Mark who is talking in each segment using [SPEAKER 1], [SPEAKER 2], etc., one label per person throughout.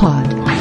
[SPEAKER 1] Comic Pod.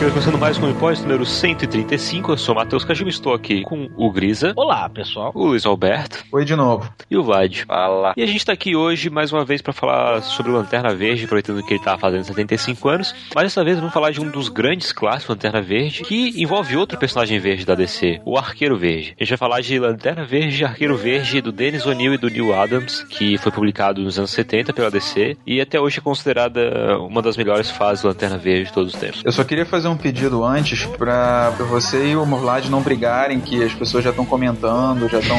[SPEAKER 2] Podcast, começando mais com o Impósito número 135. Eu sou o Matheus Cajima, estou aqui com o Grisa.
[SPEAKER 3] Olá, pessoal.
[SPEAKER 2] O Luiz Alberto.
[SPEAKER 4] Oi de novo.
[SPEAKER 2] E o Vlad.
[SPEAKER 5] Fala.
[SPEAKER 2] E a gente está aqui hoje mais uma vez para falar sobre o Lanterna Verde, aproveitando que ele está fazendo 75 anos. Mas dessa vez vamos falar de um dos grandes clássicos Lanterna Verde, que envolve outro personagem verde da DC, o Arqueiro Verde. A gente vai falar de Lanterna Verde e Arqueiro Verde do Dennis O'Neill e do Neil Adams, que foi publicado nos anos 70 pela DC e até hoje é considerada uma das melhores fases do Lanterna Verde de todos os tempos.
[SPEAKER 4] Eu só queria fazer um pedido antes pra você e o Vlad não brigarem, que as pessoas já estão comentando, já estão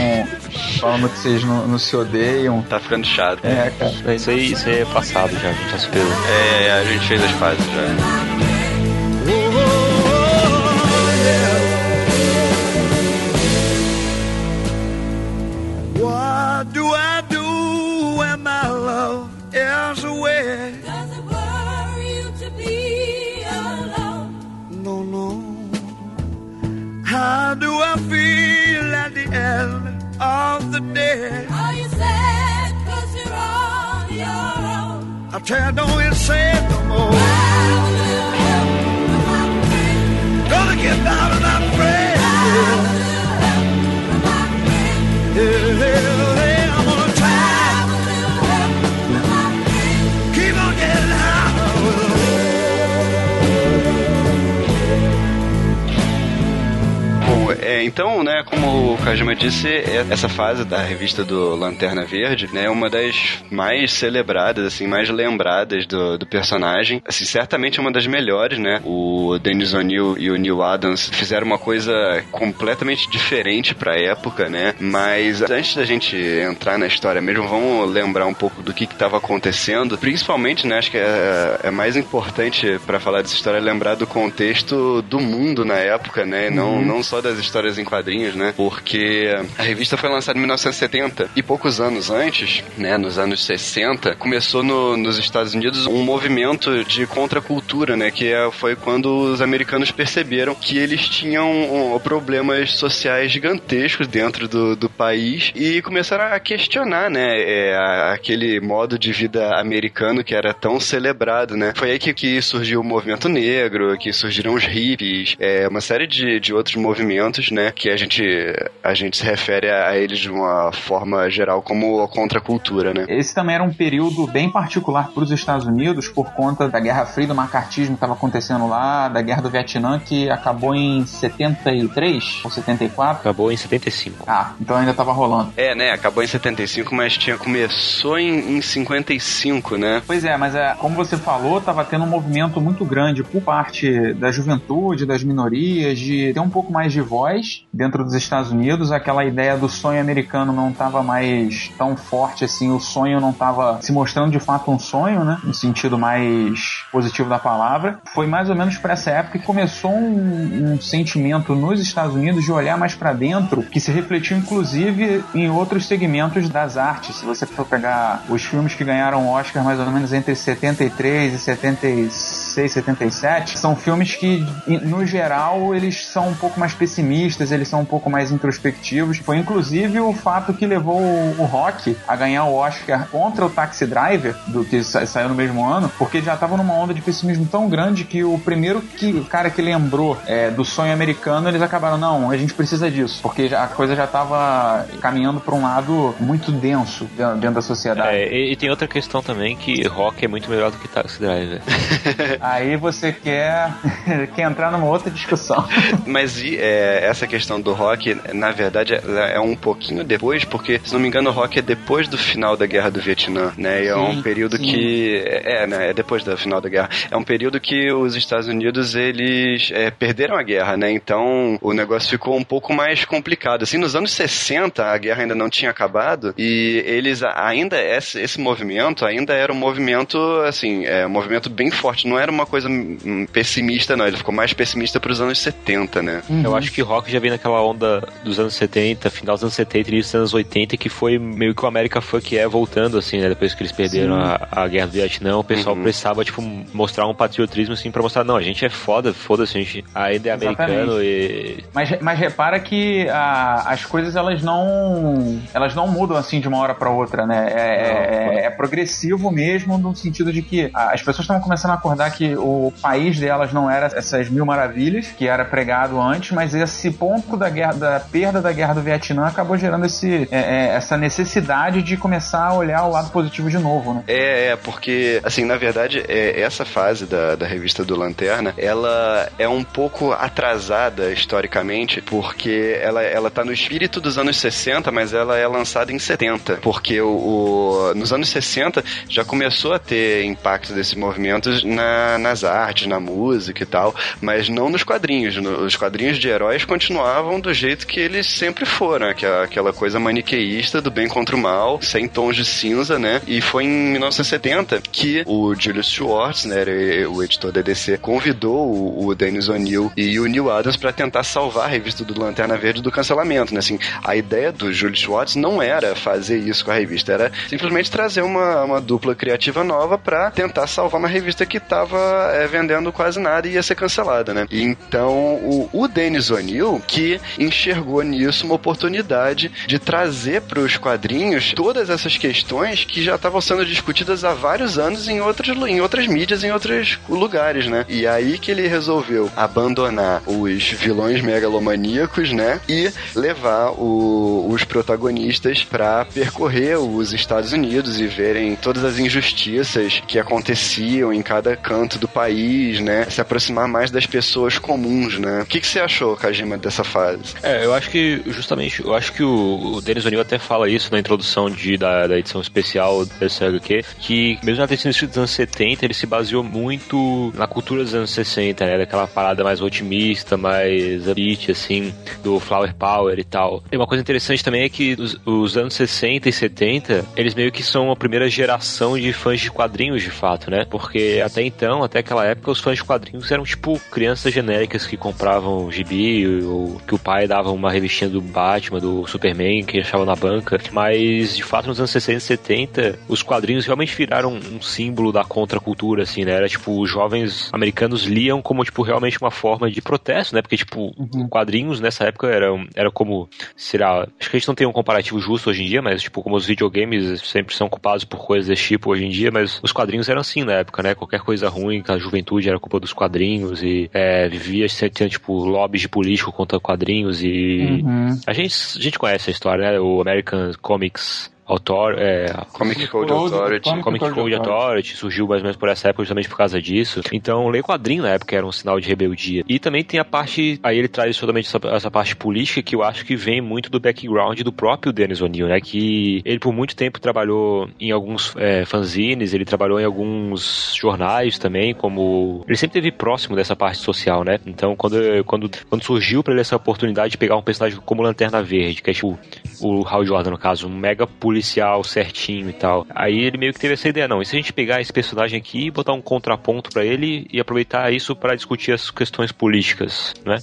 [SPEAKER 4] falando que vocês não, não, se odeiam.
[SPEAKER 5] Tá ficando chato.
[SPEAKER 4] É, cara.
[SPEAKER 2] É, isso aí, isso aí é passado já, a gente já superou.
[SPEAKER 5] É, a gente fez as fases já.
[SPEAKER 6] How do I feel at the end of the day?
[SPEAKER 7] Are you sad cause you're on your own?
[SPEAKER 6] I tell you, don't you say no more. Gonna get down and I'm afraid.
[SPEAKER 5] É, então, né, como o Kajima disse, é, essa fase da revista do Lanterna Verde, né, é uma das mais celebradas, assim, mais lembradas do, do personagem. Assim, certamente é uma das melhores, né? O Dennis O'Neill e o Neil Adams fizeram uma coisa completamente diferente pra época, né? Mas antes da gente entrar na história mesmo, vamos lembrar um pouco do que estava acontecendo. Principalmente, né, acho que é, é mais importante para falar dessa história lembrar do contexto do mundo na época, né? Não, uhum. não só das histórias em quadrinhos, né? Porque a revista foi lançada em 1970 e poucos anos antes, né, nos anos 60, começou no, nos Estados Unidos um movimento de contracultura, né? Que é, foi quando os americanos perceberam que eles tinham um, problemas sociais gigantescos dentro do, do país e começaram a questionar, né? É, aquele modo de vida americano que era tão celebrado, né? Foi aí que, que surgiu o movimento negro, que surgiram os hippies, é, uma série de, de outros movimentos, né? Que a gente, a gente se refere a eles de uma forma geral como a contracultura, né?
[SPEAKER 4] Esse também era um período bem particular para os Estados Unidos por conta da Guerra Fria, do macartismo que estava acontecendo lá, da Guerra do Vietnã que acabou em 73 ou 74?
[SPEAKER 2] Acabou em 75.
[SPEAKER 4] Ah, então ainda estava rolando.
[SPEAKER 5] É, né? Acabou em 75, mas tinha começou em, em 55, né?
[SPEAKER 4] Pois é, mas é, como você falou, estava tendo um movimento muito grande por parte da juventude, das minorias, de ter um pouco mais de voz dentro dos Estados Unidos. Aquela ideia do sonho americano não estava mais tão forte assim, o sonho não estava se mostrando de fato um sonho, né? No sentido mais positivo da palavra. Foi mais ou menos para essa época que começou um, um, sentimento nos Estados Unidos de olhar mais para dentro, que se refletiu inclusive em outros segmentos das artes. Se você for pegar os filmes que ganharam Oscar mais ou menos entre 73 e 76, 77, são filmes que, no geral, eles são um pouco mais pessimistas, eles são um pouco mais introspectivos. Foi inclusive o fato que levou o Rock a ganhar o Oscar contra o Taxi Driver, do que saiu no mesmo ano, porque já estava numa onda de pessimismo tão grande que o primeiro que o cara que lembrou é, do sonho americano, eles acabaram, não, a gente precisa disso, porque a coisa já estava caminhando para um lado muito denso dentro da sociedade.
[SPEAKER 2] É, e, e, tem outra questão também que rock é muito melhor do que Taxi Driver.
[SPEAKER 4] Aí você quer, quer entrar numa outra discussão.
[SPEAKER 5] Mas e, é, essa questão do rock, na verdade, é um pouquinho depois, porque, se não me engano, o rock é depois do final da Guerra do Vietnã, né? E é um período sim. que... É, né? É depois do final da guerra. É um período que os Estados Unidos, eles é, perderam a guerra, né? Então, o negócio ficou um pouco mais complicado. Assim, nos anos 60, a guerra ainda não tinha acabado e eles ainda, esse, esse movimento ainda era um movimento, assim, é, um movimento bem forte. Não era uma coisa hum, pessimista, não. Ele ficou mais pessimista pros anos 70, né?
[SPEAKER 2] Eu acho que rock já vem naquela onda dos anos 70, final dos anos 70 e início dos anos 80, que foi meio que o América Funk é voltando, assim, né? Depois que eles perderam a, a guerra do Vietnã, o pessoal
[SPEAKER 5] Uhum.
[SPEAKER 2] precisava, tipo, mostrar um patriotismo, assim, pra mostrar, não, a gente é foda, foda-se, a gente ainda é americano e...
[SPEAKER 4] Mas, mas repara que a- as coisas elas não elas não mudam assim de uma hora para outra, né? É, é- é progressivo mesmo no sentido de que as pessoas estavam começando a acordar que o país delas não era essas mil maravilhas que era pregado antes, mas esse ponto da guerra, da perda da guerra do Vietnã acabou gerando esse, é, é, essa necessidade de começar a olhar o lado positivo de novo, né?
[SPEAKER 5] É, é, porque, assim, na verdade, é, essa fase da, da revista do Lanterna, ela é um pouco atrasada historicamente, porque ela, ela tá no espírito dos anos 60, mas ela é lançada em 70. Porque o, o- nos anos 60 já começou a ter impacto desses movimentos na- nas artes, na música e tal, mas não nos quadrinhos. No- Os quadrinhos de heróis continuavam do jeito que eles sempre foram, aquela, aquela coisa maniqueísta do bem contra o mal, sem tons de cinza, né? E foi em 1970 que o Julius Schwartz, né, o editor da DC, convidou o, Dennis O'Neill e o Neil Adams para tentar salvar a revista do Lanterna Verde do cancelamento, né? Assim, a ideia do Julius Schwartz não era fazer isso com a revista, era simplesmente trazer uma, uma dupla criativa nova para tentar salvar uma revista que tava é, vendendo quase nada e ia ser cancelada, né? Então o, o Dennis O'Neill que enxergou nisso uma oportunidade de trazer para os quadrinhos todas essas questões que já estavam sendo discutidas há vários anos em outras, em outras mídias, em outros lugares, né? E aí que ele resolveu abandonar os vilões megalomaníacos, né? E levar o- os protagonistas para percorrer os Estados Unidos e verem todas as injustiças que aconteciam em cada canto do país, né? Se aproximar mais das pessoas comuns, né? O que, que você achou, Kajima, dessa fase?
[SPEAKER 2] É, eu acho que, justamente, eu acho que o, o O'Neill até fala isso na introdução de, da, da edição especial dessa HQ, que mesmo na edição dos anos 70, ele se baseou muito na cultura dos anos 60, né? Daquela parada mais otimista, mais upbeat, assim, do Flower Power e tal. E uma coisa interessante também é que os, os anos 60 e 70, eles meio que são a primeira geração de fãs de quadrinhos, de fato, né? Porque até então, até aquela época, os fãs de quadrinhos eram tipo crianças genéricas que compravam gibi, ou que o pai dava uma revistinha do Batman, do Superman, que achava na banca. Mas, de fato, nos anos 60 e 70, os quadrinhos realmente viraram um símbolo da contracultura, assim, né? Era tipo, os jovens americanos liam como, tipo, realmente uma forma de protesto, né? Porque, tipo, quadrinhos nessa época eram, era como, será, acho que a gente não tem um comparativo justo hoje em dia, mas, tipo, como os videogames sempre são culpados por coisas desse tipo hoje em dia, mas os quadrinhos eram assim na época, né? Qualquer coisa ruim, que a juventude era culpa dos quadrinhos e é, vivia tinha, tipo, lobbies de político contra quadrinhos e
[SPEAKER 4] Uhum.
[SPEAKER 2] a gente, a gente conhece a história, né? O American Comics Author, é,
[SPEAKER 5] Comic Code Authority.
[SPEAKER 4] Comic
[SPEAKER 2] Comic
[SPEAKER 4] Code
[SPEAKER 2] Code
[SPEAKER 4] Authority.
[SPEAKER 2] Authority surgiu mais ou menos por essa época justamente por causa disso. Então, ler quadrinho na época era um sinal de rebeldia. E também tem a parte, aí ele traz totalmente essa, essa parte política que eu acho que vem muito do background do próprio Dennis O'Neill, né? Que ele por muito tempo trabalhou em alguns é, fanzines, ele trabalhou em alguns jornais também, como ele sempre teve próximo dessa parte social, né? Então, quando quando quando surgiu para ele essa oportunidade de pegar um personagem como Lanterna Verde, que é tipo o Hal Jordan, no caso, um mega policial certinho e tal. Aí ele meio que teve essa ideia, não, e se a gente pegar esse personagem aqui e botar um contraponto pra ele e aproveitar isso pra discutir as questões políticas, né?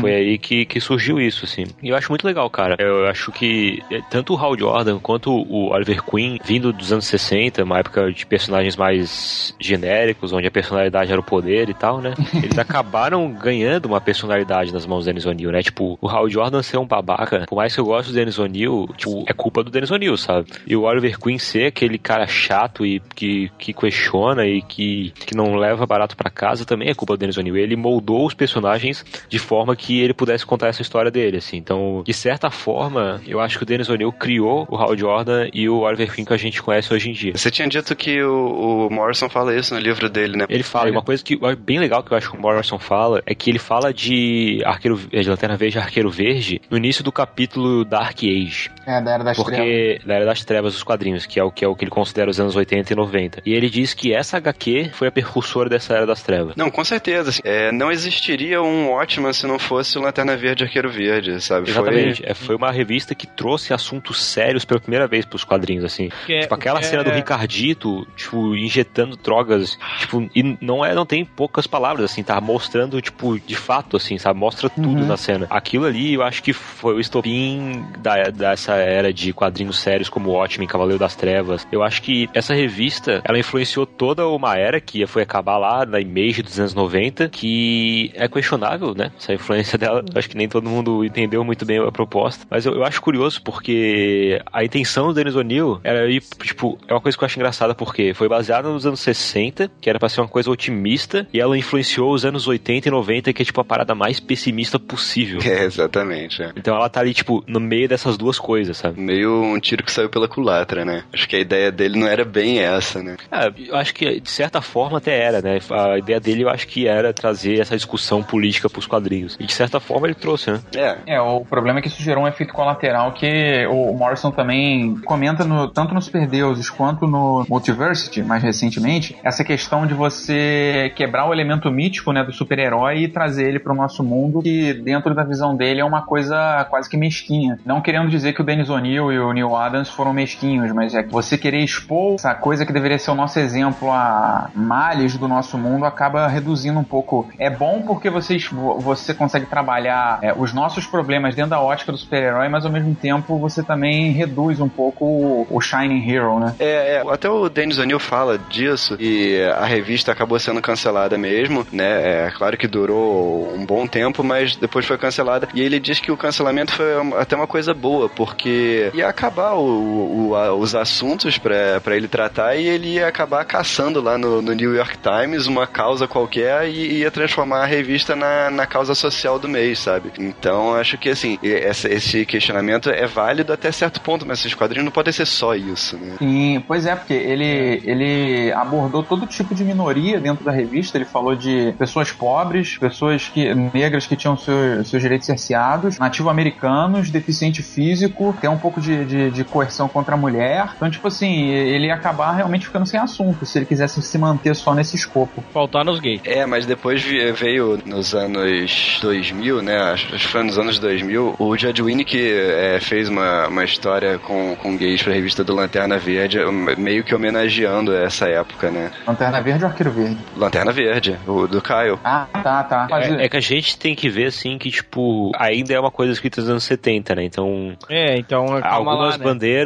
[SPEAKER 2] Foi aí que, que surgiu isso, assim. E eu acho muito legal, cara. Eu acho que é, tanto o Hal Jordan quanto o Oliver Queen, vindo dos anos 60, uma época de personagens mais genéricos, onde a personalidade era o poder e tal, né? Eles acabaram ganhando uma personalidade nas mãos do Dennis O'Neill, né? Tipo, o Hal Jordan ser um babaca, por mais que eu goste do Dennis O'Neill, tipo, é culpa do Dennis O'Neill, sabe? E o Oliver Queen ser aquele cara chato e que, que questiona e que, que não leva barato pra casa também é culpa do Dennis O'Neill. Ele moldou os personagens de forma que ele pudesse contar essa história dele, assim. Então, de certa forma, eu acho que o Dennis O'Neill criou o Hal Jordan e o Oliver Queen que a gente conhece hoje em dia.
[SPEAKER 5] Você tinha dito que o, o Morrison fala isso no livro dele, né?
[SPEAKER 2] Ele fala, e uma coisa que é bem legal que eu acho que o Morrison fala é que ele fala de Arqueiro de Lanterna Verde e Arqueiro Verde no início do capítulo Dark Age.
[SPEAKER 4] É, da Era das Trevas.
[SPEAKER 2] Porque, da Era das Trevas dos quadrinhos, que é o que é o que ele considera os anos 80 e 90. E ele diz que essa HQ foi a percussora dessa Era das Trevas.
[SPEAKER 5] Não, com certeza. assim, é, não existiria um Watchman se não fosse o Lanterna Verde e Arqueiro Verde, sabe? Foi-
[SPEAKER 2] Exatamente. É, foi uma revista que trouxe assuntos sérios pela primeira vez pros quadrinhos, assim.
[SPEAKER 1] Que é-
[SPEAKER 2] tipo, aquela
[SPEAKER 1] que é-
[SPEAKER 2] cena do Ricardito, tipo, injetando drogas, tipo, e não é, não tem poucas palavras, assim, tá mostrando, tipo, de fato, assim, sabe? Mostra tudo na cena. Aquilo ali, eu acho que foi o estopim da, dessa era de quadrinhos sérios como Watchmen, Cavaleiro das Trevas. Eu acho que essa revista, ela influenciou toda uma era que foi acabar lá na Image dos anos 90, que é questionável, né? Essa influência dela. Acho que nem todo mundo entendeu muito bem a proposta. Mas eu, eu acho curioso porque a intenção do Dennis O'Neill era ir, tipo, é uma coisa que eu acho engraçada porque foi baseada nos anos 60, que era pra ser uma coisa otimista, e ela influenciou os anos 80 e 90, que é tipo a parada mais pessimista possível.
[SPEAKER 5] É, exatamente. é.
[SPEAKER 2] Então ela tá ali, tipo, no meio dessas duas coisas, sabe?
[SPEAKER 5] Meio um tiro que saiu pela culatra, né? Acho que a ideia dele não era bem essa, né?
[SPEAKER 2] Ah, eu acho que de certa forma até era, né? A ideia dele eu acho que era trazer essa discussão política pros quadrinhos. E de certa forma ele trouxe, né?
[SPEAKER 5] É.
[SPEAKER 4] É, o problema é que isso gerou um efeito colateral que o Morrison também comenta no, tanto nos Superdeuses quanto no Multiversity, mais recentemente, essa questão de você quebrar o elemento mítico né, do super-herói e trazer ele para o nosso mundo, que dentro da visão dele é uma coisa quase que mesquinha. Não querendo dizer que o Dennis O'Neill e o Neil Adams foram mesquinhos, mas é que você querer expor essa coisa que deveria ser o nosso exemplo a males do nosso mundo acaba reduzindo um pouco. É bom porque vocês, você consegue trabalhar é, os nossos problemas dentro da ótica do super-herói, mas ao mesmo tempo você também reduz um pouco o, o Shining Hero, né?
[SPEAKER 5] É, é, até o Dennis O'Neill fala disso e a revista acabou sendo cancelada mesmo, né? É claro que durou um bom tempo, mas depois foi cancelada. E ele diz que o cancelamento foi até uma coisa boa, porque ia acabar o, o- a- os assuntos pra ele tratar e ele ia acabar caçando lá no, no New York Times uma causa qualquer e ia transformar a revista na, na causa social do mês, sabe? Então acho que assim, essa- esse questionamento é válido até certo ponto, mas esses quadrinhos não podem ser só isso, né?
[SPEAKER 4] Sim, pois é, porque ele, ele abordou todo tipo de minoria dentro da revista. Ele falou de pessoas pobres, pessoas que, negras que tinham seus, seus direitos cerceados, nativo-americanos, deficiente físico, tem um pouco de, de, de coerção contra a mulher. Então, tipo assim, ele ia acabar realmente ficando sem assunto se ele quisesse se manter só nesse escopo.
[SPEAKER 1] Faltar nos gays.
[SPEAKER 5] É, mas depois veio nos anos 2000, né? Acho que foi nos anos 2000, o Judge Winnie que é, fez uma, uma história com, com gays pra revista do Lanterna Verde, meio que homenageando essa época, né?
[SPEAKER 4] Lanterna Verde ou Arqueiro Verde?
[SPEAKER 5] Lanterna Verde, o do Kyle.
[SPEAKER 4] Ah, tá, tá.
[SPEAKER 2] É, é que a gente tem que ver, assim, que, tipo, ainda é uma coisa escrita nos anos 70, né? Então,
[SPEAKER 1] É, então
[SPEAKER 2] algumas
[SPEAKER 1] lá, né?
[SPEAKER 2] bandeiras,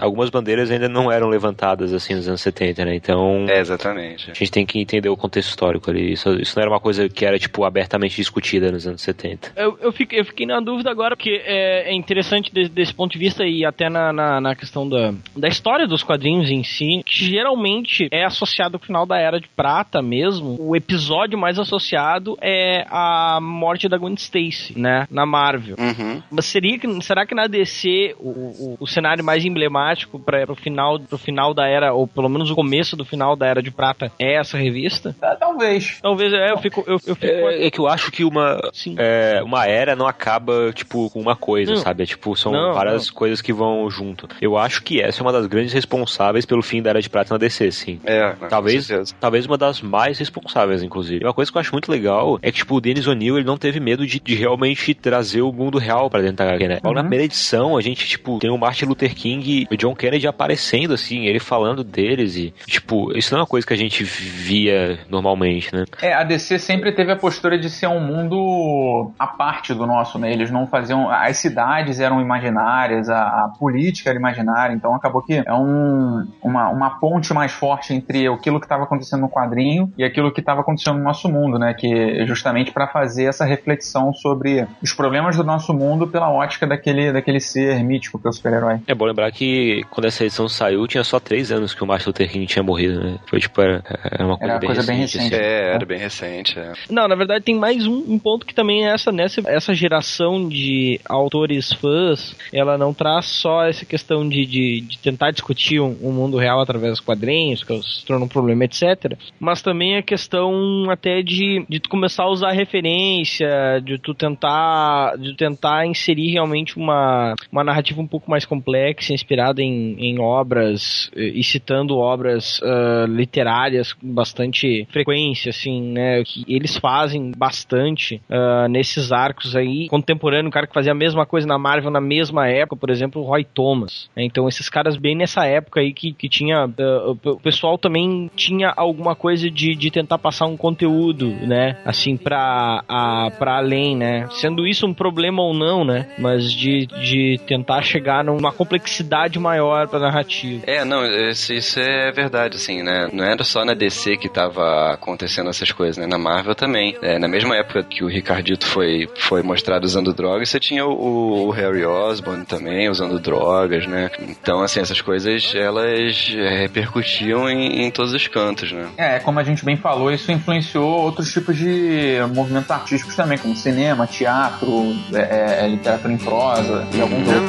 [SPEAKER 2] algumas bandeiras ainda não eram levantadas, assim, nos anos 70, né? Então,
[SPEAKER 5] É, exatamente.
[SPEAKER 2] a gente tem que entender o contexto histórico ali. Isso, isso não era uma coisa que era, tipo, abertamente discutida nos anos 70.
[SPEAKER 1] Eu, eu, fiquei, eu fiquei na dúvida agora, porque é, é interessante de- desse ponto de vista e até na, na, na questão da, da história dos quadrinhos em si, que geralmente é associado ao final da Era de Prata mesmo. O episódio mais associado é a morte da Gwen Stacy, né? Na Marvel.
[SPEAKER 5] Uhum.
[SPEAKER 1] Mas seria que, será que na DC o, o, o cenário mais emblemático para o final, pro final da Era, ou pelo menos o começo do final da Era de Prata, é essa revista?
[SPEAKER 4] ah, talvez.
[SPEAKER 1] Talvez, é, eu fico. Eu, eu fico
[SPEAKER 2] É, é que eu acho que uma,
[SPEAKER 1] Sim.
[SPEAKER 2] é, uma era não acaba, tipo, com uma coisa,
[SPEAKER 1] Não.
[SPEAKER 2] sabe? É, tipo, são
[SPEAKER 1] Não,
[SPEAKER 2] várias coisas que vão junto. Eu acho que essa é uma das grandes responsáveis pelo fim da Era de Prata na DC, sim.
[SPEAKER 5] É, com
[SPEAKER 2] Talvez,
[SPEAKER 5] certeza.
[SPEAKER 2] talvez uma das mais responsáveis, inclusive. E uma coisa que eu acho muito legal é que, tipo, o Dennis O'Neill, ele não teve medo de, de realmente trazer o mundo real pra dentro da HQ, né? Logo Na primeira edição, a gente, tipo, tem o Martin Luther King e o John Kennedy aparecendo, assim, ele falando deles e, tipo, isso não é uma coisa que a gente via normalmente, né?
[SPEAKER 4] É, a DC sempre teve a postura de ser um mundo à parte do nosso, né? Eles não faziam. As cidades eram imaginárias, a, a política era imaginária, então acabou que é um, uma, uma ponte mais forte entre aquilo que estava acontecendo no quadrinho e aquilo que estava acontecendo no nosso mundo, né? Que é justamente para fazer essa reflexão sobre os problemas do nosso mundo pela ótica daquele, daquele ser mítico que é o super-herói.
[SPEAKER 2] É bom lembrar que quando essa edição saiu, tinha só três anos que o Martin Luther King tinha morrido, né? Foi tipo, era, era uma coisa,
[SPEAKER 4] Era
[SPEAKER 2] bem,
[SPEAKER 4] coisa bem
[SPEAKER 2] recente,
[SPEAKER 4] recente.
[SPEAKER 2] assim.
[SPEAKER 5] É, era bem recente. é.
[SPEAKER 1] Não, na verdade tem mais um, um ponto que também é essa, nessa essa geração de autores fãs, ela não traz só essa questão de, de, de tentar discutir um, um mundo real através dos quadrinhos, que se torna um problema, etc. Mas também a questão até de, de tu começar a usar referência, de tu tentar, de tentar inserir realmente uma, uma narrativa um pouco mais complexa flashbacks inspirado em, em obras e citando obras ah, literárias com bastante frequência, assim, né? Que eles fazem bastante ah, nesses arcos aí. Contemporâneo, o cara que fazia a mesma coisa na Marvel na mesma época, por exemplo, o Roy Thomas. né? Então, esses caras bem nessa época aí que, que tinha. ah, o pessoal também tinha alguma coisa de, de tentar passar um conteúdo, né? Assim, pra, a, pra além, né? Sendo isso um problema ou não, né? Mas de, de tentar chegar numa complexidade maior pra narrativa.
[SPEAKER 5] É, não, isso, isso é verdade, assim, né? Não era só na DC que tava acontecendo essas coisas, né? Na Marvel também. É, na mesma época que o Ricardito foi, foi mostrado usando drogas, você tinha o, o Harry Osborn também usando drogas, né? Então, assim, essas coisas, elas é, repercutiam em, em todos os cantos, né?
[SPEAKER 4] É, como a gente bem falou, isso influenciou outros tipos de movimentos artísticos também, como cinema, teatro, é, é, literatura em prosa e alguns outros.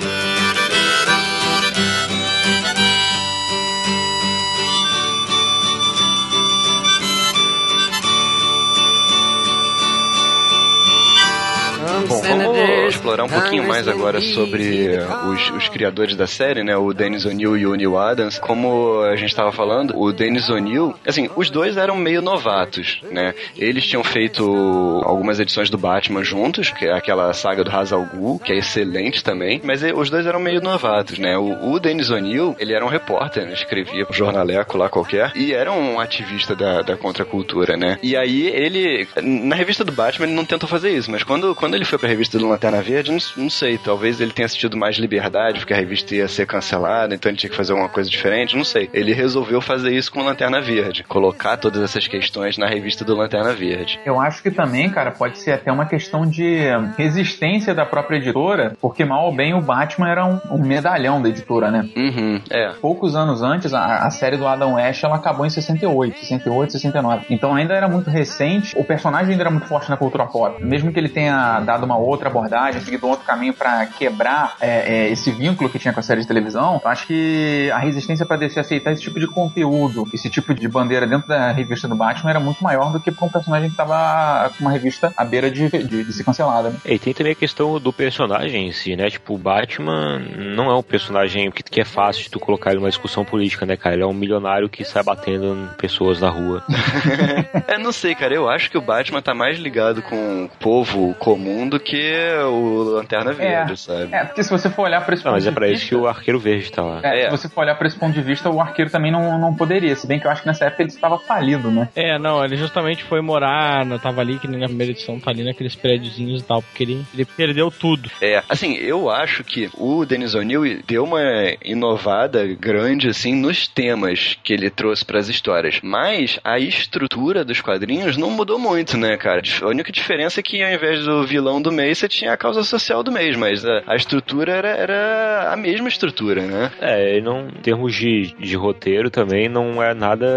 [SPEAKER 5] Bom, vamos explorar um pouquinho mais agora sobre os, os criadores da série, né? O Dennis O'Neill e o Neil Adams. Como a gente estava falando, o Dennis O'Neill, assim, os dois eram meio novatos, né? Eles tinham feito algumas edições do Batman juntos, que é aquela saga do Hazal Ghul, que é excelente também, mas os dois eram meio novatos, né? O, o Dennis O'Neill, ele era um repórter, né? escrevia pro jornaleco lá qualquer, e era um ativista da, da contracultura, né? E aí ele, na revista do Batman, ele não tentou fazer isso, mas quando, quando ele foi pra revista do Lanterna Verde, não, não sei, talvez ele tenha sentido mais liberdade, porque a revista ia ser cancelada, então ele tinha que fazer alguma coisa diferente, não sei. Ele resolveu fazer isso com o Lanterna Verde, colocar todas essas questões na revista do Lanterna Verde.
[SPEAKER 4] Eu acho que também, cara, pode ser até uma questão de resistência da própria editora, porque mal ou bem o Batman era um, um medalhão da editora, né?
[SPEAKER 5] Uhum, é.
[SPEAKER 4] Poucos anos antes, a, a série do Adam West ela acabou em 68, 68, 69. Então ainda era muito recente, o personagem ainda era muito forte na cultura pop. Mesmo que ele tenha dado uma outra abordagem, seguido um outro caminho pra quebrar é, é, esse vínculo que tinha com a série de televisão, eu acho que a resistência pra DC aceitar esse tipo de conteúdo, esse tipo de bandeira dentro da revista do Batman era muito maior do que pra um personagem que tava com uma revista à beira de, de, de ser cancelada. Né?
[SPEAKER 2] E tem também a questão do personagem em si, né? Tipo, o Batman não é um personagem que, que é fácil de tu colocar ele numa discussão política, né, cara? Ele é um milionário que sai batendo em pessoas na rua.
[SPEAKER 5] é, não sei, cara. Eu acho que o Batman tá mais ligado com o povo comum do que o Lanterna Verde, sabe?
[SPEAKER 4] É, porque se você for olhar pra esse
[SPEAKER 2] Não,
[SPEAKER 4] ponto
[SPEAKER 2] mas é
[SPEAKER 4] de
[SPEAKER 2] pra
[SPEAKER 4] vista,
[SPEAKER 2] isso que o arqueiro verde tá lá.
[SPEAKER 4] É,
[SPEAKER 5] É.
[SPEAKER 4] se você for olhar pra esse ponto de vista, o arqueiro também não, não poderia. Se bem que eu acho que nessa época ele estava falido, né?
[SPEAKER 1] É, não, ele justamente foi morar, não tava ali, que nem na primeira edição, tá ali naqueles prédiozinhos e tal, porque ele, ele perdeu tudo.
[SPEAKER 5] É, assim, eu acho que o Dennis O'Neill deu uma inovada grande, assim, nos temas que ele trouxe pras histórias. Mas a estrutura dos quadrinhos não mudou muito, né, cara? A única diferença é que ao invés do vilão do mês, você tinha a causa social do mês, mas a, a estrutura era, era a mesma estrutura, né?
[SPEAKER 2] É, ele não, em termos de, de roteiro também, não é nada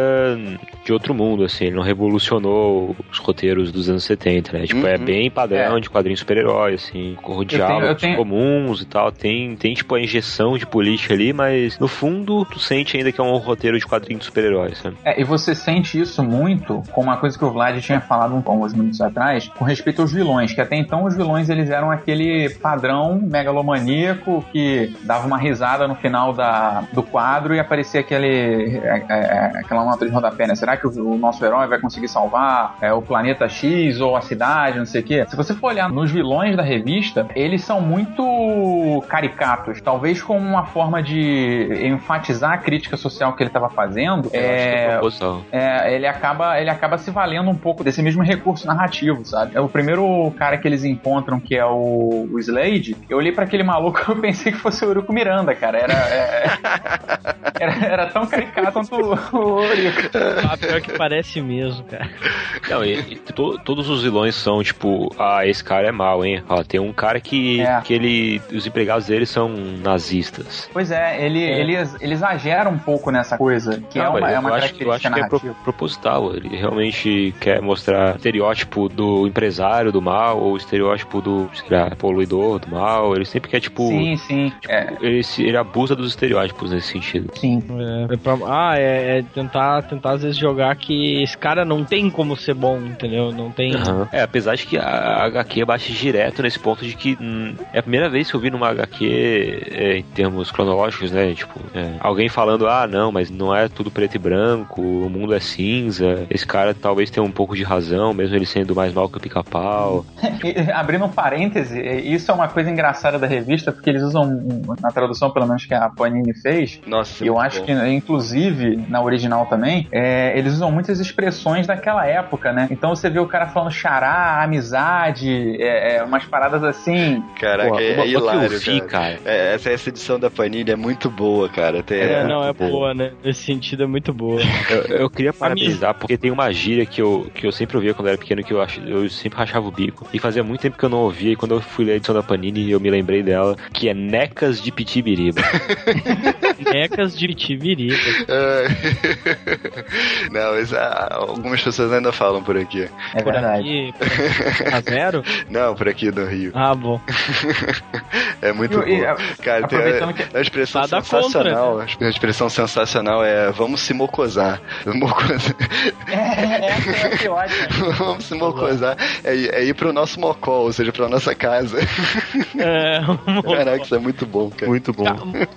[SPEAKER 2] de outro mundo, assim. Ele não revolucionou os roteiros dos anos 70, né? Tipo, é
[SPEAKER 5] Uhum.
[SPEAKER 2] bem padrão
[SPEAKER 4] É.
[SPEAKER 2] de quadrinho super-herói, assim. Com diálogos
[SPEAKER 4] tenho-
[SPEAKER 2] comuns e tal. Tem, tem, tipo, a injeção de política ali, mas no fundo, tu sente ainda que é um roteiro de quadrinho de super-herói, sabe?
[SPEAKER 4] É, e você sente isso muito com uma coisa que o Vlad tinha falado um- alguns minutos atrás, com respeito aos vilões, que até então os vilões eles eram aquele padrão megalomaníaco que dava uma risada no final da, do quadro e aparecia aquele, é, é, aquela nota de rodapé, né? Será que o, o nosso herói vai conseguir salvar é, o planeta X ou a cidade, não sei o quê? Se você for olhar nos vilões da revista, eles são muito caricatos, talvez como uma forma de enfatizar a crítica social que ele estava fazendo.
[SPEAKER 2] É
[SPEAKER 4] É, é, ele acaba ele acaba se valendo um pouco desse mesmo recurso narrativo, sabe? É o primeiro cara que eles encontram que é o, o, Slade, eu olhei pra aquele maluco e eu pensei que fosse o Eurico Miranda, cara. Era, é- era, era tão caricato quanto o, o.
[SPEAKER 1] Ah, pior que parece mesmo, cara.
[SPEAKER 2] Não, e, e to- todos os vilões são tipo, ah, esse cara é mau, hein? Ó, tem um cara que,
[SPEAKER 4] É.
[SPEAKER 2] que ele. Os empregados dele são nazistas.
[SPEAKER 4] Pois é, ele, ele, ele exagera um pouco nessa coisa, que é
[SPEAKER 2] Não,
[SPEAKER 4] uma,
[SPEAKER 2] mas
[SPEAKER 4] é
[SPEAKER 2] eu
[SPEAKER 4] uma
[SPEAKER 2] acho, eu acho
[SPEAKER 4] característica
[SPEAKER 2] que é pro- proposital. Ele realmente quer mostrar estereótipo do empresário do mal, ou o estereótipo do lá, poluidor do mal. Ele sempre quer, tipo.
[SPEAKER 4] Sim, sim. É,
[SPEAKER 2] Ele, ele abusa dos estereótipos nesse sentido.
[SPEAKER 4] sim.
[SPEAKER 1] É, é pra- ah, é, é tentar, tentar às vezes jogar que esse cara não tem como ser bom, entendeu? Não tem.
[SPEAKER 2] Aham. É, apesar de que a HQ bate direto nesse ponto de que hum, é a primeira vez que eu vi numa HQ é, em termos cronológicos, né? Tipo, é, alguém falando, ah, não, mas não é tudo preto e branco, o mundo é cinza. Esse cara talvez tenha um pouco de razão, mesmo ele sendo mais mal que o pica-pau.
[SPEAKER 4] E, abrindo um parêntese, isso é uma coisa engraçada da revista, porque eles usam, na tradução pelo menos que a Panini fez,
[SPEAKER 5] Nossa,
[SPEAKER 4] e eu acho
[SPEAKER 5] bom.
[SPEAKER 4] que, inclusive, na original também, é, eles usam muitas expressões daquela época, né? Então você vê o cara falando xará, amizade, é, é, umas paradas assim.
[SPEAKER 5] Caraca,
[SPEAKER 2] Pô,
[SPEAKER 5] é, é
[SPEAKER 2] que eu
[SPEAKER 5] hilário,
[SPEAKER 2] vi,
[SPEAKER 5] cara.
[SPEAKER 2] cara.
[SPEAKER 5] É, essa, essa edição da Panini é muito boa, cara. Tem,
[SPEAKER 1] É, não, é
[SPEAKER 2] bom.
[SPEAKER 1] boa, né? Nesse sentido é muito boa.
[SPEAKER 2] Eu, eu queria parabenizar, porque tem uma gíria que eu, que eu sempre ouvia quando era pequeno, que eu, ach, eu sempre rachava o bico. E fazia muito tempo que eu não ouvia, e quando eu fui ler a edição da Panini, eu me lembrei dela, que é necas de pitibiriba.
[SPEAKER 1] Necas de Tibiriba.
[SPEAKER 5] É. Não, mas ah, algumas pessoas ainda falam por aqui.
[SPEAKER 4] É
[SPEAKER 1] Por
[SPEAKER 4] verdade.
[SPEAKER 1] aqui, por aqui. A zero?
[SPEAKER 5] Não, por aqui no Rio.
[SPEAKER 1] Ah, bom.
[SPEAKER 5] É muito bom. Cara, tem a,
[SPEAKER 4] que-
[SPEAKER 5] a expressão
[SPEAKER 1] Nada
[SPEAKER 5] sensacional. A expressão sensacional é vamos se mocosar. Mocosar.
[SPEAKER 4] É, essa é a pior, cara.
[SPEAKER 5] vamos se mocosar. É, ir- é ir pro nosso mocó, ou seja, pra nossa casa.
[SPEAKER 1] É, o
[SPEAKER 5] Caraca, isso é muito bom, cara.
[SPEAKER 2] Muito bom.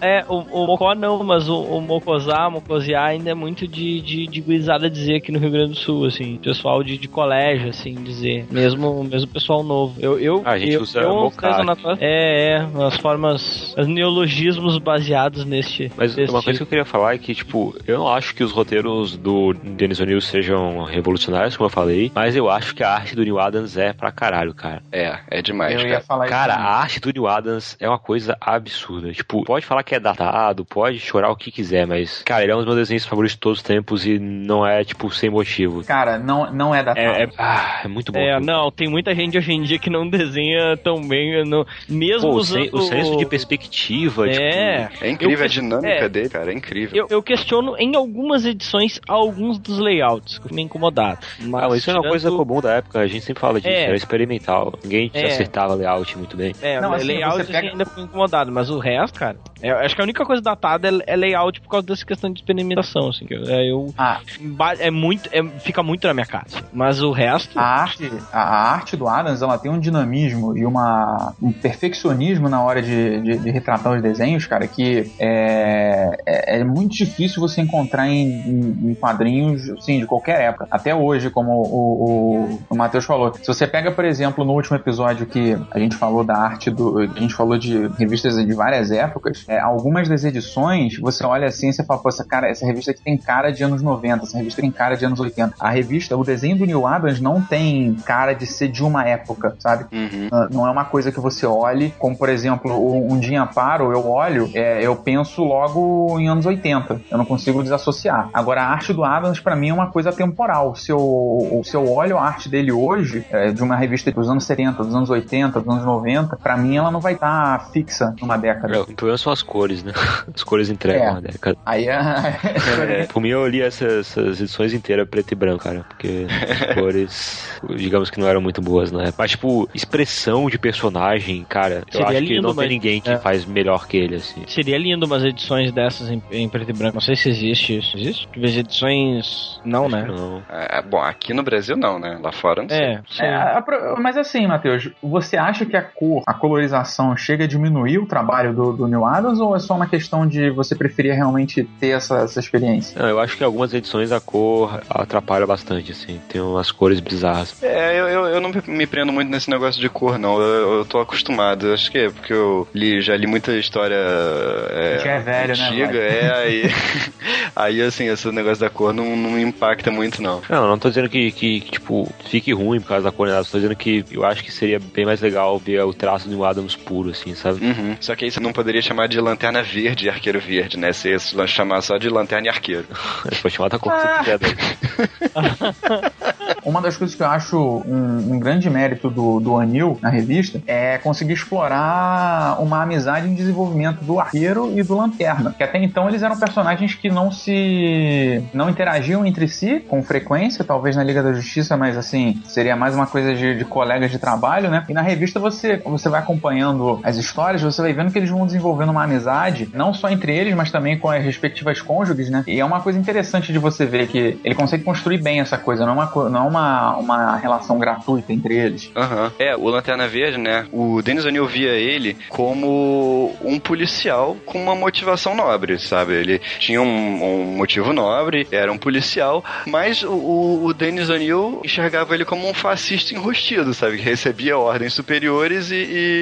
[SPEAKER 1] É, o, o Mocó não, mas o, o Mocosá, Mocosear ainda é muito de, de, de gurizada dizer aqui no Rio Grande do Sul, assim, pessoal de, de colégio, assim, dizer, mesmo, mesmo pessoal novo. Eu, eu,
[SPEAKER 2] Ah, a gente
[SPEAKER 1] eu,
[SPEAKER 2] usa
[SPEAKER 1] eu, atrás- É, é, as formas, os neologismos baseados neste.
[SPEAKER 2] Mas
[SPEAKER 1] neste
[SPEAKER 2] uma coisa que eu queria falar é que, tipo, eu não acho que os roteiros do Dennis O'Neill sejam revolucionários, como eu falei, mas eu acho que a arte do Neil Adams é pra caralho, cara.
[SPEAKER 5] É, é demais,
[SPEAKER 4] Eu ia
[SPEAKER 5] cara.
[SPEAKER 4] falar
[SPEAKER 2] Cara,
[SPEAKER 4] isso.
[SPEAKER 2] a arte do Neil Adams é uma coisa absurda. Tipo, pode falar que é datado, pode chorar o que quiser, mas, cara, ele é um dos meus desenhos favoritos de todos os tempos e não é, tipo, sem motivo.
[SPEAKER 4] Cara, não, não é datado.
[SPEAKER 2] É, é, ah, é muito bom.
[SPEAKER 1] É, não, tem muita gente hoje em dia que não desenha tão bem, não, mesmo
[SPEAKER 2] Pô, o, sen- o senso de perspectiva,
[SPEAKER 1] É,
[SPEAKER 2] tipo.
[SPEAKER 5] É incrível
[SPEAKER 1] Eu-
[SPEAKER 5] a dinâmica
[SPEAKER 1] é.
[SPEAKER 5] dele, cara. É incrível.
[SPEAKER 1] Eu, eu questiono em algumas edições alguns dos layouts, que fiquei incomodado. Mas,
[SPEAKER 2] Ah, mas isso é uma coisa comum da época, a gente sempre fala disso,
[SPEAKER 1] É.
[SPEAKER 2] era experimental. Ninguém
[SPEAKER 1] É.
[SPEAKER 2] acertava layout muito bem.
[SPEAKER 1] É,
[SPEAKER 4] Não, assim,
[SPEAKER 1] layout
[SPEAKER 4] você pega-
[SPEAKER 1] ainda foi incomodado, mas o resto, cara, é, acho que a única coisa datada é, é layout por causa dessa questão de experimentação, assim, que eu, é, eu
[SPEAKER 4] Ah,
[SPEAKER 1] é muito, é- fica muito na minha assim. Mas o resto,
[SPEAKER 4] a arte, a, a arte do Adams, ela tem um dinamismo e uma, um perfeccionismo na hora de, de, de retratar os desenhos, cara, que é, é, é muito difícil você encontrar em, em- em quadrinhos, assim, de qualquer época. Até hoje, como o, o, o Matheus falou. Se você pega, por exemplo, no último episódio que a gente falou da arte do. A gente falou de revistas de várias épocas, é, algumas das edições, você olha assim e você fala, pô, essa, cara, essa revista aqui tem cara de anos 90, essa revista tem cara de anos 80. A revista, o desenho do Neil Adams não tem cara de ser de uma época, sabe?
[SPEAKER 5] Uhum.
[SPEAKER 4] Ah, Não é uma coisa que você olhe, como por exemplo, um dia paro, eu olho, é, eu penso logo em anos 80. Eu não consigo desassociar. Agora, a arte do Adams, pra mim, é uma coisa temporal. Se eu, se eu olho a arte dele hoje, é, de uma revista dos anos 70, dos anos 80, dos anos 90, pra mim ela não vai estar fixa numa década.
[SPEAKER 2] É, O problema são as cores, né? As cores entregam
[SPEAKER 4] É.
[SPEAKER 2] uma década.
[SPEAKER 4] Aí é.
[SPEAKER 2] É, por mim, eu li essas, essas edições inteiras preto e branco, cara. Porque as cores, digamos que não eram muito boas na época. Mas, tipo, expressão de personagem, cara, eu
[SPEAKER 1] Seria
[SPEAKER 2] acho que
[SPEAKER 1] lindo,
[SPEAKER 2] não
[SPEAKER 1] mas-
[SPEAKER 2] tem ninguém que
[SPEAKER 1] é.
[SPEAKER 2] faz melhor que ele, assim.
[SPEAKER 1] seria lindo umas edições dessas em, em preto e branco. Não sei se existe isso. Existe? Vê edições. Não, né?
[SPEAKER 2] Não.
[SPEAKER 5] É, bom, aqui no Brasil não, né? Lá fora não sei.
[SPEAKER 1] É, sim.
[SPEAKER 4] É, a mas assim, Matheus, você acha que a cor, a colorização chega a diminuir o trabalho do, do Neil Adams ou é só uma questão de você preferir realmente ter essa, essa experiência?
[SPEAKER 2] Não, eu acho que algumas edições a cor atrapalha bastante, assim. Tem umas cores bizarras.
[SPEAKER 5] É, eu, eu, eu não me- prendo muito nesse negócio de cor, não. Eu, eu tô acostumado. Acho que é porque eu li, já li muita história é,
[SPEAKER 4] Já é velho, né,
[SPEAKER 5] antiga, é, aí, Aí, assim, esse negócio da cor não, não impacta muito, não.
[SPEAKER 2] Não, não tô dizendo que, que, que, tipo, fique ruim por causa da cor, nada. Tô dizendo que eu acho que seria bem mais legal ver o traço do Adams puro, assim, sabe?
[SPEAKER 5] Uhum. Só que aí você não poderia chamar de lanterna verde e arqueiro verde, né? Você ia chamar só de lanterna e arqueiro.
[SPEAKER 2] Pode chamar da cor que você quiser.
[SPEAKER 4] Uma das coisas que eu acho um, um grande mérito do, do Anil na revista é conseguir explorar uma amizade em desenvolvimento do arqueiro e do lanterna. Que até então eles eram personagens que não se. não interagiam entre si com frequência, talvez na Liga da Justiça, mas assim, seria mais uma coisa de, de colegas de trabalho, né? E na revista você, você vai acompanhando as histórias, você vai vendo que eles vão desenvolvendo uma amizade, não só entre eles, mas também com as respectivas cônjuges, né? E é uma coisa interessante de você ver que ele consegue construir bem essa coisa, não é uma, não é uma, uma relação gratuita entre eles.
[SPEAKER 5] Aham. É, o Lanterna Verde, né? O Dennis O'Neill via ele como um policial com uma motivação nobre, sabe? Ele tinha um, um motivo nobre, era um policial, mas o, o, o Dennis O'Neill enxergava ele como um fascista enrustido, sabe? Que recebia ordens superiores e,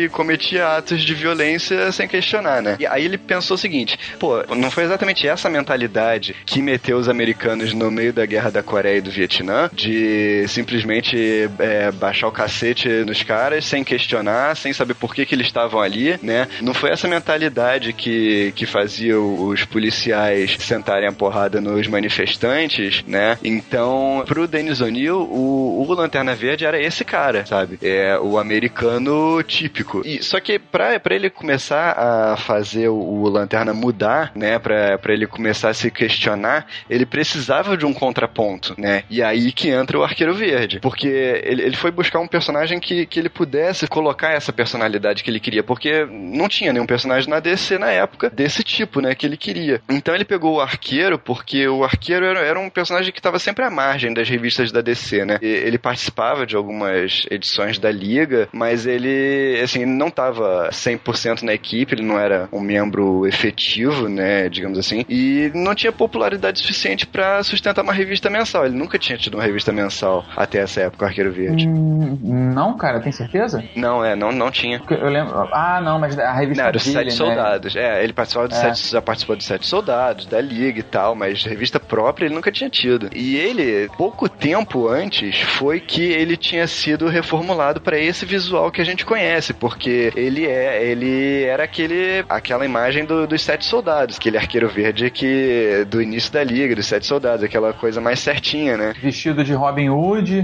[SPEAKER 5] e cometia atos de violência sem questionar, né? E aí ele pensou o seguinte: pô, não foi exatamente essa mentalidade que meteu os americanos no meio da guerra da Coreia e do Vietnã, de simplesmente é, baixar o cacete nos caras sem questionar, sem saber por que, que eles estavam ali, né? Não foi essa mentalidade que, que fazia os policiais sentarem a porrada nos manifestantes, né? Então, pro Dennis O'Neill, o, o Lanterna Verde era esse cara, sabe? É o americano típico. E, só que pra, pra ele começar a fazer o, o Lanterna mudar, né? Pra, pra ele começar a se questionar, ele precisava de um contraponto, né? E aí que entra o Arqueiro Verde. Porque ele, ele foi buscar um personagem que, que ele pudesse colocar essa personalidade que ele queria. Porque não tinha nenhum personagem na DC na época desse tipo, né? Que ele queria. Então ele pegou o Arqueiro, porque o Arqueiro era, era um personagem que estava sempre à margem das revistas da DC, né? E ele participava de algumas edições da Liga, mas ele, assim, não estava 100% na equipe, ele não era um membro efetivo, né? Digamos assim. E não tinha popularidade suficiente para sustentar uma revista mensal. Ele nunca tinha tido uma revista mensal até essa época, o Arqueiro Verde.
[SPEAKER 4] Hum, não, cara, tem certeza?
[SPEAKER 5] Não, é, não, não tinha.
[SPEAKER 4] Eu lembro. Ah, não, mas a revista
[SPEAKER 5] Não, era
[SPEAKER 4] dele,
[SPEAKER 5] Sete
[SPEAKER 4] né?
[SPEAKER 5] Soldados. É, ele participava dos
[SPEAKER 4] É.
[SPEAKER 5] sete, já participou dos Sete Soldados, da Liga e tal, mas revista própria ele nunca tinha tido. E ele, pouco tempo antes, foi que ele tinha sido reformulado para esse visual que a gente conhece, porque ele é, ele era aquele, aquela imagem do- dos Sete Soldados, aquele arqueiro verde que do início da Liga, dos Sete Soldados, aquela coisa mais certinha, né?
[SPEAKER 4] Vestido de Robin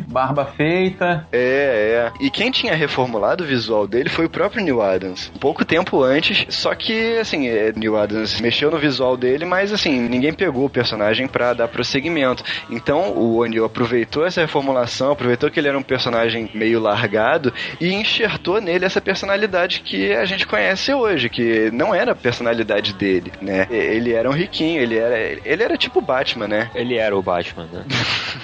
[SPEAKER 4] Barba feita.
[SPEAKER 5] É, é. E quem tinha reformulado o visual dele foi o próprio Neil Adams. Pouco tempo antes, só que, assim, é, Neil Adams mexeu no visual dele, mas, assim, ninguém pegou o personagem pra dar prosseguimento. Então, o O'Neill aproveitou essa reformulação, aproveitou que ele era um personagem meio largado e enxertou nele essa personalidade que a gente conhece hoje, que não era a personalidade dele, né? Ele era um riquinho, ele era, ele era tipo Batman, né?
[SPEAKER 2] Ele era o Batman, né?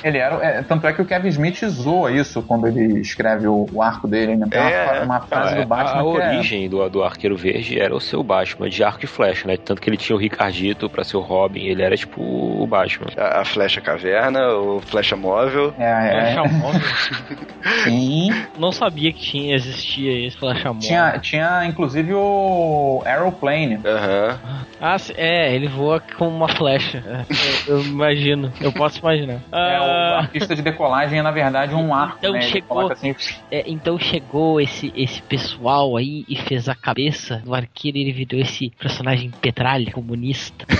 [SPEAKER 4] Ele era. é, tanto é que o Kevin Smith zoa isso quando ele escreve o, o arco dele, né? Tem uma,
[SPEAKER 5] É.
[SPEAKER 4] fra- uma frase
[SPEAKER 2] Não,
[SPEAKER 4] do Batman
[SPEAKER 2] a,
[SPEAKER 4] é-
[SPEAKER 2] origem do, do Arqueiro Verde era o seu Batman, de arco e flecha, né? Tanto que ele tinha o Ricardito pra ser o Robin, ele era tipo o Batman.
[SPEAKER 5] A, a flecha caverna, o flecha móvel.
[SPEAKER 4] É, é,
[SPEAKER 1] Flash Móvel.
[SPEAKER 4] sim.
[SPEAKER 1] Não sabia que tinha, existia esse Flash Móvel.
[SPEAKER 4] Tinha, tinha inclusive o Aeroplane.
[SPEAKER 5] Aham.
[SPEAKER 1] Ah, se- é, ele voa com uma flecha. É, eu, eu imagino. Eu posso imaginar.
[SPEAKER 4] É, o
[SPEAKER 1] Ah,
[SPEAKER 4] artista de decolagem é, na verdade, um arco.
[SPEAKER 1] Então
[SPEAKER 4] né?
[SPEAKER 1] Chegou-
[SPEAKER 4] assim,
[SPEAKER 1] é, então chegou esse, esse pessoal aí e fez a cabeça do arqueiro e ele virou esse personagem petralha, comunista.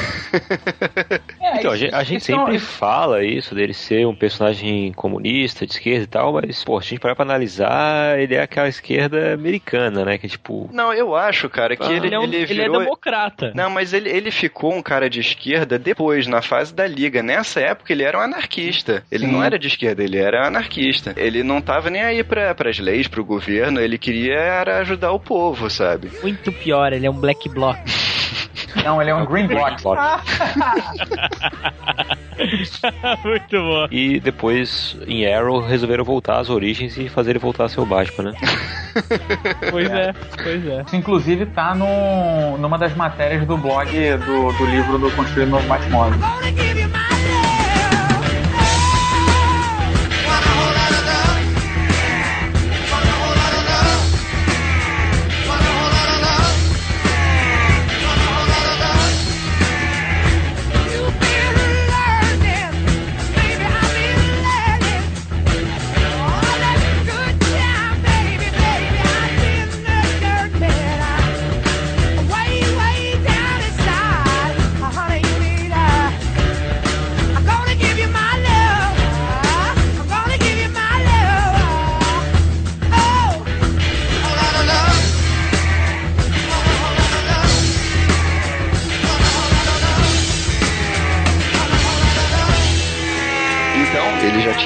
[SPEAKER 4] É,
[SPEAKER 2] Então, a
[SPEAKER 4] isso-
[SPEAKER 2] gente, a gente
[SPEAKER 4] isso é
[SPEAKER 2] sempre fala isso, dele ser um personagem comunista, de esquerda e tal, mas, pô, se a gente parar pra analisar, ele é aquela esquerda americana, né? Que tipo.
[SPEAKER 5] Não, eu acho, cara, que
[SPEAKER 2] Ah.
[SPEAKER 5] ele,
[SPEAKER 1] Ele é, um-
[SPEAKER 5] ele
[SPEAKER 1] ele é
[SPEAKER 5] virou.
[SPEAKER 1] democrata.
[SPEAKER 5] Não, mas ele, ele ficou um cara de esquerda depois, na fase da Liga. Nessa época ele era um anarquista. Ele
[SPEAKER 4] Sim.
[SPEAKER 5] não era de esquerda, ele era anarquista. Ele não tava nem aí pra, pras leis, pro governo, ele queria era ajudar o povo, sabe?
[SPEAKER 1] Muito pior, ele é um black bloc.
[SPEAKER 4] Não, ele é um Green Block.
[SPEAKER 1] Muito bom.
[SPEAKER 2] E depois, em Arrow, resolveram voltar às origens e fazer ele voltar a ser o Batman, né?
[SPEAKER 1] Pois é, pois é.
[SPEAKER 4] Isso, inclusive, tá no, numa das matérias do blog do, do livro do Construir Novo Batmóvel.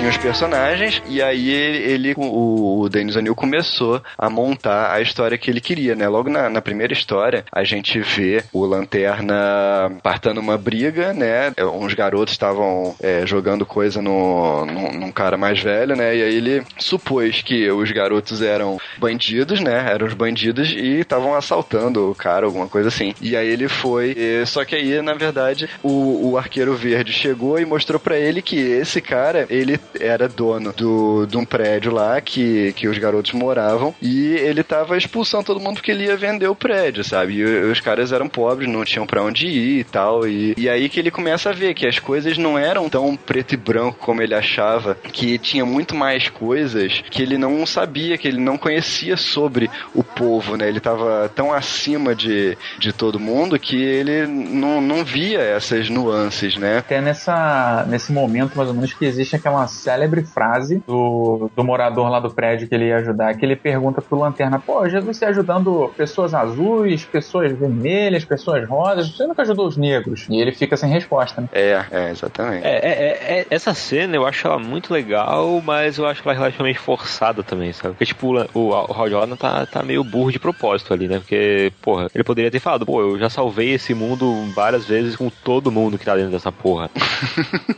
[SPEAKER 5] Tinha os personagens, e aí ele, ele- o, o Denis O'Neill começou a montar a história que ele queria, né? Logo na, na primeira história, a gente vê o Lanterna partando uma briga, né? É, Uns garotos estavam é, jogando coisa no, no, num cara mais velho, né? E aí ele supôs que os garotos eram bandidos, né? Eram os bandidos e estavam assaltando o cara, alguma coisa assim. E aí ele foi. e- só que aí, na verdade, o, o arqueiro verde chegou e mostrou pra ele que esse cara, ele era dono do, de um prédio lá que, que os garotos moravam e ele tava expulsando todo mundo porque ele ia vender o prédio, sabe? E os caras eram pobres, não tinham pra onde ir e tal. E, e aí que ele começa a ver que as coisas não eram tão preto e branco como ele achava, que tinha muito mais coisas que ele não sabia, que ele não conhecia sobre o povo, né? Ele tava tão acima de, de todo mundo que ele não, não via essas nuances, né?
[SPEAKER 4] Até nessa, nesse momento, mais ou menos, que existe aquela célebre frase do, do morador lá do prédio que ele ia ajudar, que ele pergunta pro Lanterna, pô, Jesus está ajudando pessoas azuis, pessoas vermelhas, pessoas rosas, você nunca ajudou os negros? E ele fica sem resposta, né?
[SPEAKER 5] É, é, exatamente.
[SPEAKER 2] É, é, é, é- essa cena eu acho ela muito legal, mas eu acho ela relativamente forçada também, sabe? Porque, tipo, o, o, o Hal Jordan tá, tá meio burro de propósito ali, né? Porque, porra, ele poderia ter falado, pô, eu já salvei esse mundo várias vezes com todo mundo que tá dentro dessa porra.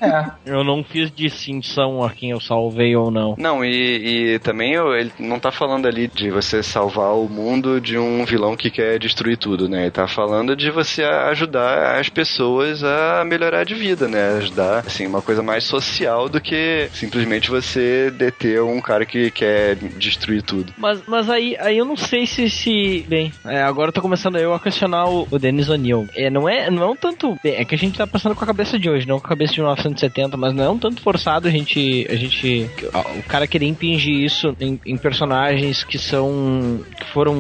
[SPEAKER 4] É,
[SPEAKER 1] Eu não fiz distinção a quem eu salvei ou não.
[SPEAKER 5] Não, e, e também eu- ele não tá falando ali de você salvar o mundo de um vilão que quer destruir tudo, né? Ele tá falando de você ajudar as pessoas a melhorar de vida, né? Ajudar, assim, uma coisa mais social do que simplesmente você deter um cara que quer destruir tudo.
[SPEAKER 1] Mas, mas aí, aí eu não sei se. se bem, é, agora eu tô começando eu a questionar o, o Dennis O'Neill. É, não, é, não é um tanto. bem, é que a gente tá passando com a cabeça de hoje, não com a cabeça de 1970, mas não é um tanto forçado a gente. A gente o cara querer impingir isso em, em personagens que são. que foram.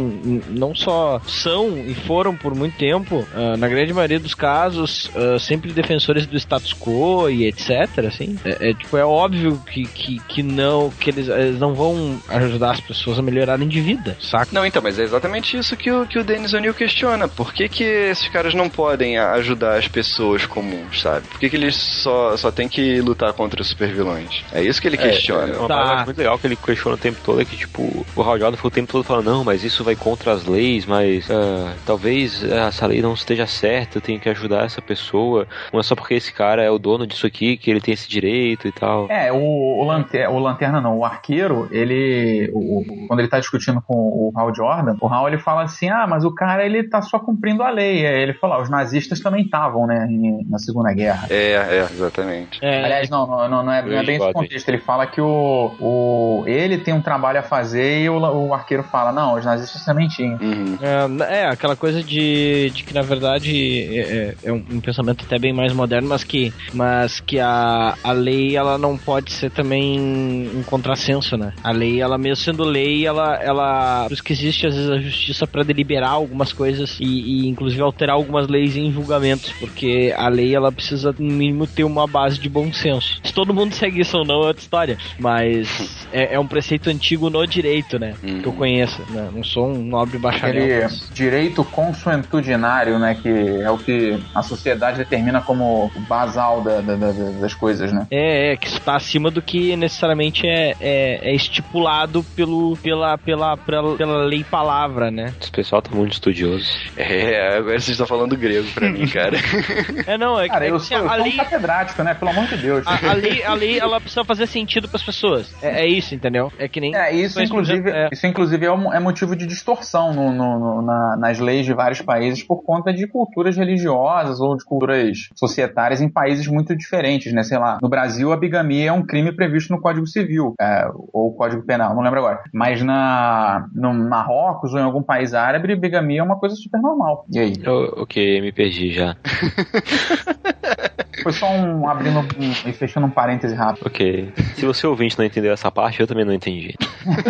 [SPEAKER 1] não só são e foram por muito tempo, ah, na grande maioria dos casos, ah, sempre defensores do status quo e etc. Assim. É, é, tipo, é óbvio que, que, que não. que eles, eles não vão ajudar as pessoas a melhorarem de vida, saca?
[SPEAKER 5] Não, então, mas é exatamente isso que o, que o Dennis O'Neill questiona. Por que, que esses caras não podem a- ajudar as pessoas comuns, sabe? Por que, que eles só, só têm que lutar contra os supervilões? É isso que ele questiona.
[SPEAKER 2] É uma
[SPEAKER 1] Tá.
[SPEAKER 2] parada muito legal que ele questiona o tempo todo é que, tipo, o Hal Jordan ficou o tempo todo falando, não, mas isso vai contra as leis, mas ah, talvez ah, essa lei não esteja certa, eu tenho que ajudar essa pessoa. Não é só porque esse cara é o dono disso aqui que ele tem esse direito e tal.
[SPEAKER 4] É, o, o, lanter, o Lanterna não, o arqueiro, ele. o- quando ele tá discutindo com o Hal Jordan, o Hal ele fala assim: ah, mas o cara ele tá só cumprindo a lei. Aí ele fala: ah, os nazistas também estavam, né, em- na Segunda Guerra.
[SPEAKER 5] É, é, exatamente.
[SPEAKER 1] É,
[SPEAKER 4] Aliás, não, não, não, não é, não é bem esse
[SPEAKER 2] Luiz
[SPEAKER 4] contexto. Ele fala que o, o, ele tem um trabalho a fazer e o, o arqueiro fala: não, os nazistas também tinham.
[SPEAKER 5] Uhum.
[SPEAKER 1] É, é, aquela coisa de, de que na verdade é, é- é um, um pensamento até bem mais moderno, mas que, mas que a, a lei ela não pode ser também um contrassenso, né? A lei, ela mesmo sendo lei, ela, ela por isso que existe às vezes a justiça para deliberar algumas coisas e, e inclusive alterar algumas leis em julgamentos, porque a lei ela precisa no mínimo ter uma base de bom senso. Se todo mundo segue isso ou não é outra história, mas é, é um preceito antigo no direito, né? Que eu conheço, né? Não sou um nobre bacharel.
[SPEAKER 4] Aquele
[SPEAKER 1] mas-
[SPEAKER 4] direito consuetudinário, né, que é o que a sociedade determina como basal da- da- da- das coisas, né?
[SPEAKER 1] É, é, que está acima do que necessariamente é, é, é estipulado pelo, pela, pela, pela, pela lei palavra, né?
[SPEAKER 2] Esse pessoal tá muito estudioso.
[SPEAKER 5] É, agora vocês estão falando grego pra mim, cara.
[SPEAKER 1] É, não, é,
[SPEAKER 4] Cara,
[SPEAKER 1] é
[SPEAKER 4] eu
[SPEAKER 1] que
[SPEAKER 4] sou, eu
[SPEAKER 1] a,
[SPEAKER 4] sou um catedrático, né? Pelo amor de Deus.
[SPEAKER 1] a, a lei, a lei, ela precisa fazer sentido para as pessoas. É, é isso, entendeu? É que nem.
[SPEAKER 4] É, isso inclusive,
[SPEAKER 1] é.
[SPEAKER 4] isso inclusive é, um- é motivo de distorção no- no- no- na- nas leis de vários países por conta de culturas religiosas ou de culturas societárias em países muito diferentes, né? Sei lá, no Brasil a bigamia é um crime previsto no Código Civil, é, ou Código Penal, não lembro agora. Mas na, no Marrocos ou em algum país árabe, bigamia é uma coisa super normal. E aí?
[SPEAKER 2] Eu- ok, me perdi já.
[SPEAKER 4] Foi só um abrindo um- e fechando um parêntese rápido.
[SPEAKER 2] Ok. Se você ouvinte não entendeu essa parte, eu também não entendi.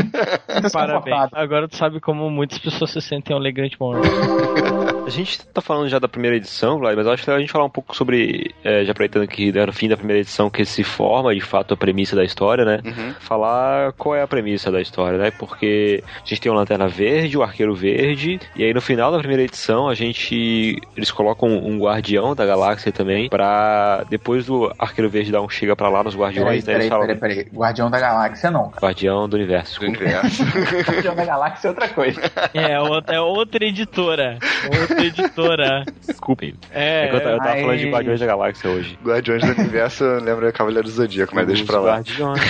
[SPEAKER 1] Parabéns. Agora tu sabe como muitas pessoas se sentem ao Legrand Morning.
[SPEAKER 2] A gente tá falando já da primeira edição, Vlad, mas eu acho que legal a gente falar um pouco sobre, é, já aproveitando que né, no fim da primeira edição que se forma de fato a premissa da história, né?
[SPEAKER 5] Uhum.
[SPEAKER 2] Falar qual é a premissa da história, né? Porque a gente tem o Lanterna Verde, o Arqueiro Verde, e aí no final da primeira edição a gente. Eles colocam um guardião da galáxia também, pra depois do Arqueiro Verde dar um chega pra lá nos
[SPEAKER 4] Peraí,
[SPEAKER 2] guardiões, né? Eles
[SPEAKER 4] peraí,
[SPEAKER 2] falam.
[SPEAKER 4] peraí, peraí. Guardião da Galáxia não, cara.
[SPEAKER 2] Guardião do universo.
[SPEAKER 5] Do universo.
[SPEAKER 4] Guardião da Galáxia é outra coisa.
[SPEAKER 1] É, outra, é outra editora. Outra editora.
[SPEAKER 2] Desculpem.
[SPEAKER 1] É,
[SPEAKER 2] É eu, eu tava
[SPEAKER 4] aí-
[SPEAKER 2] falando de Guardiões da Galáxia hoje.
[SPEAKER 5] Guardiões do Universo lembra Cavaleiro do Zodíaco, mas deixa pra lá.
[SPEAKER 2] Guardiões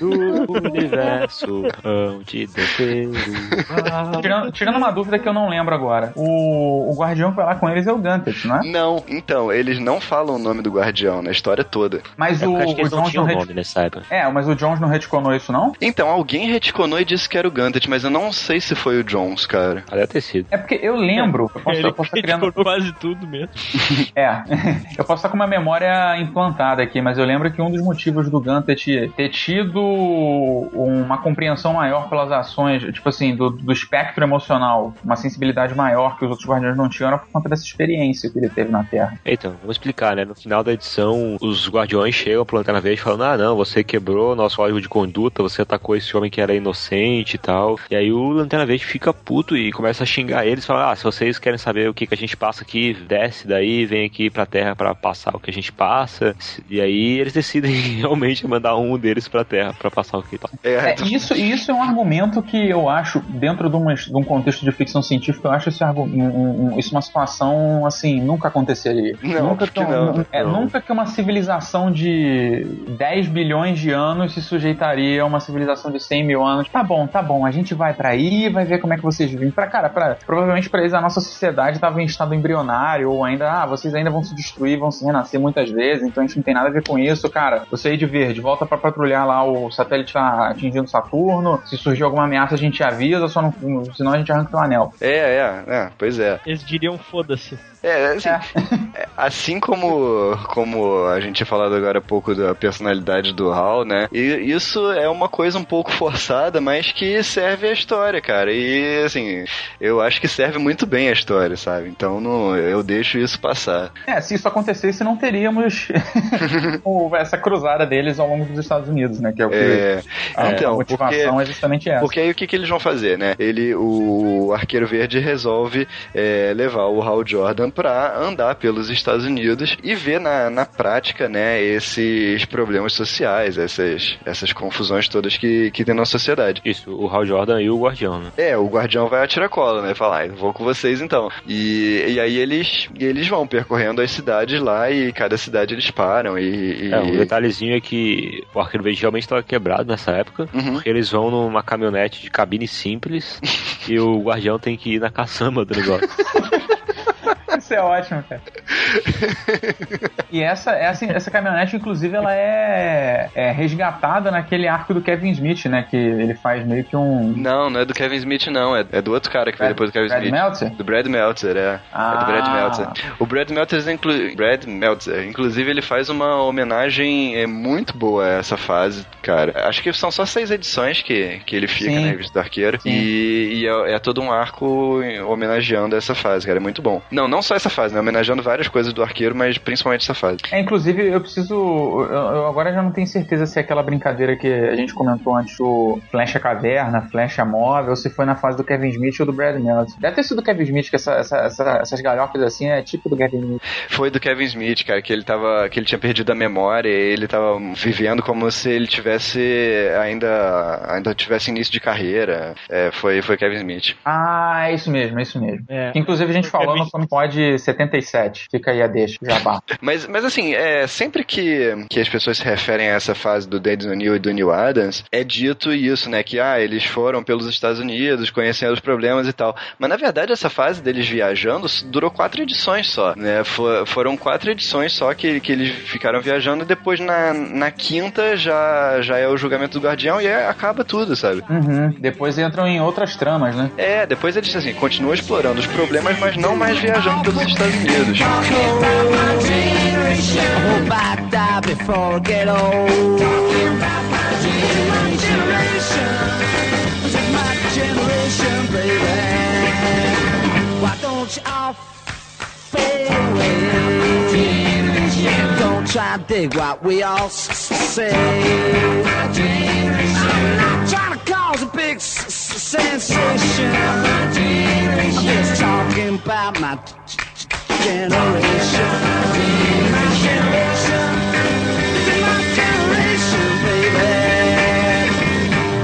[SPEAKER 2] do universo hão de defender o
[SPEAKER 4] Tirando, tirando uma dúvida que eu não lembro agora. O, o guardião que vai lá com eles é o Ganthet, não é?
[SPEAKER 5] Não, então, eles não falam o nome do guardião na história toda.
[SPEAKER 4] Mas
[SPEAKER 2] É
[SPEAKER 4] o,
[SPEAKER 2] acho
[SPEAKER 4] o
[SPEAKER 2] que eles não
[SPEAKER 4] Jones
[SPEAKER 2] tinham
[SPEAKER 4] não ret...
[SPEAKER 2] nome nessa época.
[SPEAKER 4] É, mas o Jones não retconou isso, não?
[SPEAKER 5] Então, alguém retconou e disse que era o Ganthet, mas eu não sei se foi o Jones, cara.
[SPEAKER 2] Deve ter sido.
[SPEAKER 4] É porque eu lembro. Eu posso,
[SPEAKER 1] Ele
[SPEAKER 4] eu posso estar criando.
[SPEAKER 1] criticou quase tudo mesmo.
[SPEAKER 4] É, eu posso estar com uma memória implantada aqui, mas eu lembro que um dos motivos do Ganthet ter tido uma compreensão maior pelas ações, tipo assim, do, do espectro emocional, uma sensibilidade maior que os outros guardiões não tinham, era por conta dessa experiência que ele teve na Terra.
[SPEAKER 2] Então, vamos explicar, né? No final da edição, os guardiões chegam pro Lanterna Verde falando: Ah, não, você quebrou nosso código de conduta, você atacou esse homem que era inocente e tal. E aí o Lanterna Verde fica puto e começa a xingar eles, fala: Ah, se vocês querem saber o que, que a gente passa aqui, desce daí, vem aqui pra Terra pra passar o que a gente passa. E aí eles decidem realmente mandar um deles pra Terra pra passar o que passa.
[SPEAKER 4] É, isso, e isso é um argumento que eu acho, dentro de, uma- de um contexto de ficção científica, eu acho esse um- um- isso uma situação, assim, nunca aconteceria.
[SPEAKER 5] Não,
[SPEAKER 4] nunca,
[SPEAKER 5] porque não.
[SPEAKER 4] é,
[SPEAKER 2] Não.
[SPEAKER 4] nunca que uma civilização de 10 bilhões de anos se sujeitaria a uma civilização de 100 mil anos. Tá bom, tá bom, a gente vai pra aí, vai ver como é que vocês vivem. Pra, cara, pra, provavelmente pra eles a nossa sociedade estava em estado embrionário, ou ainda, ah, vocês ainda vão se destruir, vão se renascer muitas vezes, então a gente não tem nada a ver com isso, cara. Você aí de verde, volta pra patrulhar lá, o satélite tá atingindo Saturno, se surgir alguma ameaça a gente avisa, só não, senão a gente arranca o anel.
[SPEAKER 5] É, é, é, pois é.
[SPEAKER 1] Eles diriam foda-se.
[SPEAKER 5] É, assim, é, assim como, como a gente tinha falado agora há pouco da personalidade do Hal, né? E isso é uma coisa um pouco forçada, mas que serve a história, cara. E assim, eu acho que serve muito bem a história, sabe? Então não, eu deixo isso passar.
[SPEAKER 4] É, se isso acontecesse, não teríamos essa cruzada deles ao longo dos Estados Unidos, né? Que é o que
[SPEAKER 5] É,
[SPEAKER 4] a,
[SPEAKER 5] então,
[SPEAKER 4] a motivação é justamente essa.
[SPEAKER 5] Porque aí o que, que eles vão fazer, né? Ele, o Arqueiro Verde resolve é, levar o Hal Jordan pra andar pelos Estados Unidos e ver na, na prática, né, esses problemas sociais, essas, essas confusões todas que, que tem na sociedade.
[SPEAKER 2] Isso, o Hal Jordan e o Guardião, né?
[SPEAKER 5] É, o guardião vai atirar cola, né? Falar, ah, vou com vocês então. E, e aí eles, eles vão percorrendo as cidades lá e cada cidade eles param e. e-
[SPEAKER 2] É, um detalhezinho é que o Arqueiro Verde realmente estava quebrado nessa época,
[SPEAKER 5] Uhum.
[SPEAKER 2] porque eles vão numa caminhonete de cabine simples e o Guardião tem que ir na caçamba do negócio.
[SPEAKER 4] Isso é ótimo, cara. e essa, essa, essa caminhonete, inclusive, ela é, é resgatada naquele arco do Kevin Smith, né? Que ele faz meio que um.
[SPEAKER 5] Não, não é do Kevin Smith, não. É, é do outro cara que veio depois do Kevin
[SPEAKER 4] Brad
[SPEAKER 5] Smith.
[SPEAKER 4] Meltzer?
[SPEAKER 5] Do Brad Meltzer, é. É
[SPEAKER 4] Ah.
[SPEAKER 5] do Brad Meltzer. O Brad Meltzer, inclu... Brad Meltzer, inclusive, ele faz uma homenagem é, muito boa a essa fase, cara. Acho que são só seis edições que, que ele fica
[SPEAKER 4] Sim.
[SPEAKER 5] na revista do Arqueiro.
[SPEAKER 4] Sim.
[SPEAKER 5] E, e é, é todo um arco homenageando essa fase, cara. É muito bom. Não, não só essa fase, né? Homenageando várias coisas do Arqueiro, mas principalmente essa fase.
[SPEAKER 4] É, inclusive, eu preciso. Eu, eu agora já não tenho certeza se é aquela brincadeira que a gente comentou antes, o Flecha Caverna, Flecha Móvel, se foi na fase do Kevin Smith ou do Brad Meltzer. Deve ter sido do Kevin Smith, que essa, essa, essa- essas galhocas assim é tipo do Kevin Smith.
[SPEAKER 5] Foi do Kevin Smith, cara, que ele tava. que ele tinha perdido a memória, e ele tava vivendo como se ele tivesse ainda. ainda tivesse início de carreira. É, foi, foi Kevin Smith.
[SPEAKER 4] Ah, é isso mesmo, é isso mesmo.
[SPEAKER 1] É.
[SPEAKER 4] Inclusive a gente falou no Comic Pod 77. Fica aí a deixa, jabá.
[SPEAKER 5] Mas, mas assim, é, sempre que, que as pessoas se referem a essa fase do Dennis O'Neill e do Neil Adams, é dito isso, né? Que ah, eles foram pelos Estados Unidos, conhecendo os problemas e tal. Mas na verdade, essa fase deles viajando durou quatro edições só, né? Fo- foram quatro edições só que, que eles ficaram viajando e depois na, na quinta já, já é o julgamento do Guardião e aí acaba tudo, sabe?
[SPEAKER 4] Uhum. Depois entram em outras tramas, né?
[SPEAKER 5] É, depois eles assim, continuam explorando os problemas, mas não mais viajando to coś
[SPEAKER 3] tam. I before I get old. My. It's my generation, baby. Why don't you all fade away? Don't try and dig what we all say. I'm not trying to cause a big sensation. I'm just talking about my generation. My generation. My generation, baby.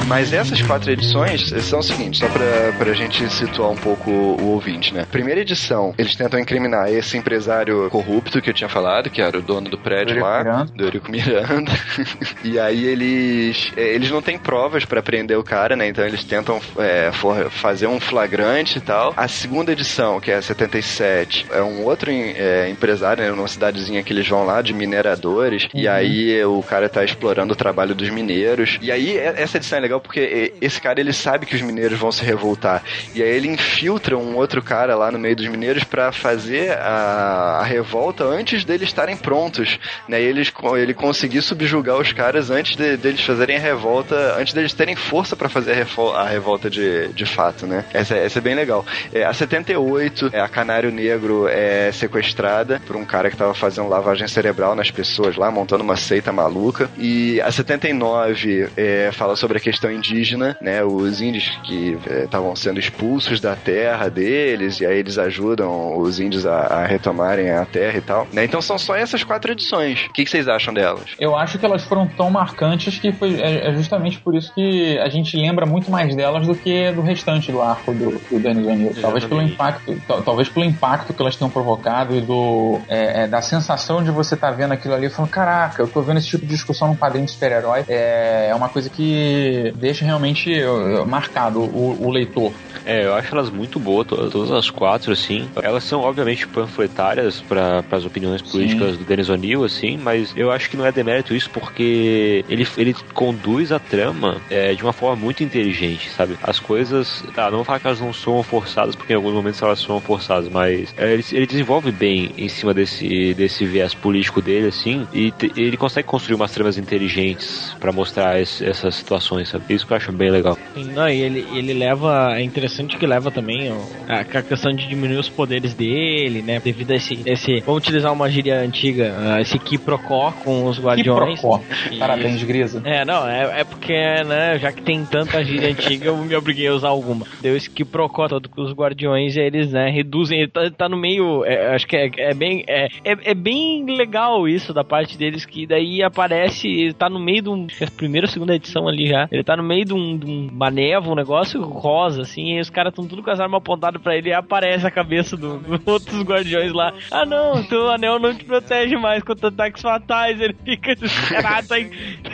[SPEAKER 5] Mas essas quatro edições são o seguinte, só pra, pra gente situar um pouco o, ouvinte, né? Primeira edição, eles tentam incriminar esse empresário corrupto que eu tinha falado, que era o dono do prédio
[SPEAKER 4] Eurico
[SPEAKER 5] lá,
[SPEAKER 4] Miranda.
[SPEAKER 5] do Eurico Miranda. e aí eles é, eles não têm provas pra prender o cara, né? Então eles tentam é, fazer um flagrante e tal. A segunda edição, que é a 77, é um outro é, empresário, né? Numa cidadezinha que eles vão lá, de mineradores. E aí o cara tá explorando o trabalho dos mineiros. E aí essa edição é legal porque é, esse cara ele sabe que os mineiros vão se revoltar. E aí ele infiltra um outro cara lá no meio dos mineiros pra fazer a, a revolta antes deles estarem prontos. Né? E eles, ele conseguir subjugar os caras antes de- deles fazerem a revolta, antes deles terem força pra fazer a, refo- a revolta de, de fato, né? Essa, essa é bem legal. É, a 78, é, a Canário Negro é sequestrada por um cara que tava fazendo lavagem cerebral nas pessoas lá, montando uma seita maluca. E a 79 é, fala sobre a questão indígena, né? Os índios que é, estavam sendo expulsos da terra deles, e aí eles ajudam os índios a, a retomarem a terra e tal. Né? Então são só essas quatro edições. O que, que vocês acham delas?
[SPEAKER 4] Eu acho que elas foram tão marcantes que foi é, é justamente por isso que a gente lembra muito mais delas do que do restante do arco do, do O'Neill. Talvez pelo impacto, tal- talvez pelo impacto que elas tenham provocado e do é, é, da sensação de você estar vendo aquilo ali e falando, caraca, eu tô vendo esse tipo de discussão num quadrinho de super-herói. É, é uma coisa que deixa realmente é, marcado o, o leitor.
[SPEAKER 2] É, eu acho elas muito boas, to- todas as quatro, assim. Elas são, obviamente, panfletárias para as opiniões políticas do Denis O'Neill, assim, mas eu acho que não é demérito isso porque ele, ele conduz a trama é, de uma forma muito inteligente, sabe? As coisas, tá, não vou falar que elas não são forçadas, porque em alguns momentos elas são forçadas, mas é, ele, ele desenvolve bem em cima desse, desse viés político dele, assim, e te- ele consegue construir umas tramas inteligentes para mostrar esse- essas situações, sabe? Isso que eu acho bem legal.
[SPEAKER 1] Não, e ele, ele leva. É interessante que leva também ó, a, a questão de diminuir os poderes dele, né? Devido a esse. esse vamos utilizar uma gíria antiga, ah, esse quiprocó com os guardiões.
[SPEAKER 4] Quiprocó.
[SPEAKER 1] E-
[SPEAKER 4] Parabéns, Grisa.
[SPEAKER 1] É, não, é, é porque, né, já que tem tanta gíria antiga, eu me obriguei a usar alguma. Deu esse quiprocó todo com os guardiões e eles, né, reduzem. Ele tá, tá no meio. é, acho que é, é bem. É, é, é bem legal isso da parte deles, que daí aparece. Ele tá no meio de um. é a Primeira ou segunda edição ali já. Ele tá no meio de um, de um manevo, um negócio rosa, assim, e os caras estão tudo com as armas apontadas pra ele e aparece a cabeça dos do outros guardiões lá. Ah, não, teu anel não te protege mais contra ataques fatais. Ele fica desesperado, aí.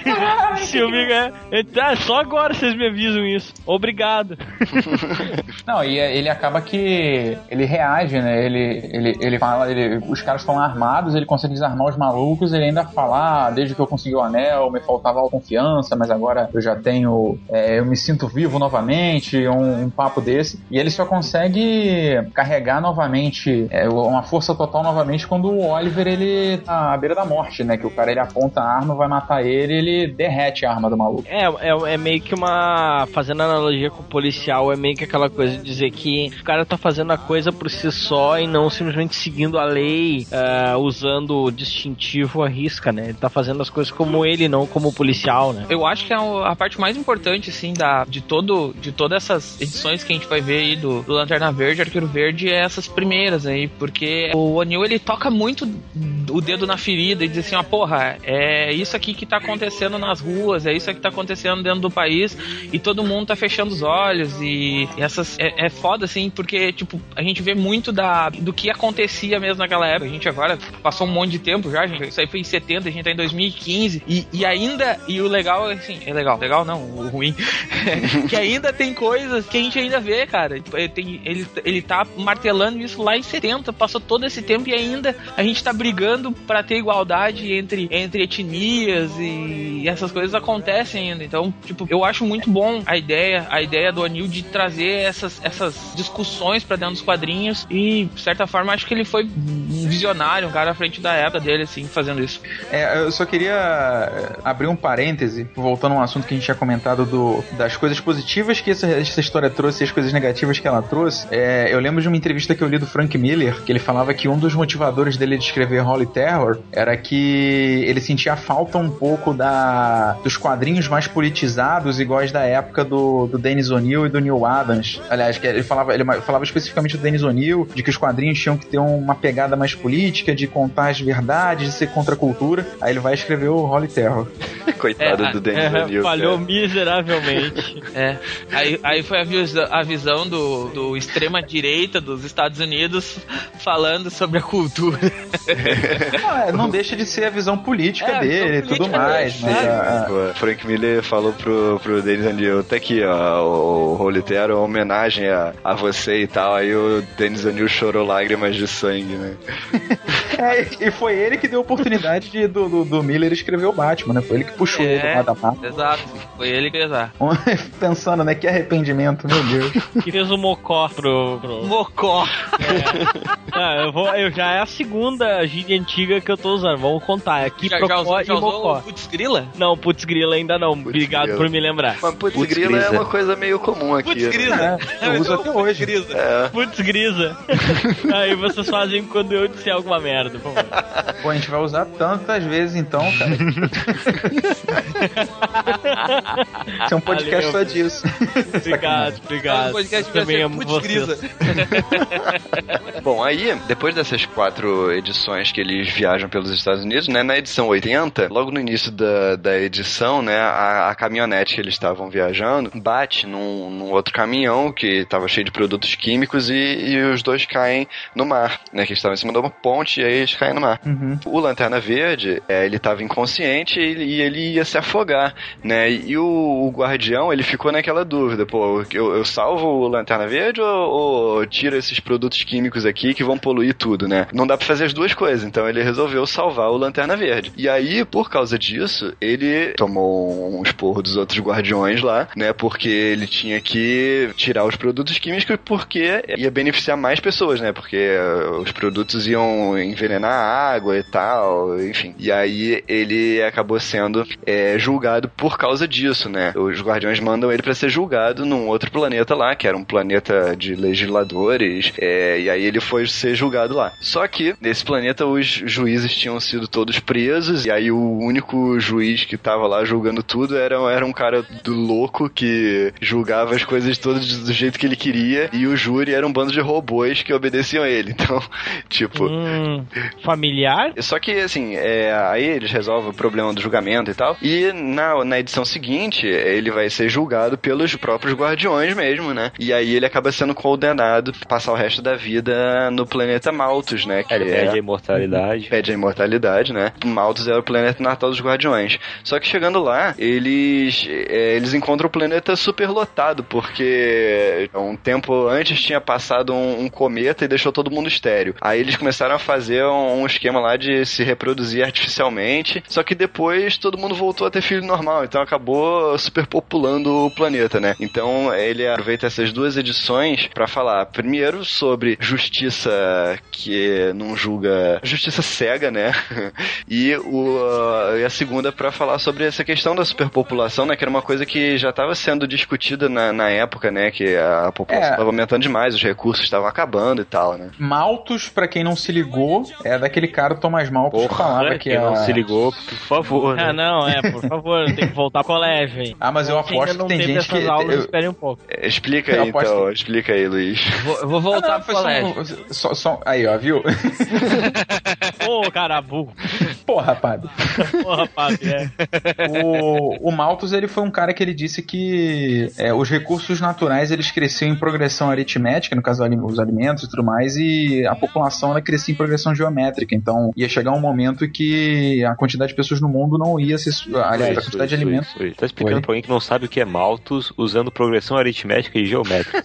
[SPEAKER 1] Né? Ele, Ah, só agora vocês me avisam isso. Obrigado.
[SPEAKER 4] Não, e é- ele acaba que ele reage, né? Ele, ele, ele fala, ele, os caras estão armados, ele consegue desarmar os malucos, ele ainda fala, ah, desde que eu consegui o anel, me faltava confiança, mas agora eu já tenho, é, eu me sinto vivo novamente, um, um papo desse. E ele só consegue carregar novamente, é, uma força total novamente quando o Oliver ele tá à beira da morte, né? Que o cara ele aponta a arma, vai matar ele, ele derrete a arma do maluco.
[SPEAKER 1] É, é, é meio que uma. Fazendo analogia com o policial, é meio que aquela coisa de dizer que o cara tá fazendo a coisa por si só e não simplesmente seguindo a lei, ah, usando o distintivo à risca, né? Ele tá fazendo as coisas como ele, não como o policial, né?
[SPEAKER 8] Eu acho que é a parte mais importante, assim, da, de, todo, de todas essas edições que a gente vai ver aí do, do Lanterna Verde, Arqueiro Verde, é essas primeiras aí, porque o O'Neill, ele toca muito o dedo na ferida e diz assim, ó, porra, é isso aqui que tá acontecendo nas ruas, é isso aqui que tá acontecendo dentro do país, e todo mundo tá fechando os olhos, e, e essas, é, é foda, assim, porque, tipo, a gente vê muito da, do que acontecia mesmo naquela época, a gente agora passou um monte de tempo já, gente, isso aí foi em 70, a gente tá em 2015, e, e ainda, e o legal, assim, é legal, legal não, o ruim, que ainda tem coisas que a gente ainda vê, cara, Tipo, ele, tem, ele, ele tá martelando isso lá em 70, passou todo esse tempo e ainda a gente tá brigando pra ter igualdade entre, entre etnias e essas coisas acontecem ainda, então, tipo, eu acho muito bom a ideia, a ideia do Anil de trazer essas, essas discussões pra dentro dos quadrinhos e, de certa forma, acho que ele foi um visionário, um cara à frente da época dele, assim, fazendo isso.
[SPEAKER 4] É, eu só queria é, abrir um parêntese, voltando a um assunto que a gente tinha comentado do, das coisas positivas que essa, essa história trouxe e as coisas negativas que ela trouxe. É, eu lembro de uma entrevista que eu li do Frank Miller, que ele falava que um dos motivadores dele de escrever Holly Terror era que ele sentia falta um pouco da dos quadrinhos mais politizados, iguais da época do, do Dennis O'Neill e do Neil Adams. Aliás, que ele falava, ele falava especificamente do Dennis O'Neill, de que os quadrinhos tinham que ter uma pegada mais política, de contar as verdades, de ser contra a cultura. Aí ele vai escrever o Holy Terror.
[SPEAKER 5] Coitado
[SPEAKER 8] É,
[SPEAKER 5] do Dennis O'Neill.
[SPEAKER 1] Falhou
[SPEAKER 5] cara.
[SPEAKER 1] miseravelmente.
[SPEAKER 8] É. Aí, aí foi a visão, a visão do, do extrema-direita dos Estados Unidos falando sobre a cultura.
[SPEAKER 4] Não, é, não deixa de ser a visão política
[SPEAKER 8] É,
[SPEAKER 4] dele e tudo mais, mas
[SPEAKER 8] é.
[SPEAKER 4] a- a-
[SPEAKER 5] Pô, Frank Miller falou pro, pro Dennis O'Neill, tá aqui, ó, o, o é uma homenagem a, a você e tal. Aí o Dennis O'Neill chorou lágrimas de sangue, né?
[SPEAKER 4] É, e foi ele que deu a oportunidade de, do, do, do Miller escrever o Batman, né? Foi ele que puxou
[SPEAKER 8] É.
[SPEAKER 4] lá da.
[SPEAKER 8] Exato. Foi ele que exato.
[SPEAKER 4] Pensando, né? Que arrependimento, meu Deus.
[SPEAKER 1] Que fez o Mocó pro. pro...
[SPEAKER 8] Mocó.
[SPEAKER 1] Ah, eu, vou, eu já é a segunda gíria antiga que eu tô usando. Vamos contar. É Aqui
[SPEAKER 8] Já, já
[SPEAKER 1] Procó
[SPEAKER 8] usou,
[SPEAKER 1] e
[SPEAKER 8] já usou
[SPEAKER 1] Mocó.
[SPEAKER 8] o Putz Grila?
[SPEAKER 1] Não, putz grila ainda não. Obrigado
[SPEAKER 5] grila.
[SPEAKER 1] por me lembrar.
[SPEAKER 5] Mas putz,
[SPEAKER 2] Putz,
[SPEAKER 5] grila é uma coisa meio comum aqui.
[SPEAKER 8] Putz
[SPEAKER 5] né?
[SPEAKER 8] Grila.
[SPEAKER 4] É, eu uso até hoje.
[SPEAKER 8] Grisa.
[SPEAKER 5] É.
[SPEAKER 1] Putz grisa. Aí vocês fazem quando eu disser alguma merda, por favor.
[SPEAKER 4] Pô, a gente vai usar tantas vezes então, cara. Isso é um podcast
[SPEAKER 1] Valeu.
[SPEAKER 4] só disso.
[SPEAKER 1] Obrigado, obrigado.
[SPEAKER 8] O podcast
[SPEAKER 1] Também
[SPEAKER 8] vai ser Putz
[SPEAKER 1] vocês.
[SPEAKER 8] Grisa.
[SPEAKER 5] Bom, aí, depois dessas quatro edições que eles viajam pelos Estados Unidos, né, na edição 80, logo no início da, da edição, né, a, a caminhonete que eles estavam viajando bate num, num outro caminhão que estava cheio de produtos químicos e, e os dois caem no mar, né, que eles estavam em cima de uma ponte e aí eles caem no mar.
[SPEAKER 4] Uhum.
[SPEAKER 5] O Lanterna Verde, é, ele estava inconsciente e ele, e ele ia se afogar, né? E o, o Guardião, ele ficou naquela dúvida, pô, eu, eu salvo o Lanterna Verde ou, ou tiro esses produtos químicos aqui que vão poluir tudo, né? Não dá pra fazer as duas coisas, então ele resolveu salvar o Lanterna Verde. E aí, por causa disso, ele tomou um esporro dos outros Guardiões lá, né? Porque ele tinha que tirar os produtos químicos porque ia beneficiar mais pessoas, né? Porque eh, os produtos iam envenenar a água e tal, enfim. E aí ele acabou sendo é, julgado por causa disso, né? Os Guardiões mandam ele pra ser julgado num outro planeta lá, que era um planeta de legisladores, é, e aí ele foi ser julgado lá. Só que nesse planeta os juízes tinham sido todos presos, e aí o único juiz que tava lá julgando tudo era, era um cara do louco que julgava as coisas todas do jeito que ele queria, e o júri era um bando de robôs que obedeciam ele. Então, tipo.
[SPEAKER 1] Hum, familiar?
[SPEAKER 5] Só que, assim, é, aí eles resolvem o problema do julgamento e tal. E na, na edição seguinte, ele vai ser julgado pelos próprios guardiões mesmo, né? E aí ele acaba sendo condenado a passar o resto da vida no planeta Malthus, né? Que
[SPEAKER 2] Ele perde a imortalidade.
[SPEAKER 5] Pede a imortalidade, né? Malthus é o planeta natal dos Guardiões. Só que chegando lá, eles é, eles encontram o planeta super lotado, porque um tempo antes tinha passado um, um cometa e deixou todo mundo estéreo. Aí eles começaram a fazer um, um esquema lá de se reproduzir artificialmente, só que depois todo mundo voltou a ter filho normal, então acabou superpopulando o planeta, né? Então ele aproveita essas duas edições para falar primeiro sobre justiça que não julga justiça cega, né? e, o, e a segunda para falar sobre essa questão da superpopulação, né? Que era uma coisa que já estava sendo discutida na, na época, né? Que a população
[SPEAKER 4] É.
[SPEAKER 5] estava aumentando demais, os recursos estavam acabando e tal, né?
[SPEAKER 4] Malthus, pra quem não se ligou, é daquele cara o Thomas Malthus que falava que
[SPEAKER 2] Quem não se ligou, por favor.
[SPEAKER 1] Ah,
[SPEAKER 2] Né?
[SPEAKER 1] não, é, por favor, tem que voltar ao colégio, hein.
[SPEAKER 4] Ah, mas eu aposto
[SPEAKER 1] não
[SPEAKER 4] que tem gente
[SPEAKER 1] essas
[SPEAKER 4] que...
[SPEAKER 1] aulas,
[SPEAKER 4] eu-
[SPEAKER 1] espere um pouco.
[SPEAKER 5] É, Explica
[SPEAKER 4] Eu
[SPEAKER 5] aí,
[SPEAKER 4] aposto
[SPEAKER 5] então. Explica aí, Luiz.
[SPEAKER 8] Vou, eu vou
[SPEAKER 4] Ah,
[SPEAKER 8] voltar
[SPEAKER 4] não,
[SPEAKER 8] pro colégio.
[SPEAKER 4] um- só, só- Aí, ó, viu?
[SPEAKER 1] Ô, cara burro.
[SPEAKER 4] Porra, padre.
[SPEAKER 1] Porra, padre, é.
[SPEAKER 4] o, o Malthus ele foi um cara que ele disse que é, os recursos naturais eles cresciam em progressão aritmética, no caso os alimentos e tudo mais, e a população ela crescia em progressão geométrica. Então ia chegar um momento em que a quantidade de pessoas no mundo não ia ser. Aliás, a
[SPEAKER 2] Isso,
[SPEAKER 4] quantidade de alimentos.
[SPEAKER 2] isso, isso. Tá explicando
[SPEAKER 4] Oi.
[SPEAKER 2] pra alguém que não sabe o que é Malthus usando progressão aritmética e geométrica.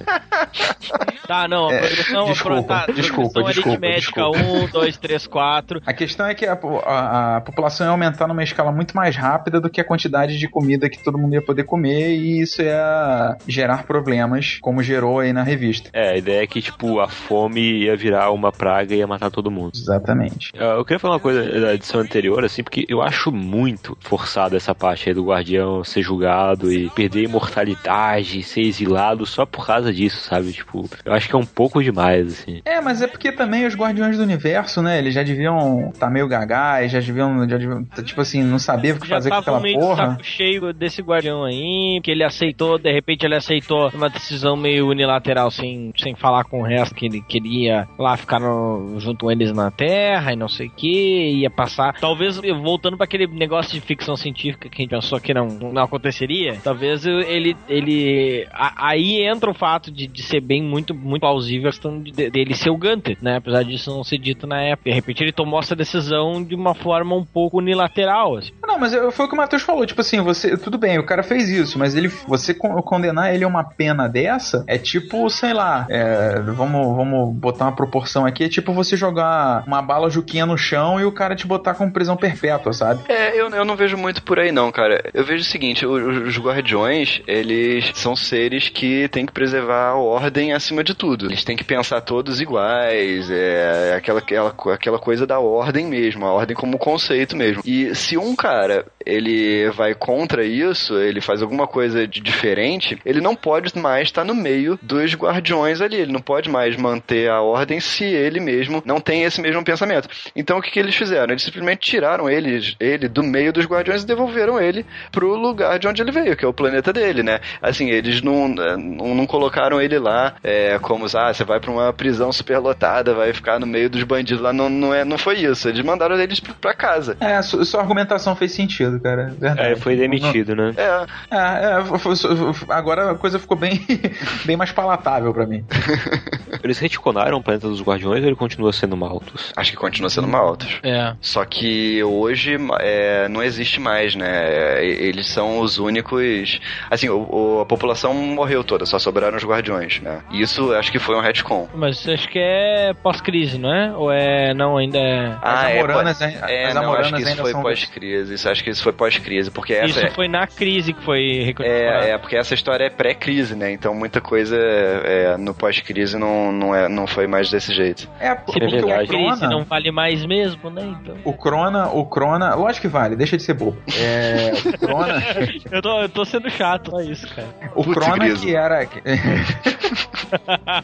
[SPEAKER 1] Tá, não, a
[SPEAKER 4] É,
[SPEAKER 1] progressão,
[SPEAKER 4] desculpa,
[SPEAKER 1] a pro- tá,
[SPEAKER 4] desculpa,
[SPEAKER 1] progressão
[SPEAKER 4] desculpa,
[SPEAKER 1] aritmética,
[SPEAKER 4] desculpa.
[SPEAKER 1] 1, 2, 3, 4.
[SPEAKER 4] A questão é que a, a- a população ia aumentar numa escala muito mais rápida do que a quantidade de comida que todo mundo ia poder comer, e isso ia gerar problemas, como gerou aí na revista.
[SPEAKER 2] É, a ideia é que, tipo, a fome ia virar uma praga e ia matar todo mundo.
[SPEAKER 4] Exatamente.
[SPEAKER 2] Ah, Eu queria falar uma coisa da edição anterior, assim, porque eu acho muito forçado essa parte aí do Guardião ser julgado e perder imortalidade, ser exilado só por causa disso, sabe? Tipo, eu acho que é um pouco demais, assim.
[SPEAKER 4] É, mas é porque também os Guardiões do Universo, né? Eles já deviam deviam estar meio gagás, já deviam, já deviam, tipo assim, não saber o que
[SPEAKER 1] Já
[SPEAKER 4] fazer com aquela
[SPEAKER 1] meio
[SPEAKER 4] porra.
[SPEAKER 1] saco cheio desse guardião aí, que ele aceitou, de repente ele aceitou uma decisão meio unilateral, sem, sem falar com o resto, que ele queria lá ficar no- junto com eles na Terra e não sei o que, ia passar. Talvez, voltando para aquele negócio de ficção científica que a gente pensou que não, não aconteceria, talvez ele. ele a- aí entra o fato de, de ser bem muito, muito plausível a questão de- dele ser o Gunter, né? Apesar disso não ser dito na época. De repente ele tomou essa decisão de uma forma um pouco unilateral, assim.
[SPEAKER 4] Não, mas foi o que o Matheus falou, tipo assim, você, tudo bem, o cara fez isso, mas ele, você con- condenar ele a uma pena dessa, é tipo, sei lá, é, vamos, vamos botar uma proporção aqui, é tipo você jogar uma bala juquinha no chão e o cara te botar com prisão perpétua, sabe?
[SPEAKER 5] É, eu, eu não vejo muito por aí não, cara. Eu vejo o seguinte, o- os guardiões, eles são seres que têm que preservar a ordem acima de tudo. Eles têm que pensar todos iguais, é aquela, aquela, aquela coisa da ordem mesmo, a ordem como conceito mesmo. E se um cara, ele vai contra isso, ele faz alguma coisa de diferente, ele não pode mais estar no meio dos guardiões ali, ele não pode mais manter a ordem se ele mesmo não tem esse mesmo pensamento. Então o que, que eles fizeram? Eles simplesmente tiraram ele, ele do meio dos guardiões e devolveram ele pro lugar de onde ele veio, que é o planeta dele, né? Assim, eles não, não, não colocaram ele lá é, como, ah, você vai pra uma prisão superlotada, vai ficar no meio dos bandidos lá. Não, não, é, não foi isso. Eles mandaram eles pra- casa.
[SPEAKER 4] É, su- sua argumentação fez sentido, cara, verdade.
[SPEAKER 2] É, foi demitido, né?
[SPEAKER 5] É,
[SPEAKER 4] É, é, foi- foi- agora a coisa ficou bem, bem mais palatável pra mim.
[SPEAKER 2] Eles retconaram o planeta dos Guardiões ou ele continua sendo Malthus?
[SPEAKER 5] acho que continua sendo Malthus.
[SPEAKER 1] É.
[SPEAKER 5] Só que hoje é, não existe mais, né? Eles são os únicos. Assim, o- o- a população morreu toda, só sobraram os guardiões, né? E isso acho que foi um retcon.
[SPEAKER 1] Mas acho que é pós-crise, não é? Ou é. Não, ainda é.
[SPEAKER 4] As
[SPEAKER 5] é,
[SPEAKER 4] Amoranas, hein?
[SPEAKER 5] é,
[SPEAKER 4] As
[SPEAKER 5] não, acho
[SPEAKER 4] Amoranas
[SPEAKER 5] que isso
[SPEAKER 4] ainda
[SPEAKER 5] foi
[SPEAKER 4] são-
[SPEAKER 5] pós-crise. Isso acho que isso foi pós-crise, porque essa
[SPEAKER 1] Isso
[SPEAKER 5] é,
[SPEAKER 1] foi na crise que foi reconhecido.
[SPEAKER 5] é, é, porque essa história é pré-crise, né? Então muita coisa é, no pós-crise não, não, é, não foi mais desse jeito.
[SPEAKER 4] É,
[SPEAKER 1] Se
[SPEAKER 4] porque o
[SPEAKER 2] verdade.
[SPEAKER 1] a crise
[SPEAKER 4] Crona,
[SPEAKER 1] não vale mais mesmo, né? Então.
[SPEAKER 4] o Crona, o Crona, lógico que vale, deixa de ser bobo. É, o Crona,
[SPEAKER 1] Eu tô, eu tô sendo chato, só isso, cara.
[SPEAKER 4] o
[SPEAKER 5] Putz,
[SPEAKER 4] Crona
[SPEAKER 5] grisa.
[SPEAKER 4] que era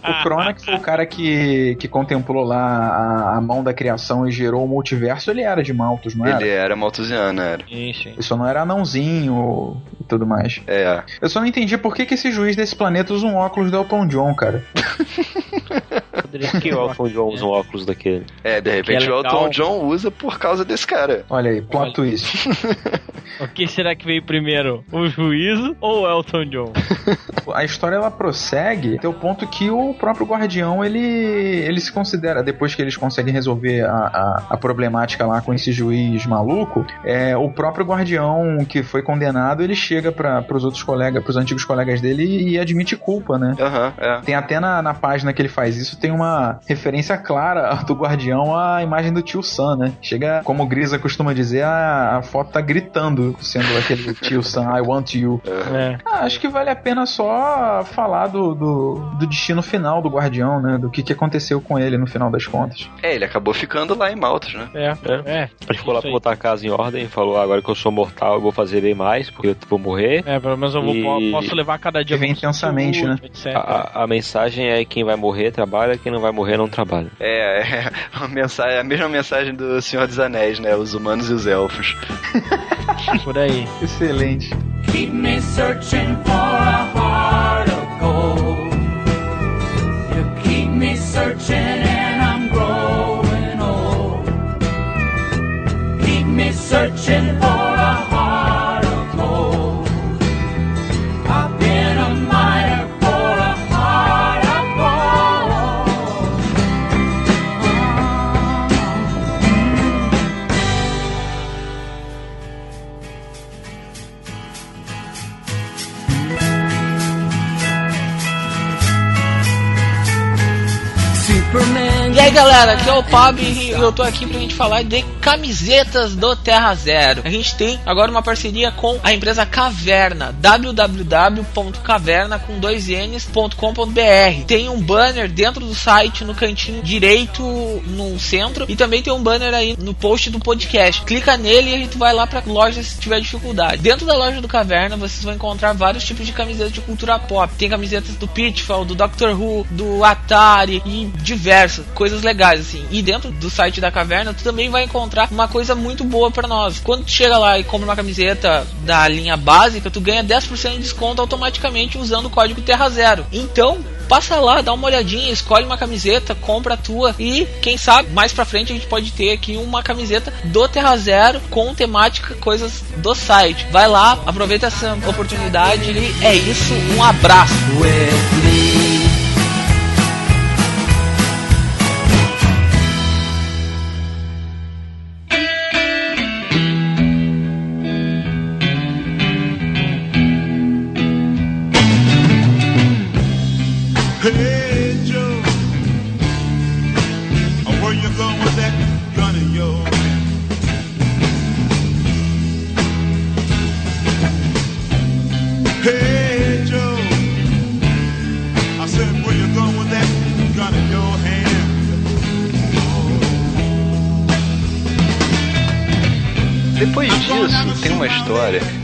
[SPEAKER 4] o Crona que foi o cara que, que contemplou lá a, a mão da criação e gerou o multiverso, ele era de Malthus, não era?
[SPEAKER 5] Ele era maltusiano, era.
[SPEAKER 1] Sim, sim.
[SPEAKER 4] Ele só não era anãozinho e tudo mais.
[SPEAKER 5] É.
[SPEAKER 4] Eu só não entendi por que, que esse juiz desse planeta usa um óculos do Elton John, cara.
[SPEAKER 1] Poderia
[SPEAKER 2] que o Elton John usa um óculos daquele?
[SPEAKER 5] É, de repente
[SPEAKER 1] é
[SPEAKER 5] o. Elton John usa por causa desse cara.
[SPEAKER 4] Olha aí, plot
[SPEAKER 1] Olha.
[SPEAKER 4] twist.
[SPEAKER 1] O que será que veio primeiro? O juízo ou o Elton John?
[SPEAKER 4] A história ela prossegue até o ponto que o próprio guardião ele, ele se considera, depois que eles conseguem resolver a, a, a problemática lá com esse juiz maluco, é, o próprio guardião que foi condenado ele chega para os outros colegas, para os antigos colegas dele e, e admite culpa, né?
[SPEAKER 5] Aham, é.
[SPEAKER 4] Tem até na, na página que ele faz isso, tem uma referência clara do Guardião à imagem do tio Sam, né? Chega, como o Grisa costuma dizer, a, a foto tá gritando, sendo aquele tio Sam, I want you.
[SPEAKER 1] É.
[SPEAKER 4] Ah, acho que vale a pena só falar do, do, do destino final do Guardião, né? Do que, que aconteceu com ele no final das contas.
[SPEAKER 5] É, ele acabou ficando lá em Maltas, né?
[SPEAKER 1] É, é.
[SPEAKER 2] Ele ficou lá pra botar a casa em ordem e falou: "Ah, agora que eu sou mortal, eu vou fazer bem mais, porque eu vou morrer.
[SPEAKER 1] É, pelo menos eu vou,
[SPEAKER 2] E-
[SPEAKER 1] posso levar cada dia com
[SPEAKER 4] intensamente,
[SPEAKER 1] saúde, etc.
[SPEAKER 2] A, a- a mensagem é quem vai morrer trabalha, quem não vai morrer não trabalha.
[SPEAKER 5] É, é a, mensagem, a mesma mensagem do Senhor dos Anéis, né? Os humanos e os elfos.
[SPEAKER 1] Por aí.
[SPEAKER 4] Excelente.
[SPEAKER 7] Keep me searching for a heart of gold. You keep me searching searching for
[SPEAKER 8] aí galera, aqui é o Pab e eu tô aqui pra gente falar de camisetas do Terra Zero. A gente tem agora uma parceria com a empresa Caverna, www.caverna com dois N's.com.br. Tem um banner dentro do site no cantinho direito no centro e também tem um banner aí no post do podcast. Clica nele e a gente vai lá pra loja se tiver dificuldade. Dentro da loja do Caverna vocês vão encontrar vários tipos de camisetas de cultura pop. Tem camisetas do Pitfall, do Doctor Who, do Atari e diversas coisas coisas legais, assim. E dentro do site da caverna, tu também vai encontrar uma coisa muito boa pra nós. Quando tu chega lá e compra uma camiseta da linha básica, tu ganha 10% de desconto automaticamente usando o código Terra Zero. Então, passa lá, dá uma olhadinha, escolhe uma camiseta, compra a tua e quem sabe mais pra frente a gente pode ter aqui uma camiseta do Terra Zero com temática coisas do site. Vai lá, aproveita essa oportunidade e é isso, um abraço.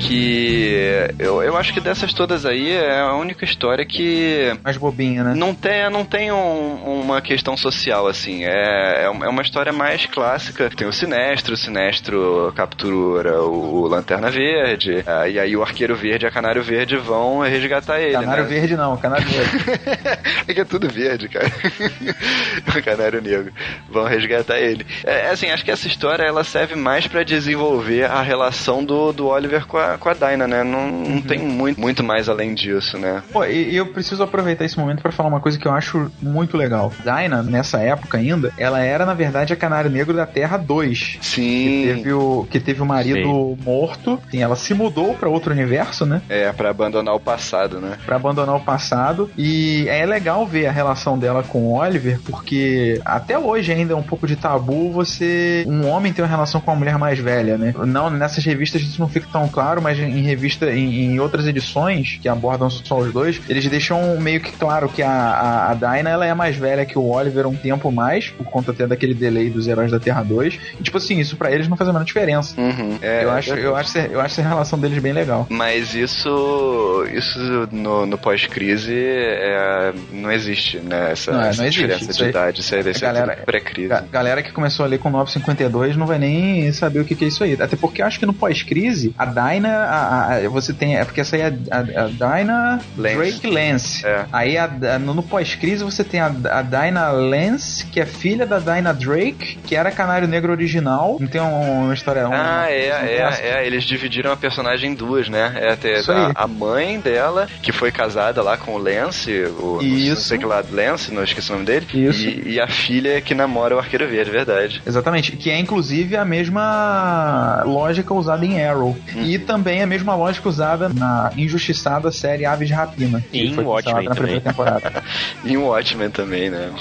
[SPEAKER 5] Que eu, eu acho que dessas todas aí é a única história que
[SPEAKER 4] Mais bobinha, né?
[SPEAKER 5] não tem, não tem um- uma questão social, assim. É, é é uma história mais clássica. Tem o Sinestro, o Sinestro captura o, Lanterna Verde, ah, e aí o Arqueiro Verde e a Canário Verde vão resgatar ele,
[SPEAKER 4] Canário
[SPEAKER 5] né?
[SPEAKER 4] verde não, canário verde.
[SPEAKER 5] é que é tudo verde, cara. o canário negro. Vão resgatar ele. É, assim, acho que essa história ela serve mais pra desenvolver a relação do, do Oliver com a, com a Dinah, né? Não, não tem muito, muito mais além disso, né?
[SPEAKER 4] Pô, e, eu preciso aproveitar esse momento pra falar uma coisa que eu acho muito legal. Dinah, nessa época ainda, ela era, na verdade, a Canário Negro da Terra 2. Que
[SPEAKER 5] Sim.
[SPEAKER 4] teve, o, que teve o marido morto. Sim, ela se mudou pra outro universo, né?
[SPEAKER 5] É, pra abandonar o passado, né?
[SPEAKER 4] Pra abandonar o passado. E é legal ver a relação dela com o Oliver, porque até hoje ainda é um pouco de tabu você. Um homem ter uma relação com uma mulher mais velha, né? Não, nessas revistas isso não fica tão claro, mas em revista, em, em outras edições que abordam só os dois, eles deixam meio que claro que a, a, a Dinah ela é mais velha que o Oliver um tempo mais, por conta até daquele delay dos Heróis da Terra 2. E, tipo assim, isso pra eles não faz a menor diferença.
[SPEAKER 5] Uhum. É,
[SPEAKER 4] eu, acho, eu, acho, eu acho essa relação deles bem legal.
[SPEAKER 5] Mas isso, isso no, no pós-crise é, não existe, né? Essa,
[SPEAKER 4] Não, é, não
[SPEAKER 5] essa
[SPEAKER 4] existe.
[SPEAKER 5] diferença
[SPEAKER 4] Isso
[SPEAKER 5] de
[SPEAKER 4] aí-
[SPEAKER 5] idade. Isso
[SPEAKER 4] galera-
[SPEAKER 5] tudo pré-crise.
[SPEAKER 4] Ga- galera que começou a ler com 952 não vai nem saber o que, que é isso aí. Até porque eu acho que no pós-crise, a Dinah, a, a- você tem. É porque essa aí é a, a, Dinah
[SPEAKER 5] Lance.
[SPEAKER 4] Drake Lance.
[SPEAKER 5] É.
[SPEAKER 4] Aí no, no pós-crise você tem a, a Dinah Lance, que é filha da Dinah Drake, que era Canário Negro original. Não tem uma, uma história. uma-
[SPEAKER 5] Ah, é, é,
[SPEAKER 4] graça.
[SPEAKER 5] é, eles dividiram a personagem em duas, né? É
[SPEAKER 4] aí.
[SPEAKER 5] a, a mãe dela, que foi casada lá com o Lance, o não
[SPEAKER 4] Isso.
[SPEAKER 5] sei que lá, Lance, não esqueci o nome dele.
[SPEAKER 4] Isso.
[SPEAKER 5] E, e a filha que namora o Arqueiro Verde, verdade.
[SPEAKER 4] Exatamente, que é inclusive a mesma lógica usada em Arrow.
[SPEAKER 5] Hum.
[SPEAKER 4] E também a mesma lógica usada na injustiçada série Aves de Rapina. que
[SPEAKER 2] E em Watchmen
[SPEAKER 4] na primeira
[SPEAKER 2] também.
[SPEAKER 4] temporada.
[SPEAKER 5] E o Watchmen também, né?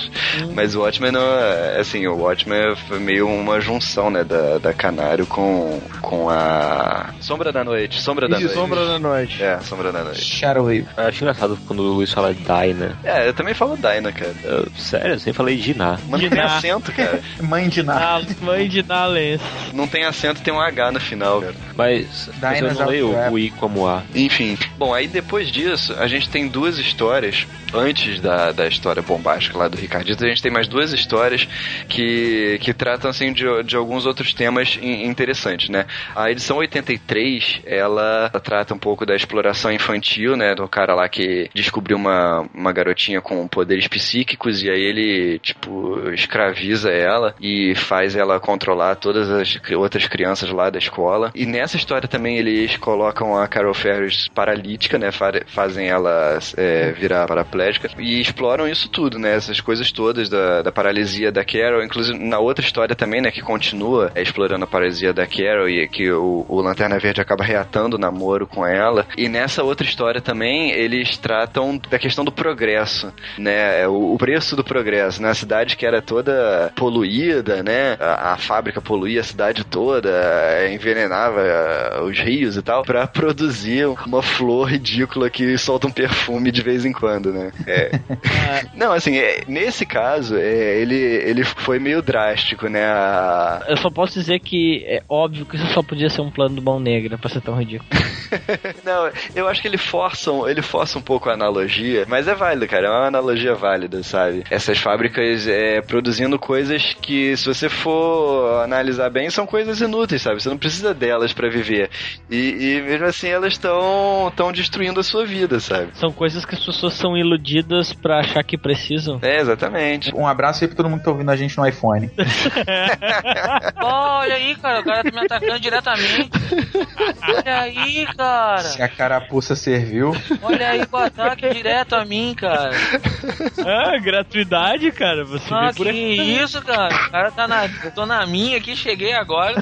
[SPEAKER 5] Mas o Watchmen, é- assim, o Watchmen foi meio uma junção, né, da, da Canário com, com a Sombra da Noite. Sombra da
[SPEAKER 1] Isso,
[SPEAKER 5] Noite.
[SPEAKER 1] Sombra da Noite.
[SPEAKER 5] É, Sombra da Noite.
[SPEAKER 4] Shadowwave.
[SPEAKER 2] Eu acho engraçado quando o Luiz fala Dinah.
[SPEAKER 5] É, eu também falo Dinah, cara.
[SPEAKER 2] Eu, sério, eu sempre falei Diná.
[SPEAKER 5] Mas não tem acento, cara.
[SPEAKER 4] Mãe de nada.
[SPEAKER 1] A mãe de Nalens.
[SPEAKER 5] Não tem acento, tem um H no final, cara.
[SPEAKER 2] Mas, mas não leio
[SPEAKER 4] Outwrap.
[SPEAKER 2] o I como A.
[SPEAKER 5] Enfim, bom, aí depois disso, a gente tem duas histórias, antes da, da história bombástica lá do Ricardito, a gente tem mais duas histórias que, que tratam, assim, de, de alguns outros temas in- interessantes, né? A edição 83, ela trata um pouco da exploração infantil, né, do cara lá que descobriu uma, uma garotinha com poderes psíquicos e aí ele, tipo, escraviza ela e faz ela controlar todas as outras crianças lá da escola. E nessa história também eles colocam a Carol Ferris paralítica, né? fa- Fazem ela é, virar paraplégica e exploram isso tudo, né? Essas coisas todas da, da paralisia da Carol. Inclusive na outra história também, né? Que continua é, explorando a paralisia da Carol e que o, o Lanterna Verde acaba reatando o namoro com ela. E nessa outra história também eles tratam da questão do progresso, né? O, o preço do progresso, né? A cidade que era toda poluída, né? A, a fábrica poluía a cidade toda, eh, envenenava os rios e tal, pra produzir uma flor ridícula que solta um perfume de vez em quando, né? É. Não, assim, é, nesse caso, é, ele, ele foi meio drástico, né? A-
[SPEAKER 1] Eu só posso dizer que é óbvio que isso só podia ser um plano do Mão Negra pra ser tão ridículo.
[SPEAKER 5] Não, eu acho que ele força, um- ele força um pouco a analogia, mas é válido, cara, é uma analogia válida, sabe? Essas fábricas é, produzindo coisas que, se você for analisar bem, são coisas inúteis, sabe? Você não precisa delas pra viver. E, e mesmo assim elas estão tão destruindo a sua vida, sabe?
[SPEAKER 1] São coisas que as pessoas são iludidas pra achar que precisam.
[SPEAKER 5] É, exatamente.
[SPEAKER 4] Um abraço aí pra todo mundo que tá ouvindo a gente no iPhone.
[SPEAKER 8] Olha aí, cara, o cara tá me atacando diretamente. Olha aí, cara.
[SPEAKER 4] Se a carapuça serviu.
[SPEAKER 8] Olha aí o ataque direto a mim, cara.
[SPEAKER 1] Ah, gratuidade, cara. Você
[SPEAKER 8] Ah, que isso, cara. O cara tá na. Eu tô na minha aqui, cheguei agora.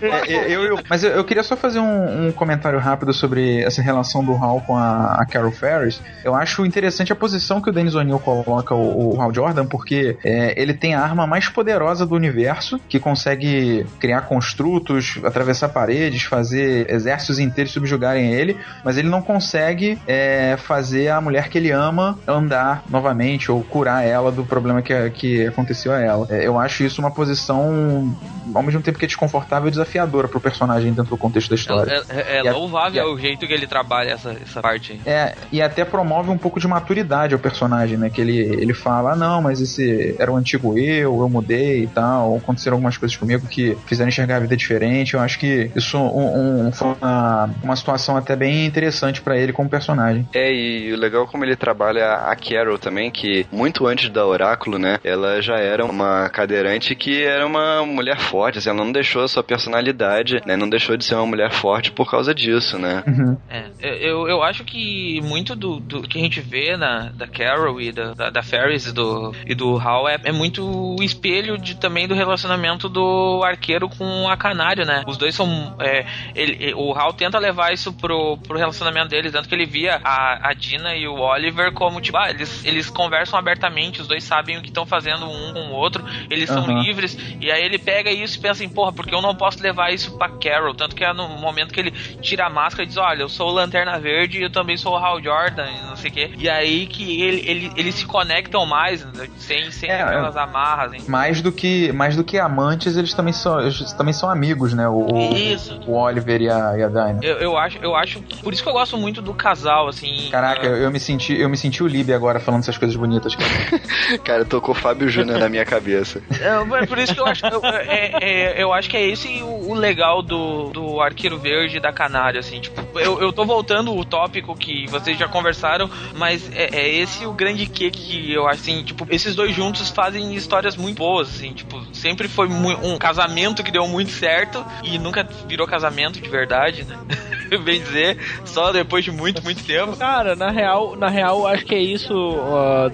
[SPEAKER 4] É, é, eu, eu- mas eu, eu queria só fazer um, um comentário rápido sobre essa relação do Hal com a, a Carol Ferris. Eu acho interessante a posição que o Dennis O'Neill coloca o, o Hal Jordan, porque é, ele tem a arma mais poderosa do universo, que consegue criar construtos, atravessar paredes, fazer exércitos inteiros subjugarem ele, mas ele não consegue é, fazer a mulher que ele ama andar novamente ou curar ela do problema que, que aconteceu a ela. É, eu acho isso uma posição, ao mesmo tempo que é desconfortável e desafiadora pro personagem dentro do contexto da história.
[SPEAKER 8] É, é- é louvável
[SPEAKER 4] a-
[SPEAKER 8] o jeito que ele trabalha essa, essa parte aí.
[SPEAKER 4] É, e até promove um pouco de maturidade ao personagem, né? Que ele, ele fala, ah, não, mas esse era o antigo eu, eu mudei e tal, aconteceram algumas coisas comigo que fizeram enxergar a vida diferente. Eu acho que isso um, um- foi uma, uma situação até bem interessante pra ele como personagem.
[SPEAKER 5] É, e o legal é como ele trabalha a Carol também, que muito antes da Oráculo, né, ela já era uma cadeirante que era uma mulher forte, assim, ela não deixou a sua personalidade, né, não deixou de ser uma mulher forte por causa disso, né.
[SPEAKER 4] Uhum.
[SPEAKER 8] É, eu, eu acho que muito do, do que a gente vê na, da Carol e da, da, da Ferris e do, e do Hal é, é muito o espelho de, também do relacionamento do arqueiro com a canário, né? Os dois são. é, ele, o Hal tenta levar isso pro, pro relacionamento deles, tanto que ele via a, a Dina e o Oliver como, tipo, ah, eles, eles conversam abertamente, os dois sabem o que estão fazendo um com o outro, eles são
[SPEAKER 4] Aham.
[SPEAKER 8] livres, e aí ele pega isso e pensa assim, porra, porque eu não posso levar isso pra Carol? Tanto que é no momento que ele tira a máscara e diz, olha, eu sou o Lanterna Verde e eu também sou o Hal Jordan, e não sei o quê. E aí que ele, ele, eles se conectam mais, né, sem, sem
[SPEAKER 4] É,
[SPEAKER 8] aquelas amarras, hein?
[SPEAKER 4] Mais do que mais do que amantes, eles também são, eles também são amigos, né? O, o,
[SPEAKER 8] Isso.
[SPEAKER 4] o Oliver e a, e a Dinah.
[SPEAKER 8] Eu, eu acho, eu acho, por isso que eu gosto muito do casal, assim.
[SPEAKER 4] Caraca, eu, eu me senti, eu me senti o Libby agora falando essas coisas bonitas. Cara.
[SPEAKER 5] Cara, tocou Fábio Júnior na minha cabeça.
[SPEAKER 8] É, é por isso que eu acho, eu, é, é, eu acho que é esse o, o legal do, do Arqueiro Verde da Canário, assim, tipo, eu, eu tô voltando o tópico que vocês já conversaram, mas é, é esse o grande que que eu acho, assim, tipo, esses dois juntos fazem histórias muito boas, assim, tipo, sempre foi um casamento que deu muito certo e nunca virou casamento de verdade, né? Bem dizer, só depois de muito, muito tempo.
[SPEAKER 1] Cara, na real, na real, acho que é isso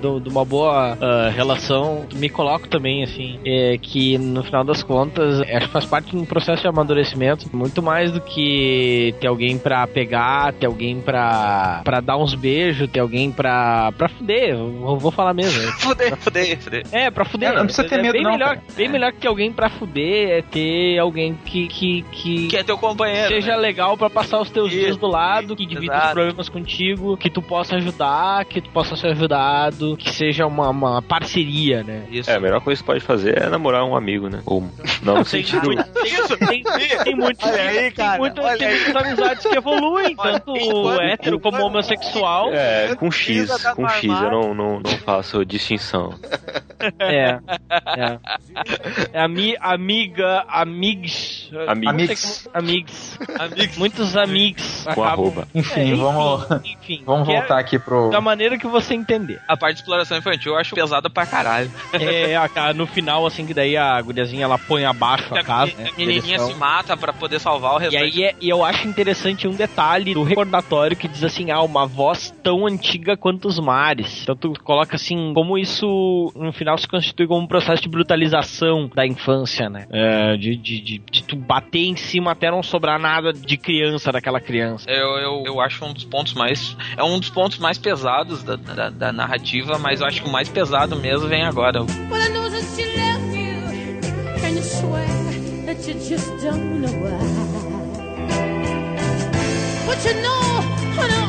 [SPEAKER 1] do- de uma boa ah, relação. Me coloco também, assim, é que no final das contas, acho que faz parte de um processo de amadurecimento, muito mais do que ter alguém pra pegar, ter alguém pra, pra dar uns beijos, ter alguém pra, pra fuder, eu vou falar mesmo.
[SPEAKER 8] Fuder, fuder, fuder.
[SPEAKER 1] É, pra fuder.
[SPEAKER 4] É, não precisa ter
[SPEAKER 1] É
[SPEAKER 4] medo,
[SPEAKER 1] bem
[SPEAKER 4] não,
[SPEAKER 1] Melhor, bem melhor que alguém pra fuder é ter alguém que, que, que,
[SPEAKER 8] Que é teu companheiro.
[SPEAKER 1] seja
[SPEAKER 8] né?
[SPEAKER 1] legal pra passar os teus
[SPEAKER 8] Isso.
[SPEAKER 1] dias do lado, que divida
[SPEAKER 8] Exato.
[SPEAKER 1] os problemas contigo, que tu possa ajudar, que tu possa ser ajudado, que seja uma, uma parceria, né?
[SPEAKER 8] Isso.
[SPEAKER 2] É, a melhor coisa que você pode fazer é namorar um amigo, né? Ou não no
[SPEAKER 1] Tem,
[SPEAKER 2] sentido.
[SPEAKER 1] muito- tem, tem, tem muitos,
[SPEAKER 8] Olha aí, cara,
[SPEAKER 1] tem, muito,
[SPEAKER 8] olha
[SPEAKER 1] tem
[SPEAKER 8] aí.
[SPEAKER 1] muitas amizades que evoluem, tanto
[SPEAKER 8] enquanto-
[SPEAKER 1] hétero como homossexual.
[SPEAKER 2] É, com X, com X, eu não, não, não faço distinção.
[SPEAKER 1] É. É. é ami, amiga, amigs.
[SPEAKER 2] Amigos.
[SPEAKER 4] Amigos.
[SPEAKER 1] Amigos.
[SPEAKER 8] Amigos.
[SPEAKER 1] Muitos amigos.
[SPEAKER 2] Com arroba.
[SPEAKER 4] Enfim,
[SPEAKER 1] É,
[SPEAKER 4] vamos,
[SPEAKER 1] enfim,
[SPEAKER 4] vamos
[SPEAKER 1] é
[SPEAKER 4] voltar aqui pro.
[SPEAKER 1] Da maneira que você entender.
[SPEAKER 8] A parte de exploração infantil eu acho pesada pra caralho.
[SPEAKER 1] É, a- no final, assim, que daí a guriazinha ela põe abaixo a casa, né?
[SPEAKER 8] a menininha
[SPEAKER 1] Eles
[SPEAKER 8] se mata pra poder salvar o
[SPEAKER 1] E
[SPEAKER 8] restante.
[SPEAKER 1] aí é- e eu acho interessante um detalhe do recordatório que diz assim, ah, uma voz tão antiga quanto os mares. Então tu coloca assim, como isso no final se constitui como um processo de brutalização da infância, né? É, de, de, de, de tu bater em cima até não sobrar nada de criança daquela criança.
[SPEAKER 8] Eu, eu, eu acho um dos pontos mais. É um dos pontos mais pesados da, da, da narrativa, mas eu acho que o mais pesado mesmo vem agora.
[SPEAKER 9] Well,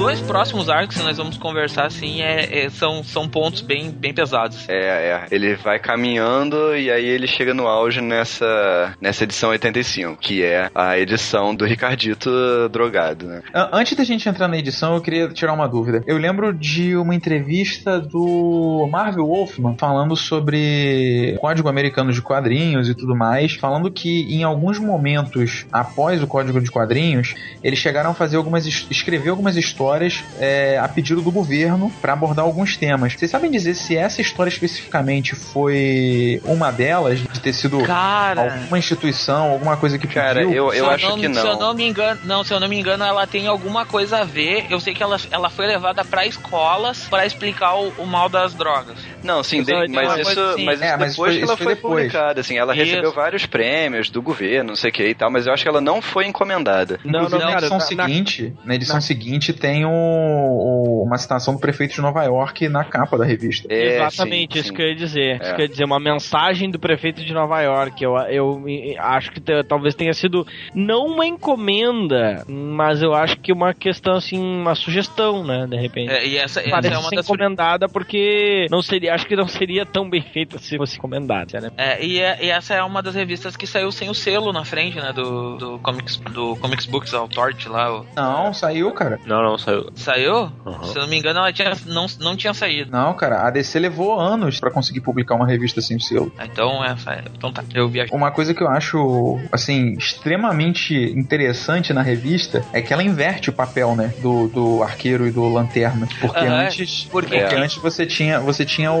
[SPEAKER 8] dois próximos arcos que nós vamos conversar, assim, é, é- são, são pontos bem, bem pesados.
[SPEAKER 5] É, é. Ele vai caminhando e aí ele chega no auge nessa, nessa edição 85, que é a edição do Ricardito drogado, né?
[SPEAKER 4] An- Antes da gente entrar na edição, eu queria tirar uma dúvida. Eu lembro de uma entrevista do Marvel Wolfman falando sobre código americano de quadrinhos e tudo mais, falando que em alguns momentos após o código de quadrinhos, eles chegaram a fazer algumas escrever algumas histórias é, a pedido do governo para abordar alguns temas. Vocês sabem dizer se essa história especificamente foi uma delas de ter sido
[SPEAKER 8] Cara.
[SPEAKER 4] alguma instituição, alguma coisa que
[SPEAKER 5] Cara,
[SPEAKER 4] pediu?
[SPEAKER 5] eu,
[SPEAKER 8] Se
[SPEAKER 5] eu acho
[SPEAKER 8] não,
[SPEAKER 5] que
[SPEAKER 8] Se eu
[SPEAKER 5] não.
[SPEAKER 8] não me engano, não, se eu não me engano, ela tem alguma coisa a ver. Eu sei que ela, ela foi levada pra escolas pra explicar o, o mal das drogas.
[SPEAKER 5] Não, sim,
[SPEAKER 8] Eu
[SPEAKER 5] de-
[SPEAKER 8] só- tem
[SPEAKER 5] mas isso,
[SPEAKER 8] assim.
[SPEAKER 5] mas isso
[SPEAKER 4] É, mas
[SPEAKER 5] depois
[SPEAKER 4] foi-
[SPEAKER 5] que ela
[SPEAKER 4] foi
[SPEAKER 5] foi,
[SPEAKER 4] depois.
[SPEAKER 5] publicada, assim, ela
[SPEAKER 8] Isso.
[SPEAKER 5] recebeu vários prêmios do governo, não sei o que e tal, mas eu acho que ela não foi encomendada.
[SPEAKER 1] Não,
[SPEAKER 4] Inclusive,
[SPEAKER 1] não,
[SPEAKER 4] na
[SPEAKER 1] cara,
[SPEAKER 4] edição
[SPEAKER 1] na-
[SPEAKER 4] seguinte, na, edição seguinte tem o, o- uma citação do prefeito de Nova York na capa da revista.
[SPEAKER 5] É,
[SPEAKER 1] Exatamente,
[SPEAKER 5] sim,
[SPEAKER 1] isso
[SPEAKER 5] sim.
[SPEAKER 1] que eu ia dizer. Isso
[SPEAKER 5] É.
[SPEAKER 1] que eu ia dizer, uma mensagem do prefeito de Nova York. Eu, eu acho que talvez tenha sido não uma encomenda, mas eu acho que uma questão assim, uma sugestão, né, de repente.
[SPEAKER 8] É, e essa, essa
[SPEAKER 1] Parece
[SPEAKER 8] é uma
[SPEAKER 1] ser
[SPEAKER 8] das
[SPEAKER 1] encomendada porque não seria, acho que não seria tão bem feita se fosse encomendada, né?
[SPEAKER 8] É, e, é- e essa é uma das revistas que saiu sem o selo na frente, né? Do, do Comics, do Comics Books Authority lá. o-
[SPEAKER 4] Não, saiu, cara.
[SPEAKER 2] Não, não, saiu.
[SPEAKER 8] Saiu?
[SPEAKER 2] Uhum.
[SPEAKER 8] Se eu não me engano, ela tinha, não, não tinha saído.
[SPEAKER 4] Não, cara, a DC levou anos pra conseguir publicar uma revista sem o selo.
[SPEAKER 8] Ah, Então, é- então tá. Eu viajei.
[SPEAKER 4] Uma coisa que eu acho, assim, extremamente interessante na revista é que ela inverte o papel, né, do, do arqueiro e do lanterna. Porque
[SPEAKER 8] Aham,
[SPEAKER 4] antes,
[SPEAKER 8] porque-
[SPEAKER 4] porque antes você tinha, você tinha o,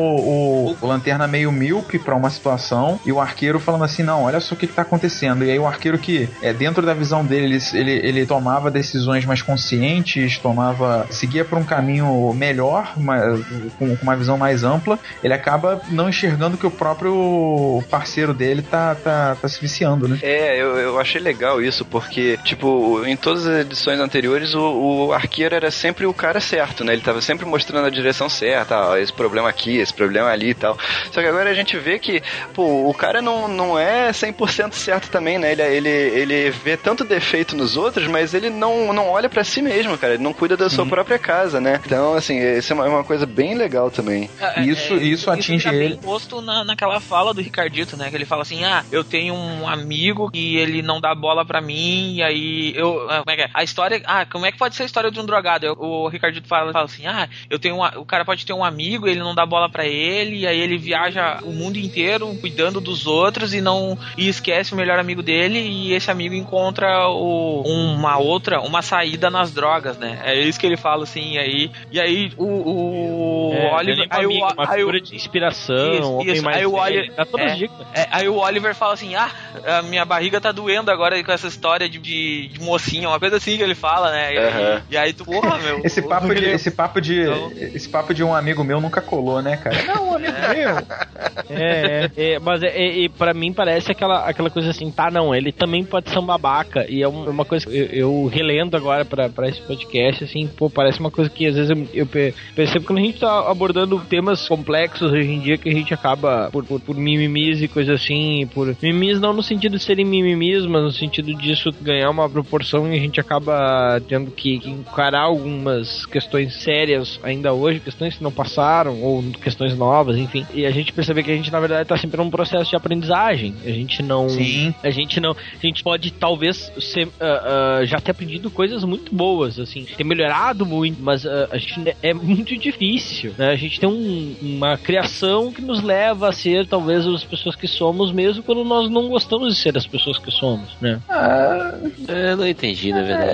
[SPEAKER 4] o, o lanterna meio míope pra uma situação e o arqueiro falando assim, não, olha só o que, que tá acontecendo. E aí o arqueiro que, é, dentro da visão dele, ele, ele, ele tomava decisões mais conscientes, tomava, seguia por um caminho melhor, com, com uma visão mais ampla, ele acaba não enxergando que o próprio parceiro dele tá, tá, tá se viciando, né?
[SPEAKER 5] É, eu, eu achei legal isso, porque, tipo, em todas as edições anteriores, o, o arqueiro era sempre o cara certo, né? Ele tava sempre mostrando a direção certa, ó, esse problema aqui, esse problema ali e tal. Só que agora a gente vê que, pô, o cara não, não é 100% certo também, né? Ele, ele, ele vê tanto defeito nos outros, mas ele não, não olha pra si mesmo, cara. Ele não cuida da sua própria casa, né? Então, assim, isso é uma, é uma coisa bem legal também.
[SPEAKER 8] É,
[SPEAKER 4] Isso- isso atinge
[SPEAKER 8] fica
[SPEAKER 4] ele.
[SPEAKER 8] posto na, naquela fala do Ricardito, né? Que ele fala assim: ah, eu tenho um amigo e ele não dá bola pra mim, e aí eu. ah, Como é que é? A história. Ah, como é que pode ser a história de um drogado? Eu- o Ricardito fala, fala assim: ah, eu tenho um, o cara pode ter um amigo, ele não dá bola pra ele, e aí ele viaja o mundo inteiro cuidando dos outros e não. e esquece o melhor amigo dele, e esse amigo encontra o, uma outra, uma saída nas drogas, né? É isso que ele fala assim, e aí. E aí o, o
[SPEAKER 1] É,
[SPEAKER 8] Oliver.
[SPEAKER 1] um
[SPEAKER 8] aí o-
[SPEAKER 1] amigo, uma
[SPEAKER 8] aí o-
[SPEAKER 1] figura de inspiração,
[SPEAKER 8] Isso,
[SPEAKER 1] homem
[SPEAKER 8] isso.
[SPEAKER 1] mais
[SPEAKER 8] Aí o Oliver-
[SPEAKER 1] dá todas
[SPEAKER 8] é.
[SPEAKER 1] as dicas.
[SPEAKER 8] É, aí o Oliver fala assim: Ah, a minha barriga tá doendo agora com essa história de, de, de mocinha, uma coisa assim que ele fala, né? E,
[SPEAKER 5] Aham.
[SPEAKER 8] e aí tu, porra, meu.
[SPEAKER 4] Esse papo, de, esse, papo de,
[SPEAKER 8] Então-
[SPEAKER 4] esse papo de um amigo meu nunca colou, né, cara? Não, um amigo meu.
[SPEAKER 1] É, é, é, mas é, é, e pra mim parece aquela, aquela coisa assim, tá, não, ele também pode ser um babaca, e é um- uma coisa que eu, eu relendo agora pra, pra esse podcast, assim, pô, parece uma coisa que às vezes eu, eu pe- percebo que quando a gente tá abordando temas complexos hoje em dia, que a gente acaba por, por, por mimimis e coisa assim, por mimimis não no sentido de serem mimimis, mas no sentido disso ganhar uma proporção e a gente acaba tendo que, que encarar algumas questões sérias ainda hoje, questões que não passaram, ou questões novas, enfim, e a gente perceber que a gente na verdade tá sempre num processo de aprendizagem, a gente não
[SPEAKER 4] Sim.
[SPEAKER 1] a gente não. A gente pode talvez ser, ah, ah, já ter aprendido coisas muito boas, assim, ter melhorado muito, mas ah, a gente é muito difícil né? A gente tem um- uma criação que nos leva a ser talvez as pessoas que somos, mesmo quando nós não gostamos de ser as pessoas que somos, né?
[SPEAKER 4] Ah,
[SPEAKER 2] É, não entendi, na verdade.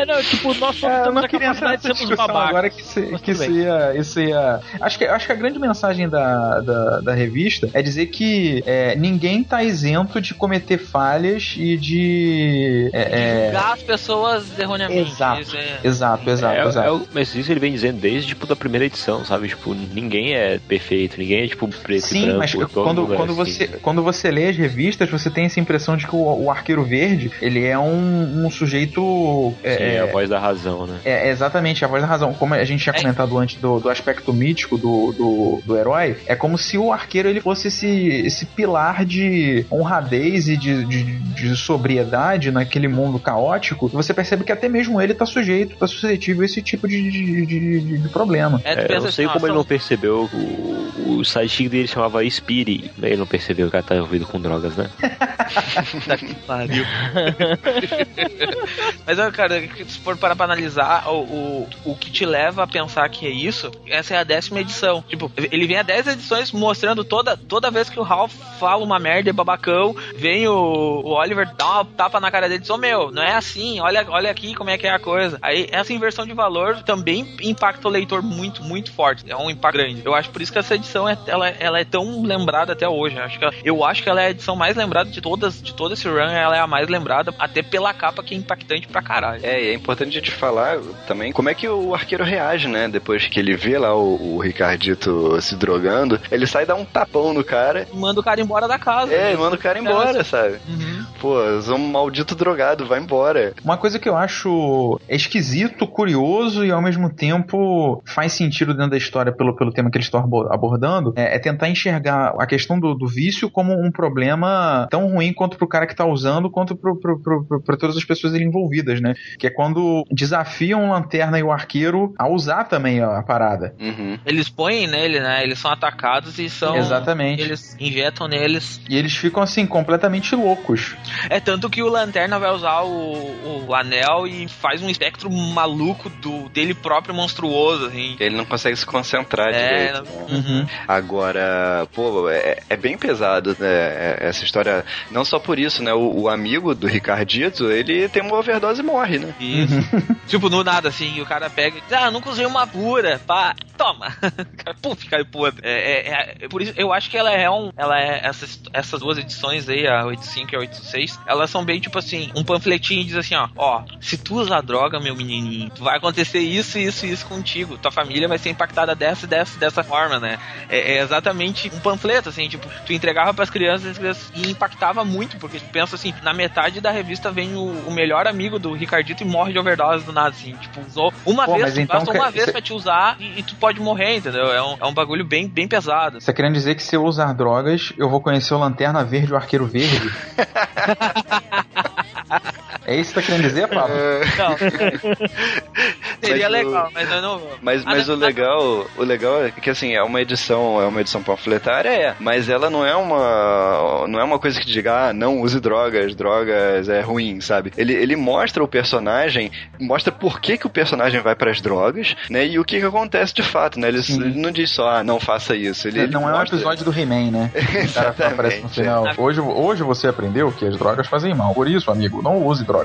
[SPEAKER 1] É, não, tipo, nós só
[SPEAKER 4] É, eu
[SPEAKER 1] temos a capacidade de sermos babacas.
[SPEAKER 4] agora que, isso,
[SPEAKER 1] Mas
[SPEAKER 4] que isso, ia, isso ia. Acho que, acho que a grande mensagem da, da, da revista é dizer que é, ninguém tá isento de cometer falhas e de. É, é,
[SPEAKER 8] Julgar as pessoas erroneamente.
[SPEAKER 4] Exato.
[SPEAKER 8] Isso é-
[SPEAKER 4] exato, exato,
[SPEAKER 2] É,
[SPEAKER 4] exato.
[SPEAKER 2] é o- mas isso ele vem dizendo desde tipo, da primeira edição, sabe? Tipo, ninguém é perfeito, ninguém é tipo preto e
[SPEAKER 4] Sim,
[SPEAKER 2] branco.
[SPEAKER 4] mas quando,
[SPEAKER 2] é
[SPEAKER 4] quando,
[SPEAKER 2] assim.
[SPEAKER 4] você, quando você lê as revistas, você tem essa impressão de que o, o Arqueiro Verde ele é um, um sujeito.
[SPEAKER 2] Sim,
[SPEAKER 4] É,
[SPEAKER 2] é a voz da razão, né?
[SPEAKER 4] É, é exatamente, a voz da razão. Como a gente tinha
[SPEAKER 8] É.
[SPEAKER 4] comentado antes do, do aspecto mítico do, do, do herói, é como se o arqueiro ele fosse esse, esse pilar de honradez e de, de, de sobriedade naquele mundo caótico. E você percebe que até mesmo ele tá sujeito, tá suscetível a esse tipo de, de, de, de- de problema.
[SPEAKER 8] É,
[SPEAKER 2] É, eu não sei
[SPEAKER 8] assim, ó,
[SPEAKER 2] como ele não percebeu. O, o sidekick dele chamava Spiri. Ele não percebeu que ela tá envolvido com drogas, né?
[SPEAKER 8] Puta que pariu. Mas, cara, se for parar pra analisar, o, o, o que te leva a pensar que é isso, essa é a décima edição. Tipo, ele vem a 10 edições mostrando toda, toda vez que o Ralph fala uma merda, é babacão, vem o, o Oliver, dá uma tapa na cara dele e diz, ô meu, não é assim, olha, olha aqui como é que é a coisa. Aí, essa inversão de valor também impacta o leitor muito, muito forte. É um impacto grande. Eu acho por isso que essa edição é, ela, ela é tão lembrada até hoje. Eu acho que ela, eu acho que ela é a edição mais lembrada de todas, de todo esse run, ela é a mais lembrada, até pela capa que é impactante pra caralho.
[SPEAKER 5] É, e é importante a gente falar também como é que o arqueiro reage, né? Depois que ele vê lá o, o Ricardito se drogando, ele sai e dá um tapão no cara.
[SPEAKER 8] E manda o cara embora da casa.
[SPEAKER 5] É,
[SPEAKER 8] né?
[SPEAKER 5] manda o cara embora, sabe?
[SPEAKER 8] Uhum.
[SPEAKER 5] Pô, eu sou um maldito drogado, vai embora.
[SPEAKER 4] Uma coisa que eu acho esquisito, curioso e ao mesmo tempo faz sentido dentro da história pelo, pelo tema que eles estão abo- abordando é, é tentar enxergar a questão do, do vício como um problema tão ruim quanto pro cara que tá usando, quanto pro, pro, pro, pra todas as pessoas envolvidas, né? Que é quando desafiam o Lanterna e o Arqueiro a usar também a, a parada.
[SPEAKER 5] Uhum.
[SPEAKER 8] Eles põem nele, né? Eles são atacados e são.
[SPEAKER 4] Exatamente.
[SPEAKER 8] Eles injetam neles.
[SPEAKER 4] E eles ficam assim, completamente loucos.
[SPEAKER 8] É tanto que o Lanterna vai usar o, o anel e faz um espectro maluco do dele próprio monstruoso, assim.
[SPEAKER 5] Ele não consegue se concentrar
[SPEAKER 8] É,
[SPEAKER 5] direito. né?
[SPEAKER 4] Uhum.
[SPEAKER 5] Agora, pô, é, é bem pesado, né? é- Essa história. Não só por isso, né? O, o amigo do Ricardito, ele tem uma overdose e morre, né?
[SPEAKER 8] Isso. tipo, no nada, assim, o cara pega e diz, ah, nunca usei uma pura, pá, toma. Cara, puf, cai podre. É, é, é- por isso, eu acho que ela é um. Ela é. Essas, essas duas edições aí, a 85 e a 86, elas são bem tipo assim, um panfletinho diz assim, ó, ó, se tu usar droga, meu menininho, vai acontecer isso, isso e isso contigo. Tua família vai ser impactada dessa, dessa, dessa forma, né? É, é exatamente um panfleto, assim, tipo, tu entregava pras crianças, as crianças e impactava muito, porque tu pensa assim, na metade da revista vem o, o melhor amigo do Ricardito e morre de overdose do nada, assim, tipo, usou uma
[SPEAKER 4] Pô,
[SPEAKER 8] vez,
[SPEAKER 4] então
[SPEAKER 8] basta uma
[SPEAKER 4] quer-
[SPEAKER 8] vez pra te usar e, e tu pode morrer, entendeu? É um, é um bagulho bem, bem pesado.
[SPEAKER 4] Você tá querendo dizer que se eu usar drogas, eu vou conhecer o Lanterna Verde e o Arqueiro Verde? é isso que você tá querendo dizer, Pablo?
[SPEAKER 8] Não. Seria
[SPEAKER 5] Mas o-
[SPEAKER 8] legal, mas eu não vou.
[SPEAKER 5] Mas,
[SPEAKER 8] Ah,
[SPEAKER 5] mas
[SPEAKER 8] na-
[SPEAKER 5] o legal, o legal é que assim, é uma edição, é uma edição panfletária, é, mas ela não é uma não é uma coisa que diga, ah, não use drogas, drogas é ruim, sabe? Ele, ele mostra o personagem, mostra por que, que o personagem vai para as drogas, né? E o que que acontece de fato, né? Ele, ele não diz só, ah, não faça isso. Ele, ele
[SPEAKER 4] não é um
[SPEAKER 5] mostra-
[SPEAKER 4] episódio do He-Man, né? O cara aparece no final. Hoje, hoje você aprendeu que as drogas fazem mal. Por isso, amigo, não use drogas.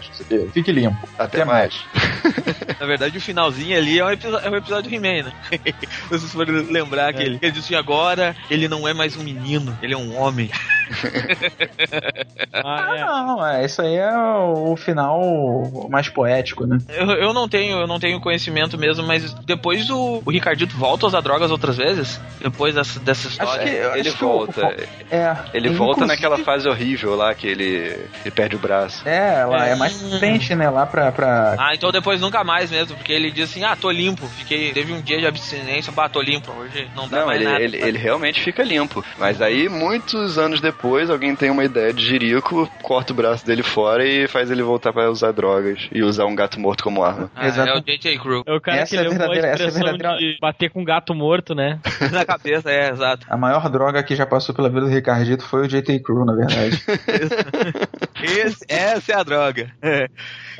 [SPEAKER 4] Fique limpo.
[SPEAKER 5] Até mais.
[SPEAKER 8] Na verdade, o finalzinho ali é um episódio, é um episódio do He-Man, né? Se vocês forem lembrar aquele. Ele disse assim, agora ele não é mais um menino, ele é um homem.
[SPEAKER 1] Ah, é.
[SPEAKER 4] Não, é, isso aí é o final mais poético, né?
[SPEAKER 8] Eu, eu não tenho, eu não tenho conhecimento mesmo, mas depois o, o Ricardito volta a usar drogas outras vezes? Depois dessa, dessa história.
[SPEAKER 4] que- eu
[SPEAKER 5] ele
[SPEAKER 4] acho que o-
[SPEAKER 5] volta.
[SPEAKER 4] É.
[SPEAKER 5] Ele volta
[SPEAKER 4] inclusive-
[SPEAKER 5] naquela fase horrível lá que ele, ele perde o braço.
[SPEAKER 4] É, ela é,
[SPEAKER 8] É.
[SPEAKER 4] mais potente, né? Lá pra. pra...
[SPEAKER 8] Ah, então depois nunca mais mesmo, porque ele diz assim, ah, tô limpo. Fiquei, teve um dia de abstinência, bah, tô limpo. Hoje não dá
[SPEAKER 5] Não,
[SPEAKER 8] mais
[SPEAKER 5] ele,
[SPEAKER 8] nada.
[SPEAKER 5] ele, ele realmente fica limpo. Mas aí, muitos anos depois, alguém tem uma ideia de jirico, corta o braço dele fora e faz ele voltar pra usar drogas e usar um gato morto como arma.
[SPEAKER 8] Ah,
[SPEAKER 4] Exato.
[SPEAKER 8] é o JJ Crew.
[SPEAKER 1] É o cara
[SPEAKER 4] Essa
[SPEAKER 1] que
[SPEAKER 4] é a
[SPEAKER 1] levou
[SPEAKER 4] é
[SPEAKER 1] expressão
[SPEAKER 4] verdadeira-
[SPEAKER 1] de bater com gato morto, né?
[SPEAKER 8] Na cabeça, é, exato.
[SPEAKER 4] A maior droga que já passou pela vida do Ricardito foi o JT Crew, na verdade.
[SPEAKER 8] Esse- essa é a droga.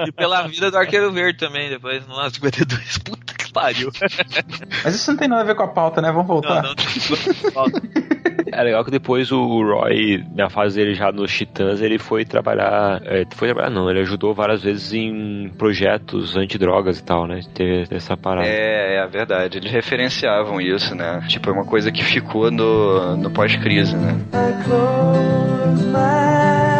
[SPEAKER 8] E pela vida do Arqueiro Verde também, depois, no ano 52. Puta que pariu.
[SPEAKER 4] Mas isso não tem nada a ver com a pauta, né? Vamos voltar.
[SPEAKER 8] Não, não.
[SPEAKER 2] É legal que depois o Roy, na fase dele já nos Titãs, ele foi trabalhar. é, foi trabalhar, não, ele ajudou várias vezes em projetos antidrogas e tal, né? Teve essa parada.
[SPEAKER 5] É, é a verdade. Eles referenciavam isso, né? Tipo, é uma coisa que ficou no, no pós-crise, né?
[SPEAKER 6] I close my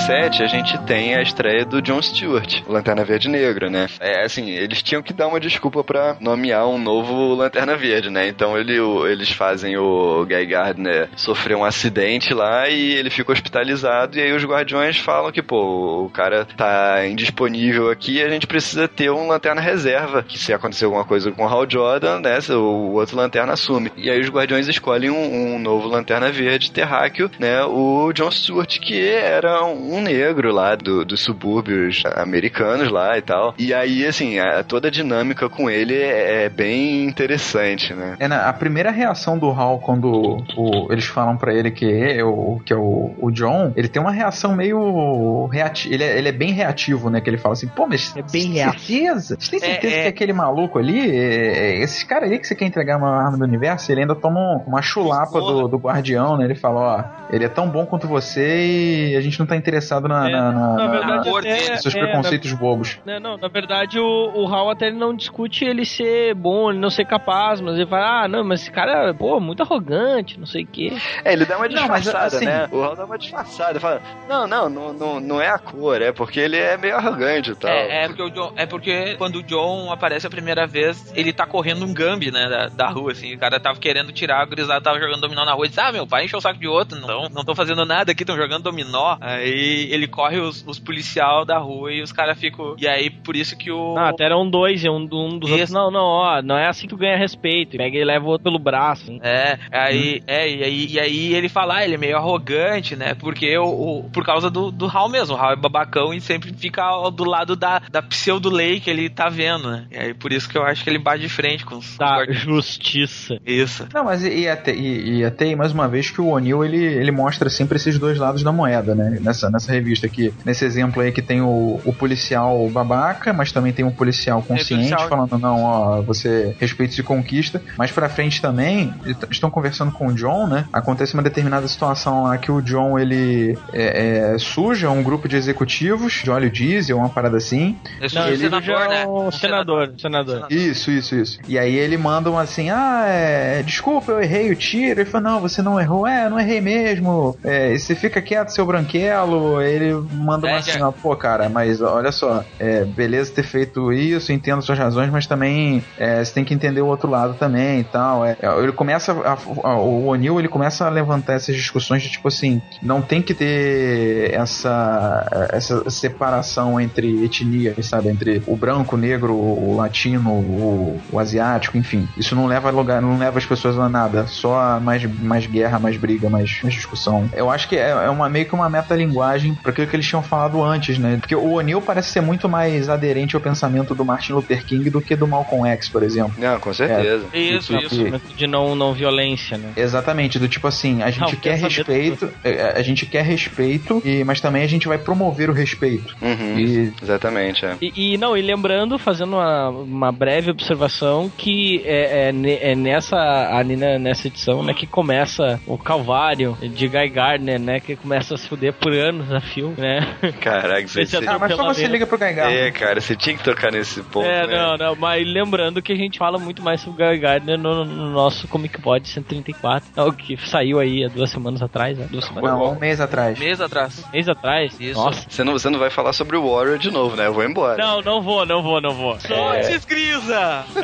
[SPEAKER 6] 2007, a
[SPEAKER 5] gente tem a estreia do John Stewart, Lanterna Verde Negro, né? É assim, eles tinham que dar uma desculpa pra nomear um novo Lanterna Verde, né? Então ele, o- eles fazem o Guy Gardner sofrer um acidente lá e ele fica hospitalizado e aí os Guardiões falam que, pô, o cara tá indisponível aqui a gente precisa ter um Lanterna Reserva, que se acontecer alguma coisa com o Hal Jordan, né, o outro Lanterna assume. E aí os Guardiões escolhem um, um novo Lanterna Verde terráqueo, né, o John Stewart, que era um negro lá do, dos subúrbios americanos lá e tal. E aí, assim, a- toda a dinâmica com ele é, é bem interessante, né?
[SPEAKER 4] É, na- a primeira reação do Hal quando o- eles falam pra ele que é o, que é o, o John, ele tem uma reação meio reativa. Ele é, ele é bem reativo, né? Que ele fala assim, pô, mas
[SPEAKER 1] É bem
[SPEAKER 4] você tem
[SPEAKER 1] reativo.
[SPEAKER 4] certeza? Você tem certeza
[SPEAKER 8] É, é.
[SPEAKER 4] que aquele maluco ali, é, é, esse cara ali que você quer entregar uma arma do universo, ele ainda toma um- uma chulapa do, do guardião, né? Ele fala, ó, ele é tão bom quanto você e a gente não tá interessado na,
[SPEAKER 1] É,
[SPEAKER 4] na, na-
[SPEAKER 1] na
[SPEAKER 4] na-
[SPEAKER 1] verdade,
[SPEAKER 8] cor
[SPEAKER 1] até-
[SPEAKER 8] dele,
[SPEAKER 4] nos seus
[SPEAKER 1] é,
[SPEAKER 4] preconceitos bobos.
[SPEAKER 1] Não, não, na verdade o, o Hal até ele não discute ele ser bom, ele não ser capaz, mas ele fala, ah, não, mas esse cara, pô, muito arrogante, não sei o quê.
[SPEAKER 5] É, ele dá uma
[SPEAKER 4] Não, mas,
[SPEAKER 5] disfarçada,
[SPEAKER 4] assim-
[SPEAKER 5] né? O Hal dá uma disfarçada, fala, não, não, não, não, não é a cor, é porque ele é meio arrogante e tal.
[SPEAKER 8] É, é porque o John, é porque quando o John aparece a primeira vez, ele tá correndo um gambi, né, da, da rua, assim. O cara tava querendo tirar, a gurizada tava jogando dominó na rua. Ele disse, ah, meu pai encheu o saco de outro, não, não tô fazendo nada aqui, tão jogando dominó. Aí ele corre os, os policial da rua e os caras ficam... E aí, por isso que o...
[SPEAKER 1] Ah, até eram dois, e um, um dos outros, não, não, ó, não é assim que tu ganha respeito. Pega e leva o outro pelo braço, assim.
[SPEAKER 8] É, aí, é, e aí, e aí ele fala, ah, ele é meio arrogante, né? Porque o, o- por causa do, do Hal mesmo. O Hal é babacão e sempre fica ao- do lado da, da pseudo-lei que ele tá vendo, né? E aí por isso que eu acho que ele bate de frente com os
[SPEAKER 1] justiça.
[SPEAKER 8] Isso.
[SPEAKER 4] Não, mas e, e até, e, e até aí, mais uma vez que o O'Neill ele, ele mostra sempre esses dois lados da moeda, né? Nessa, nessa revista aqui. Nesse exemplo aí que tem o, o policial babaca, mas também tem um policial consciente
[SPEAKER 8] policial-
[SPEAKER 4] falando, não, ó, você respeita e conquista. Mais pra frente também, estão conversando com o John, né? Acontece uma determinada situação lá que o John ele é, é, suja um grupo de executivos de óleo diesel, uma parada assim.
[SPEAKER 1] Não,
[SPEAKER 8] é
[SPEAKER 1] ele
[SPEAKER 8] senador,
[SPEAKER 1] já é
[SPEAKER 8] né?
[SPEAKER 1] o
[SPEAKER 8] Um
[SPEAKER 1] senador, senador.
[SPEAKER 4] Isso, isso, isso. E aí ele manda um assim, ah, é, desculpa, eu errei o tiro. Ele fala, não, você não errou. É, eu não errei mesmo. É, você fica quieto, seu branquelo. Ele manda uma assim, ó, pô, cara, mas olha só, é, beleza ter feito isso, entendo suas razões, mas também é, você tem que entender o outro lado também e tal. É, é, ele começa, a- a- o O'Neill, ele começa a levantar essas discussões de tipo assim, não tem que ter essa, essa separação entre etnias, sabe? Entre o branco, o negro, o latino, o, o asiático, enfim. Isso não leva a lugar, não leva as pessoas a nada. Só mais, mais guerra, mais briga, mais, mais discussão. Eu acho que é, é uma, meio que uma metalinguagem para aquilo que eles tinham falado antes, né? Porque o O'Neill parece ser muito mais aderente ao pensamento do Martin Luther King do que do Malcolm X, por exemplo.
[SPEAKER 5] Não, com certeza.
[SPEAKER 8] Isso,
[SPEAKER 4] Tipo,
[SPEAKER 8] isso.
[SPEAKER 4] que-
[SPEAKER 1] De não, não violência, né?
[SPEAKER 4] Exatamente, do tipo assim, a gente
[SPEAKER 1] Não,
[SPEAKER 4] quer respeito, é, a gente quer respeito, e, mas também a gente vai promover o respeito.
[SPEAKER 5] Uhum,
[SPEAKER 4] E
[SPEAKER 5] Exatamente, é.
[SPEAKER 1] E, e, não, e lembrando, fazendo uma, uma breve observação, que é, é, é nessa, ali na- nessa edição, né, que começa o calvário de Guy Gardner, né, que começa se fuder por anos a fio, né?
[SPEAKER 5] Caraca, você,
[SPEAKER 1] Esse é
[SPEAKER 5] você-
[SPEAKER 4] Ah, mas só você liga pro Gaigar.
[SPEAKER 5] É, cara, você tinha que tocar nesse ponto,
[SPEAKER 1] É,
[SPEAKER 5] né?
[SPEAKER 1] não, não, mas lembrando que a gente fala muito mais sobre o Gary Gardner no, no nosso Comic Pod 134, é o que saiu aí há duas semanas atrás, né? Duas semanas,
[SPEAKER 4] Não, um mês atrás.
[SPEAKER 8] Mês atrás.
[SPEAKER 1] mês atrás.
[SPEAKER 8] Isso.
[SPEAKER 1] Nossa.
[SPEAKER 5] Você não, você não vai falar sobre o Warrior de novo, né? Eu vou embora.
[SPEAKER 1] Não, não vou, não vou, não vou.
[SPEAKER 8] Sortes, Grisa!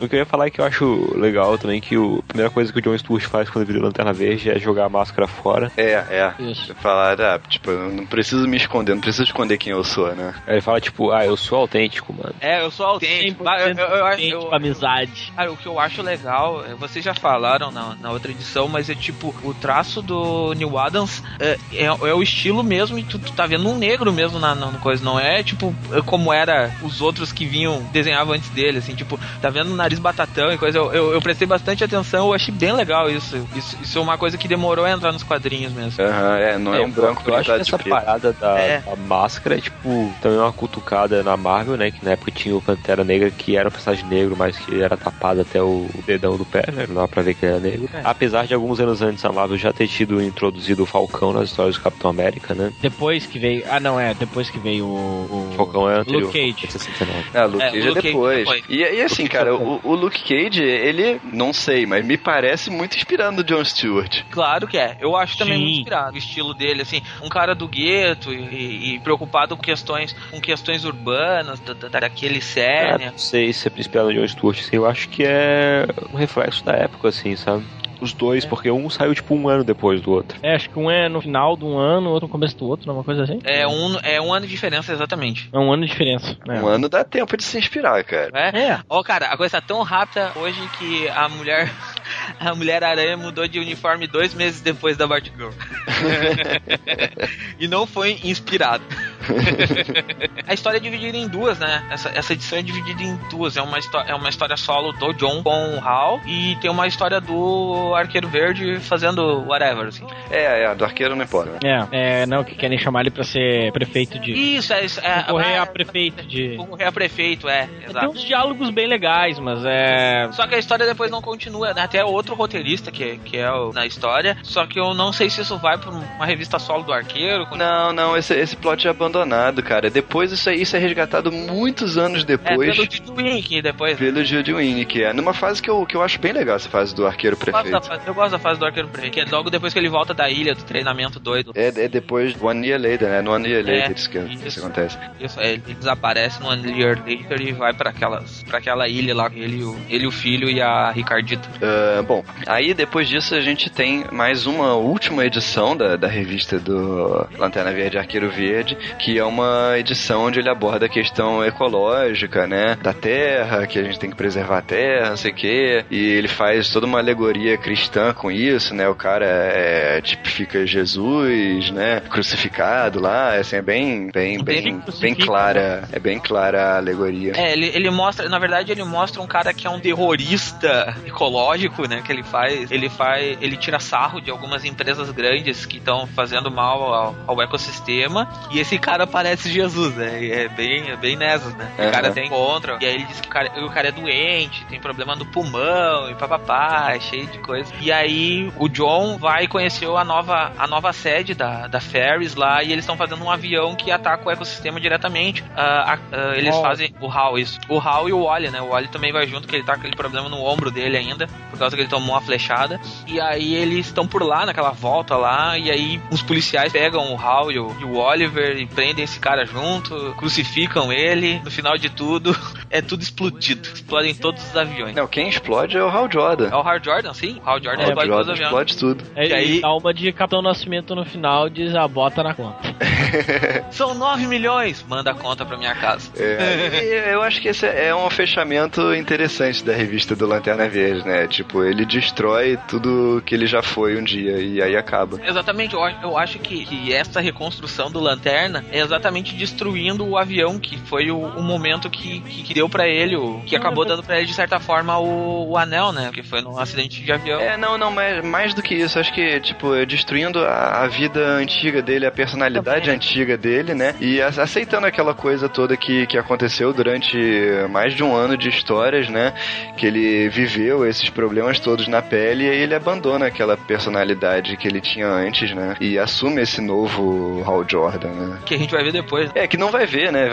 [SPEAKER 2] O que eu ia falar é que eu acho legal também que o, a primeira coisa que o John Stewart faz quando vira Lanterna Verde é jogar a máscara fora.
[SPEAKER 5] É, é.
[SPEAKER 1] Isso.
[SPEAKER 5] Falar, ah, tipo, eu não preciso me esconder, não preciso esconder quem eu sou, né?
[SPEAKER 2] Aí ele fala, tipo, ah, eu sou autêntico, mano.
[SPEAKER 8] É, eu sou autêntico.
[SPEAKER 1] 100%
[SPEAKER 8] Ah, Eu, eu,
[SPEAKER 1] amizade.
[SPEAKER 8] Cara, o que eu acho legal, é, vocês já falaram na, na outra edição, mas é tipo, o traço do Neil Adams é, é, é o estilo mesmo, e tu, tu tá vendo um negro mesmo na, na coisa, não é tipo é como era os outros que vinham, desenhavam antes dele, assim, tipo, tá vendo o nariz batatão e coisa. Eu, eu, eu prestei bastante atenção, eu achei bem legal isso. Isso, isso é uma coisa que demorou a entrar nos quadrinhos mesmo.
[SPEAKER 5] Aham, é, não é, um branco
[SPEAKER 2] eu acho que
[SPEAKER 5] pintado de preto.
[SPEAKER 2] Parada da,
[SPEAKER 8] É.
[SPEAKER 2] da máscara é, tipo, também uma cutucada na Marvel, né? Que na época tinha o Pantera Negra, que era um personagem negro, mas que era tapado até o dedão do pé, né? Não dava pra ver que ele era negro.
[SPEAKER 1] É.
[SPEAKER 2] Apesar de alguns anos antes a Marvel já ter tido introduzido o Falcão nas histórias do Capitão América, né?
[SPEAKER 1] Depois que veio. Ah, não, é, depois que veio o.
[SPEAKER 2] O Falcão é anterior.
[SPEAKER 1] Luke Cage.
[SPEAKER 2] 69.
[SPEAKER 5] Ah, Luke
[SPEAKER 8] É,
[SPEAKER 5] Cage é
[SPEAKER 8] Luke Cage
[SPEAKER 5] depois.
[SPEAKER 8] depois.
[SPEAKER 5] E, e assim, cara, o, o Luke Cage, ele, não sei, mas me parece muito inspirado no John Stewart.
[SPEAKER 8] Claro que é. Eu acho também
[SPEAKER 1] Sim.
[SPEAKER 8] muito inspirado o estilo dele, assim, um cara do gueto e, e preocupado com questões, com questões urbanas, da, da- daquele
[SPEAKER 2] É,
[SPEAKER 8] Sérnia.
[SPEAKER 2] não sei se é inspirado no John Stewart, assim, eu acho que é um reflexo da época, assim, sabe? Os dois, porque um saiu tipo um ano depois do outro.
[SPEAKER 1] É, acho que um é no final de um ano, o outro no começo do outro, não é uma coisa assim?
[SPEAKER 8] É um, é um ano de diferença, exatamente.
[SPEAKER 1] É um ano de diferença. né?
[SPEAKER 5] Um ano dá tempo de se inspirar, cara.
[SPEAKER 8] É?
[SPEAKER 1] É.
[SPEAKER 8] Ó, cara, a coisa tá tão rápida hoje que a mulher. A Mulher Aranha mudou de uniforme dois meses depois da Batgirl. e não foi inspirado. a história é dividida em duas, né? Essa, essa edição é dividida em duas. É uma, é uma história solo do John com o Hal e tem uma história do Arqueiro Verde fazendo whatever, assim.
[SPEAKER 5] É, é, do arqueiro não importa. né?
[SPEAKER 1] É, é, não, que querem chamar ele pra ser prefeito de.
[SPEAKER 8] Isso, é isso. É,
[SPEAKER 1] Concorrer
[SPEAKER 8] é,
[SPEAKER 1] a prefeito de.
[SPEAKER 8] Concorrer a prefeito, é.
[SPEAKER 1] Tem
[SPEAKER 8] Exato.
[SPEAKER 1] uns diálogos bem legais, mas é.
[SPEAKER 8] Só que a história depois não continua, né? Até outro roteirista que, que é o, na história. Só que eu não sei se isso vai pra uma revista solo do arqueiro.
[SPEAKER 5] Não, não, esse, esse plot é abandonado, cara. Depois isso aí isso é resgatado muitos anos
[SPEAKER 8] É,
[SPEAKER 5] depois
[SPEAKER 8] pelo Tito Wink depois.
[SPEAKER 5] pelo Jude que é numa fase que eu, que eu acho bem legal essa fase do arqueiro
[SPEAKER 8] Eu gosto,
[SPEAKER 5] prefeito.
[SPEAKER 8] fase, eu gosto da fase do arqueiro prefeito, que é logo depois que ele volta da ilha, do treinamento doido.
[SPEAKER 5] É, é depois do One Year Later, né? No One Year
[SPEAKER 8] É,
[SPEAKER 5] Later isso que,
[SPEAKER 8] isso.
[SPEAKER 5] isso acontece.
[SPEAKER 8] Isso, é, ele desaparece no One Year Later e vai pra, aquelas, pra aquela ilha lá, ele, o- ele, o filho e a Ricardita.
[SPEAKER 5] Ah, bom, aí depois disso a gente tem mais uma última edição da, da revista do Lanterna Verde Arqueiro Verde, que é uma edição onde ele aborda a questão ecológica, né? Da terra, que a gente tem que preservar a terra, não sei o quê. E ele faz toda uma alegoria cristã com isso, né? O cara é, tipifica Jesus, né? Crucificado lá, assim, é bem, bem, bem,
[SPEAKER 1] Bem crucifica,
[SPEAKER 5] clara, é bem clara a alegoria.
[SPEAKER 8] É, ele, ele mostra, na verdade, ele mostra um cara que é um terrorista ecológico, né? Que ele faz, ele faz, ele tira sarro de algumas empresas grandes que estão fazendo mal ao, ao ecossistema. E esse cara parece Jesus, né? É bem, é bem nessas, né? O cara tem contra, e aí ele diz que o cara, o cara é doente, tem problema no pulmão e papapá, é cheio de coisa. E aí o John vai conhecer a nova, a nova sede da, da Ferris lá e eles estão fazendo um avião que ataca o ecossistema diretamente. A- ah, eles
[SPEAKER 1] Hal.
[SPEAKER 8] fazem o Hal, isso. O Hal e o Wally, né? O Wally também vai junto, que ele tá com aquele problema no ombro dele ainda, por causa que ele tomou uma flechada. E aí eles estão por lá, naquela volta lá, e aí os policiais pegam o Hal e o, e o Oliver e prendem esse cara junto, crucificam ele. No final de tudo, é tudo explodido. Explodem todos os aviões.
[SPEAKER 5] Não, quem explode é o Hal Jordan.
[SPEAKER 8] É o Hal Jordan, sim? O Hal Jordan
[SPEAKER 5] Hal
[SPEAKER 8] explode todos
[SPEAKER 5] Jordan
[SPEAKER 8] os aviões.
[SPEAKER 5] explode tudo.
[SPEAKER 1] É,
[SPEAKER 8] E aí-
[SPEAKER 1] dá uma de Capitão Nascimento no final, diz a bota na conta.
[SPEAKER 8] São 9 milhões! Manda a conta pra minha casa.
[SPEAKER 5] É, eu acho que esse é um fechamento interessante da revista do Lanterna Verde, né? Tipo, ele destrói tudo que ele já foi um dia e aí acaba.
[SPEAKER 8] Exatamente, eu, acho- eu acho que, que essa reconstrução do Lanterna é exatamente destruindo o avião, que foi o, o momento que, que, que deu pra ele, o, que acabou dando pra ele, de certa forma, o, o anel, né? Que foi num acidente de avião.
[SPEAKER 5] É, não, não, mas mais do que isso, acho que, tipo, é destruindo a, a vida antiga dele, a personalidade antiga dele, né? E a- aceitando aquela coisa toda que, que aconteceu durante mais de um ano de histórias, né? Que ele viveu esses problemas todos na pele e aí ele abandona aquela personalidade que ele tinha antes, né? E assume esse novo Hal Jordan, né?
[SPEAKER 8] Que gente vai ver depois.
[SPEAKER 5] É, que não vai ver, né?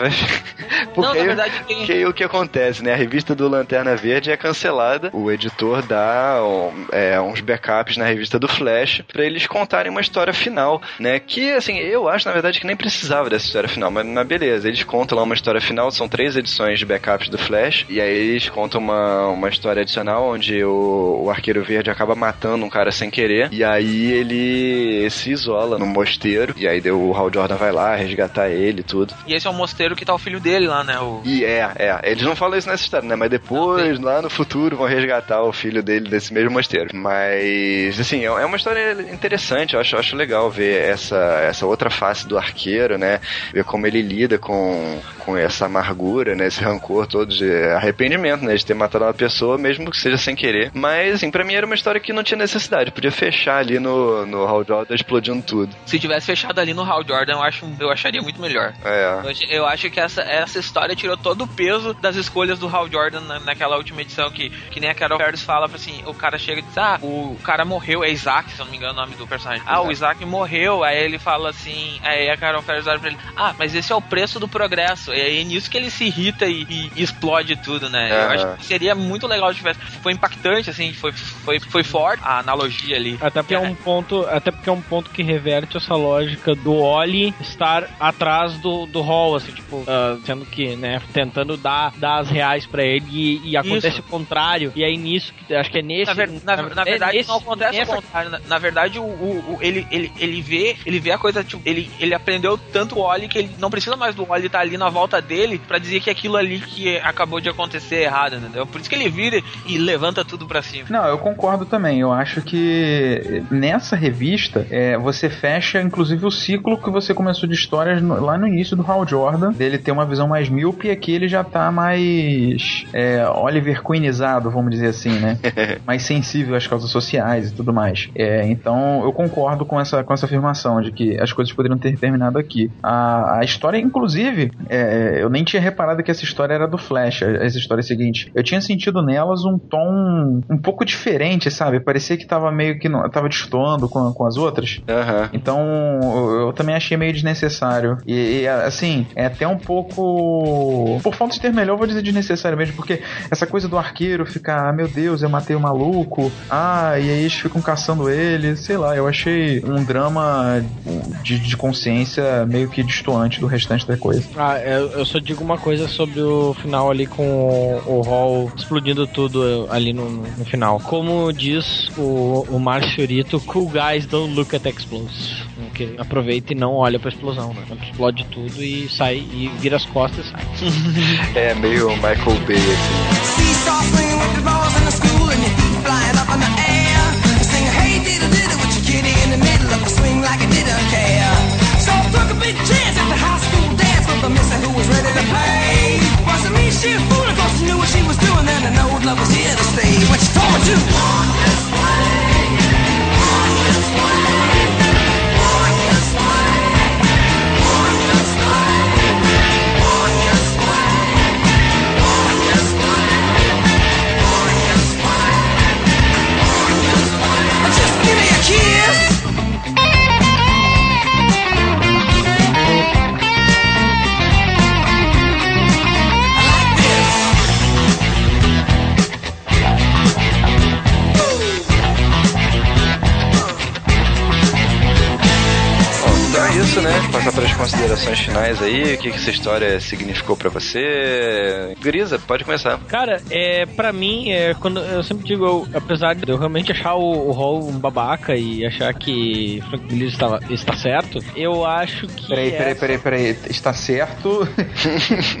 [SPEAKER 5] Porque
[SPEAKER 8] Não, na
[SPEAKER 5] aí-
[SPEAKER 8] verdade, tem-
[SPEAKER 5] que aí o que acontece, né? A revista do Lanterna Verde é cancelada. O editor dá um, é, uns backups na revista do Flash pra eles contarem uma história final, né? Que, assim, eu acho, na verdade, que nem precisava dessa história final, mas, mas beleza. Eles contam lá uma história final, são três edições de backups do Flash, e aí eles contam uma, uma história adicional onde o, o Arqueiro Verde acaba matando um cara sem querer, e aí ele se isola no mosteiro, e aí o Hal Jordan vai lá resgatar ele e tudo.
[SPEAKER 8] E esse é o mosteiro que tá o filho dele lá, né? O...
[SPEAKER 5] E é, é. Eles não falam isso nessa história, né? Mas depois, lá no futuro, vão resgatar o filho dele desse mesmo mosteiro. Mas, assim, é é uma história interessante. Eu acho, eu acho legal ver essa, essa outra face do arqueiro, né? Ver como ele lida com, com essa amargura, né? Esse rancor todo de arrependimento, né? De ter matado uma pessoa, mesmo que seja sem querer. Mas, assim, pra mim era uma história que não tinha necessidade. Podia fechar ali no, no Hal Jordan explodindo tudo.
[SPEAKER 8] Se tivesse fechado ali no Hal Jordan, eu, acho, eu acharia muito melhor.
[SPEAKER 5] É.
[SPEAKER 8] Eu acho- Eu acho que essa, essa história tirou todo o peso das escolhas do Hal Jordan na- naquela última edição que, que nem a Carol Ferris fala assim, o cara chega e diz, ah, o cara morreu, é Isaac, se eu não me engano o nome do personagem. Ah, o Isaac morreu, aí ele fala assim, aí a Carol Ferris olha pra ele, ah, mas esse é o preço do progresso. E aí é nisso que ele se irrita e, e explode tudo, né? Eu
[SPEAKER 5] Aham.
[SPEAKER 8] acho que seria muito legal se tivesse. Foi impactante, assim, foi, foi, foi forte a analogia ali.
[SPEAKER 1] Até porque é um ponto, até porque é um ponto que reverte essa lógica do Oli estar atrás do, do Hall, assim, tipo, ah, sendo que, né, tentando dar, dar as reais pra ele e, e acontece
[SPEAKER 8] Isso.
[SPEAKER 1] o contrário. E aí nisso, que acho que é nesse.
[SPEAKER 8] Na, ver- na- na
[SPEAKER 1] é
[SPEAKER 8] verdade,
[SPEAKER 1] nesse-
[SPEAKER 8] não acontece
[SPEAKER 1] nessa-
[SPEAKER 8] o contrário. Na, na verdade, o, o- o- ele, ele, ele vê ele vê a coisa, tipo, ele, ele aprendeu tanto o Oli que ele não precisa mais do Oli estar ali na volta dele pra dizer que aquilo ali que acabou de acontecer é errado, entendeu? Por isso que ele vira e levanta tudo pra cima.
[SPEAKER 4] Não, eu concordo também. Eu acho que nessa revista é, você fecha, inclusive, o ciclo que você começou de histórias no- lá no início do Hal Jordan, dele ter uma visão mais míope e aqui ele já tá mais é, Oliver Queenizado, vamos dizer assim, né? mais sensível às causas sociais e tudo mais. É, então eu concordo com essa, com essa afirmação de que as coisas poderiam ter terminado aqui. A, a história, inclusive, é, eu nem tinha reparado que essa história era do Flash, essa história seguinte. Eu tinha sentido nelas um tom um pouco diferente, sabe? Parecia que tava meio que não, tava destoando com, com as outras.
[SPEAKER 5] Aham.
[SPEAKER 4] Então eu, eu também achei meio desnecessário. E, e, assim, é até um pouco. Por falta de ter melhor, vou dizer desnecessário mesmo, porque essa coisa do arqueiro ficar, ah, meu Deus, eu matei o maluco, ah, e aí eles ficam caçando ele, sei lá, eu achei um drama de, de consciência meio que destoante do restante da coisa.
[SPEAKER 1] Ah, eu, eu só digo uma coisa sobre o final ali com o, o Hall explodindo tudo ali no, no final. Como diz o, o Márcio Fiorito, cool guys don't look at explosions. Que aproveita e não olha pra explosão, né? Quando explode tudo e sai e vira as costas e sai.
[SPEAKER 5] É meio Michael Bay, assim. Isso, né? Passar para as considerações finais aí. O que, que essa história significou pra você? Grisa, pode começar.
[SPEAKER 1] Cara, é, pra mim, é, quando eu sempre digo, eu- apesar de eu realmente achar o, o Hall um babaca e achar que Frank Miller estava, está certo, eu acho que.
[SPEAKER 4] Peraí, peraí,
[SPEAKER 1] essa-
[SPEAKER 4] peraí, peraí. Está certo?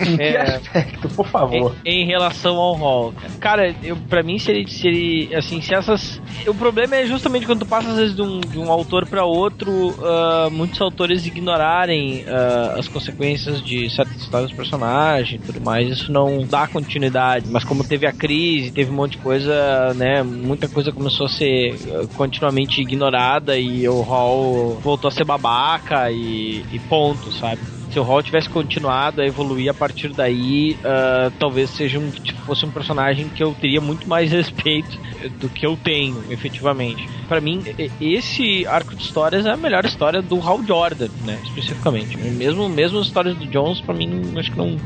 [SPEAKER 4] em que
[SPEAKER 1] É.
[SPEAKER 4] aspecto, por favor?
[SPEAKER 1] Em, em relação ao Hall, cara. Eu, pra mim, se ele, se ele, assim, se essas... O problema é justamente quando tu passa, às vezes, de um, de um autor pra outro, ah, muitos autores ignorarem tem ah, as consequências de certas histórias dos personagens e tudo mais, isso não dá continuidade. Mas como teve a crise, teve um monte de coisa, né? Muita coisa começou a ser ah, continuamente ignorada e o Hall voltou a ser babaca e, e ponto, sabe? Se o Hall tivesse continuado a evoluir a partir daí, ah, talvez seja um, tipo, fosse um personagem que eu teria muito mais respeito do que eu tenho, efetivamente. Pra mim, esse arco de histórias é a melhor história do Hal Jordan, né? Especificamente. Mesmo, mesmo as histórias do Jones, pra mim, acho que não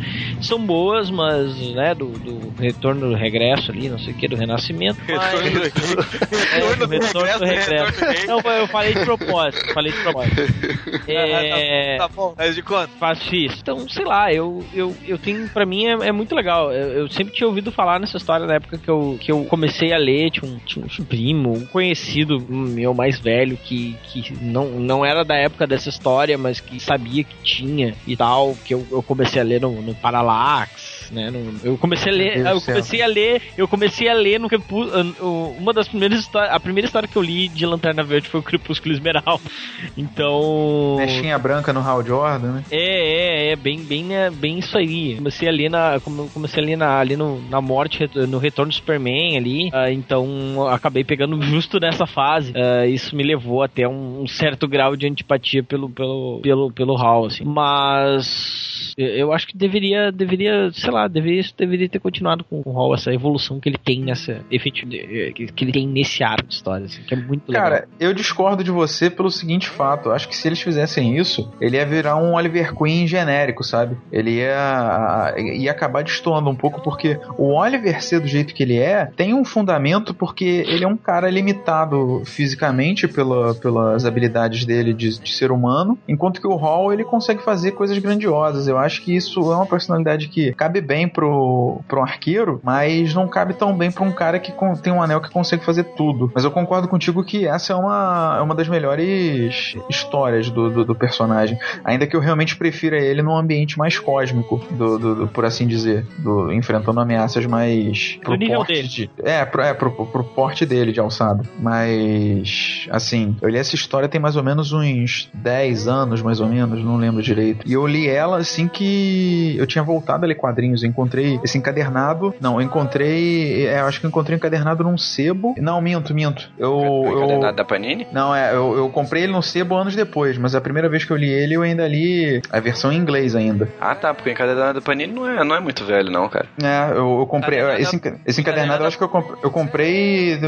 [SPEAKER 1] são boas, mas, né, do, do retorno do regresso ali, não sei o que, do renascimento. Mas, é, do retorno do regresso. Não, eu falei de propósito, falei de propósito. É,
[SPEAKER 10] Tá bom, mas de quanto?
[SPEAKER 1] Faz fiz. Então, sei lá, eu, eu, eu tenho, pra mim é, é muito legal. Eu, eu sempre tinha ouvido falar nessa história na época que eu, que eu comecei a ler, tinha um, tinha um primo, um conhecido meu mais velho que, que não, não era da época dessa história, mas que sabia que tinha e tal, que eu, eu comecei a ler no, no Parallax. Né, eu comecei a ler, eu comecei a ler, eu comecei a ler no uh, uma das primeiras histórias, a primeira história que eu li de Lanterna Verde foi o Crepúsculo Esmeral. Então,
[SPEAKER 4] Mechinha branca no Hal Jordan, né?
[SPEAKER 1] é, é, é, bem, bem, né, bem isso aí. Comecei ali na, como- comecei ali na, ali no, na morte, no retorno do Superman ali, ah, então acabei pegando justo nessa fase. Ah, isso me levou até um, um certo grau de antipatia pelo, pelo, pelo, pelo Hal, assim. Mas eu- eu acho que deveria, deveria, sei lá, deveria, deveria ter continuado com o Hal, essa evolução que ele tem nessa, efetivo, que ele tem nesse arco de história, assim, que é muito.
[SPEAKER 4] Cara, eu discordo de você pelo seguinte fato. Acho que se eles fizessem isso, ele ia virar um Oliver Queen genérico, sabe? Ele ia, ia acabar destoando um pouco, porque o Oliver ser do jeito que ele é, tem um fundamento porque ele é um cara limitado fisicamente pela, pelas habilidades dele de, de ser humano, enquanto que o Hall ele consegue fazer coisas grandiosas. Eu acho que isso é uma personalidade que cabe bem pro, pro arqueiro, mas não cabe tão bem pra um cara que tem um anel que consegue fazer tudo. Mas eu concordo contigo que essa é uma, é uma das melhores histórias do, do, do personagem. Ainda que eu realmente prefira ele num ambiente mais cósmico, do, do- por assim dizer, do, enfrentando ameaças mais
[SPEAKER 1] Do nível
[SPEAKER 4] porte
[SPEAKER 1] dele.
[SPEAKER 4] de- é, pro, é pro, pro porte dele de alçada. Mas, assim, eu li essa história tem mais ou menos uns 10 anos, mais ou menos, não lembro direito. E eu li ela assim que eu tinha voltado a ler quadrinhos. Eu encontrei esse encadernado. Não, eu encontrei. É, eu acho que eu encontrei encadernado num sebo. Não, minto, minto. Eu. eu
[SPEAKER 5] Encadernado da Panini?
[SPEAKER 4] não, é, eu, eu comprei ele no sebo anos depois, mas a primeira vez que eu li ele, eu ainda li a versão em inglês ainda.
[SPEAKER 5] Ah, tá, porque o encadernado da Panini não é, não é muito velho, não, cara.
[SPEAKER 4] É, eu, eu comprei.
[SPEAKER 8] Encadernado-
[SPEAKER 4] esse, esse encadernado eu acho que eu comprei, eu comprei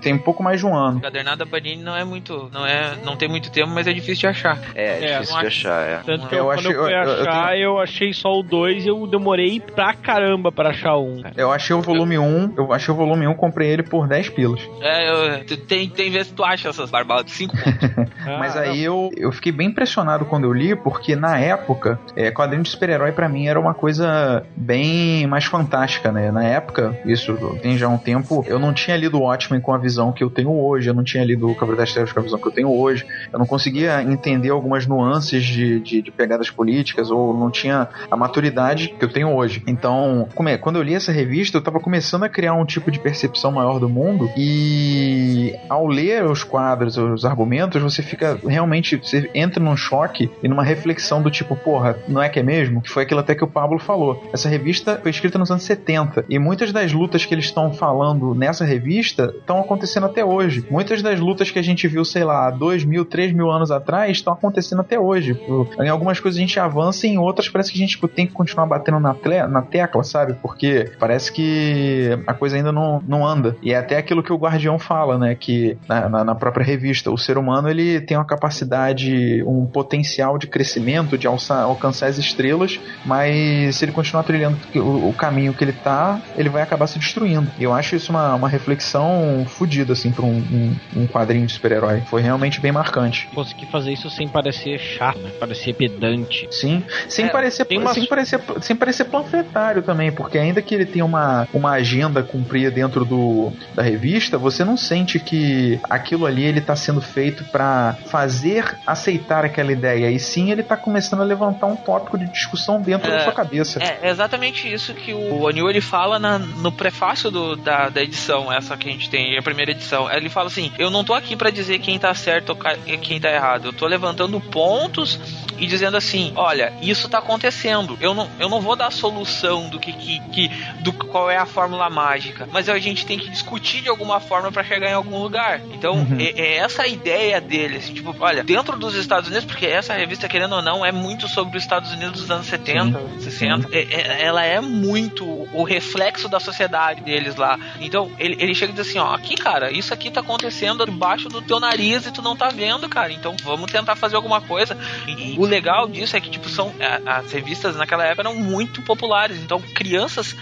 [SPEAKER 4] tem um pouco mais de um ano.
[SPEAKER 8] Cadernada Panini não é muito, não é, não tem muito tempo, mas é difícil de achar.
[SPEAKER 5] É, é
[SPEAKER 1] É,
[SPEAKER 5] difícil de
[SPEAKER 8] acho-
[SPEAKER 5] achar, é.
[SPEAKER 1] Tanto que
[SPEAKER 4] Eu
[SPEAKER 1] eu,
[SPEAKER 4] achei-
[SPEAKER 1] quando eu fui
[SPEAKER 4] eu- eu
[SPEAKER 1] achar, eu, achei só o 2 e eu demorei pra caramba pra achar um. cara.
[SPEAKER 4] Eu achei o volume 1, eu achei o volume 1, comprei ele por 10 pilas.
[SPEAKER 8] É, eu, tem, tem vezes que tu acha essas barbadas de 5 pontos.
[SPEAKER 4] Mas
[SPEAKER 1] Ah,
[SPEAKER 4] aí eu, eu fiquei bem impressionado quando eu li, porque na época, é, quadrinho de super-herói pra mim era uma coisa bem mais fantástica, né? Na época, isso tem já um tempo, eu não tinha lido o Watchmen com a visão que eu tenho hoje, eu não tinha lido o Cavaleiro das Trevas com a visão que eu tenho hoje, eu não conseguia entender algumas nuances de, de, de pegadas políticas, ou não tinha a maturidade que eu tenho hoje. Então, como é, quando eu li essa revista, eu tava começando a criar um tipo de percepção maior do mundo, e ao ler os quadros, os argumentos, você fica realmente, você entra num choque e numa reflexão do tipo, porra, não é que é mesmo? Foi aquilo até que o Pablo falou. Essa revista foi escrita nos anos 70 e muitas das lutas que eles estão falando nessa revista estão acontecendo até hoje. Muitas das lutas que a gente viu, sei lá, dois mil, três mil anos atrás estão acontecendo até hoje. Em algumas coisas a gente avança, em outras parece que a gente tipo, tem que continuar batendo na, na tecla, sabe? Porque parece que a coisa ainda não, não anda. E é até aquilo que o Guardião fala, né? Que na, na- na própria revista, o ser humano ele tem uma capacidade, um potencial de crescimento, de alcançar as estrelas, mas se ele continuar trilhando o, o caminho que ele tá, ele vai acabar se destruindo. E eu acho isso uma, uma reflexão fodida, assim, pra um, um, um quadrinho de super-herói. Foi realmente bem marcante.
[SPEAKER 1] Consegui fazer isso sem parecer chato, né? Parecer pedante.
[SPEAKER 4] Sim, Sem,
[SPEAKER 8] É,
[SPEAKER 4] parecer,
[SPEAKER 1] uma-
[SPEAKER 4] sem, parecer, sem parecer panfletário também, porque ainda que ele tenha uma, uma agenda cumprir dentro do, da revista, você não sente que aquilo ali ele tá sendo feito pra fazer aceitar aquela ideia, e sim ele tá começando a levantar um tópico de discussão dentro
[SPEAKER 8] É,
[SPEAKER 4] da sua cabeça.
[SPEAKER 8] É exatamente isso que o O'Neill ele fala na- no prefácio do- da, da edição, essa que a gente tem, a primeira edição. Ele fala assim: Eu não tô aqui pra dizer quem tá certo ou quem tá errado. Eu tô levantando pontos e dizendo assim: Olha, isso tá acontecendo. Eu não, eu não vou dar a solução do que, que, que- do qual é a fórmula mágica, mas a gente tem que discutir de alguma forma pra chegar em algum lugar. Então,
[SPEAKER 4] Uhum.
[SPEAKER 8] é, é essa a ideia dele, assim, tipo, olha, dentro dos Estados Unidos, porque essa revista, querendo ou não, é muito sobre os Estados Unidos dos anos 70, 60. É- é- ela é muito o reflexo da sociedade deles lá. Então, ele, ele chega e diz assim, ó, aqui, cara, isso aqui tá acontecendo debaixo do teu nariz e tu não tá vendo, cara. Então, vamos tentar fazer alguma coisa. E, e o legal disso é que, tipo, são as revistas naquela época eram muito populares. Então, crianças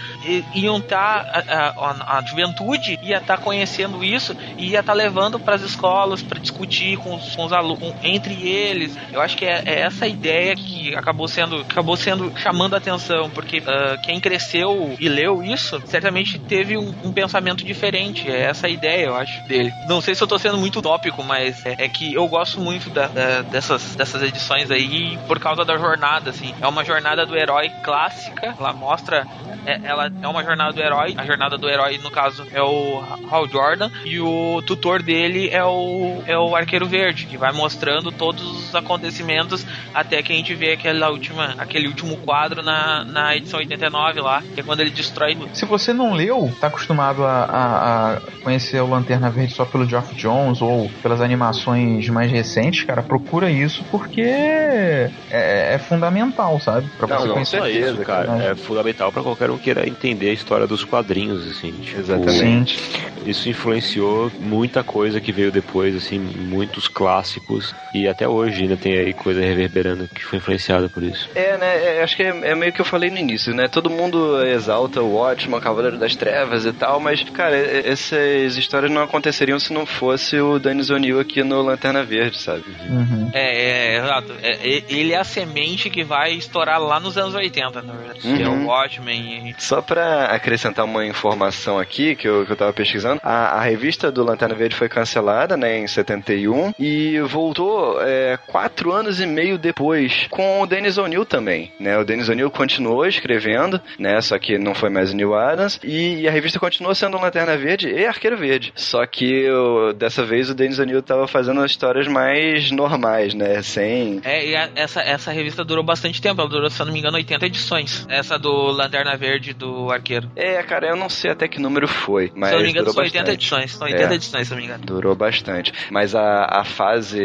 [SPEAKER 8] iam estar a, a- a juventude ia estar conhecendo isso e ia estar levando para as escolas para discutir com os, com os alunos entre eles. Eu acho que é, é essa ideia que acabou sendo acabou sendo chamando a atenção porque ah, quem cresceu e leu isso certamente teve um, um pensamento diferente. É essa a ideia, eu acho dele. Não sei se eu tô sendo muito tópico, mas é, é que eu gosto muito da- da- dessas dessas edições aí por causa da jornada, assim. É uma jornada do herói clássica. Ela mostra é, ela é uma jornada do herói. A jornada do herói, no caso, é o Hal Jordan. E o tutor dele é o, é o Arqueiro Verde, que vai mostrando todos os acontecimentos até que a gente vê aquela última, aquele último quadro na, na edição 89 lá, que é quando ele destrói.
[SPEAKER 4] Se você não leu, tá acostumado a, a- a conhecer o Lanterna Verde só pelo Geoff Jones ou pelas animações mais recentes, cara, procura isso porque é, é fundamental, sabe? Pra
[SPEAKER 5] Não,
[SPEAKER 4] você
[SPEAKER 5] não,
[SPEAKER 4] conhecer
[SPEAKER 2] Só
[SPEAKER 5] certeza,
[SPEAKER 2] isso, cara.
[SPEAKER 4] cara.
[SPEAKER 2] É fundamental pra qualquer um queira entender a história dos quadrinhos, assim. Tipo,
[SPEAKER 5] Exatamente.
[SPEAKER 2] Isso influenciou muita coisa que veio depois, assim, muitos clássicos. E até hoje ainda tem aí coisa reverberando que foi influenciada por isso.
[SPEAKER 5] É, né? é, acho que é, é meio que eu falei no início, né? Todo mundo exalta o Watchman, Cavaleiro das Trevas e tal, mas, cara, essas histórias não aconteceriam se não fosse o Dennis O'Neill aqui no Lanterna Verde, sabe?
[SPEAKER 4] Uhum.
[SPEAKER 8] É, é, exato. É, é- ele é a semente que vai estourar lá nos anos 80, na verdade. Que é
[SPEAKER 5] Uhum.
[SPEAKER 8] o Watchmen. e-
[SPEAKER 5] Só pra acrescentar uma informação aqui que eu, que eu tava pesquisando, a, a revista do Lanterna Verde foi cancelada, né, em 71 e voltou é, quatro anos e meio depois com o Dennis O'Neill também, né? O Dennis O'Neill continuou escrevendo, né, só que não foi mais o Neil Adams e, e a revista continuou sendo Lanterna Verde e Arqueiro Verde. Só que o- dessa vez o Dennis O'Neill tava fazendo as histórias mais normais, né, sem
[SPEAKER 8] É, e a- essa, essa revista durou bastante tempo, ela durou, se eu não me engano, 80 edições. Essa do Lanterna Verde do Arqueiro.
[SPEAKER 5] É, cara, eu não sei até que número foi, mas
[SPEAKER 8] se eu não me engano, são 80
[SPEAKER 5] bastante.
[SPEAKER 8] edições. São 80
[SPEAKER 5] É.
[SPEAKER 8] edições, se eu não me engano.
[SPEAKER 5] Durou bastante. Mas a, a fase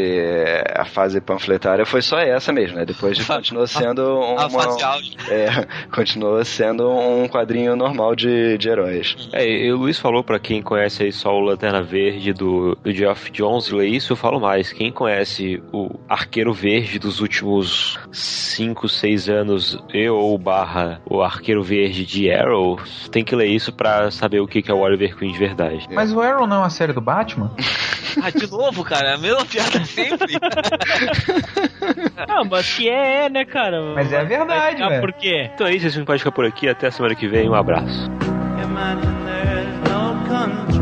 [SPEAKER 5] a fase panfletária foi só essa mesmo, né? Depois
[SPEAKER 8] Fa-
[SPEAKER 5] continuou sendo
[SPEAKER 8] A
[SPEAKER 5] uma,
[SPEAKER 8] fase áudio.
[SPEAKER 5] é, continuou sendo um quadrinho normal de, de heróis.
[SPEAKER 2] É, e o Luiz falou pra quem conhece aí só o Lanterna Verde do, do Geoff Jones ler isso, eu falo mais. Quem conhece o Arqueiro Verde dos últimos 5, 6 anos, eu ou barra o Arqueiro Verde de Arrow, tem que ler isso pra saber o que que é o Oliver Queen de verdade.
[SPEAKER 4] Mas o Arrow não é uma série do Batman?
[SPEAKER 8] Ah, de novo, cara, a mesma piada sempre.
[SPEAKER 1] Não, mas se é, é, né, cara?
[SPEAKER 4] Mas é a verdade, velho.
[SPEAKER 1] Por quê?
[SPEAKER 2] Então é isso, a gente pode ficar por aqui. Até a semana que vem. Um abraço.
[SPEAKER 7] Imagine there's no country.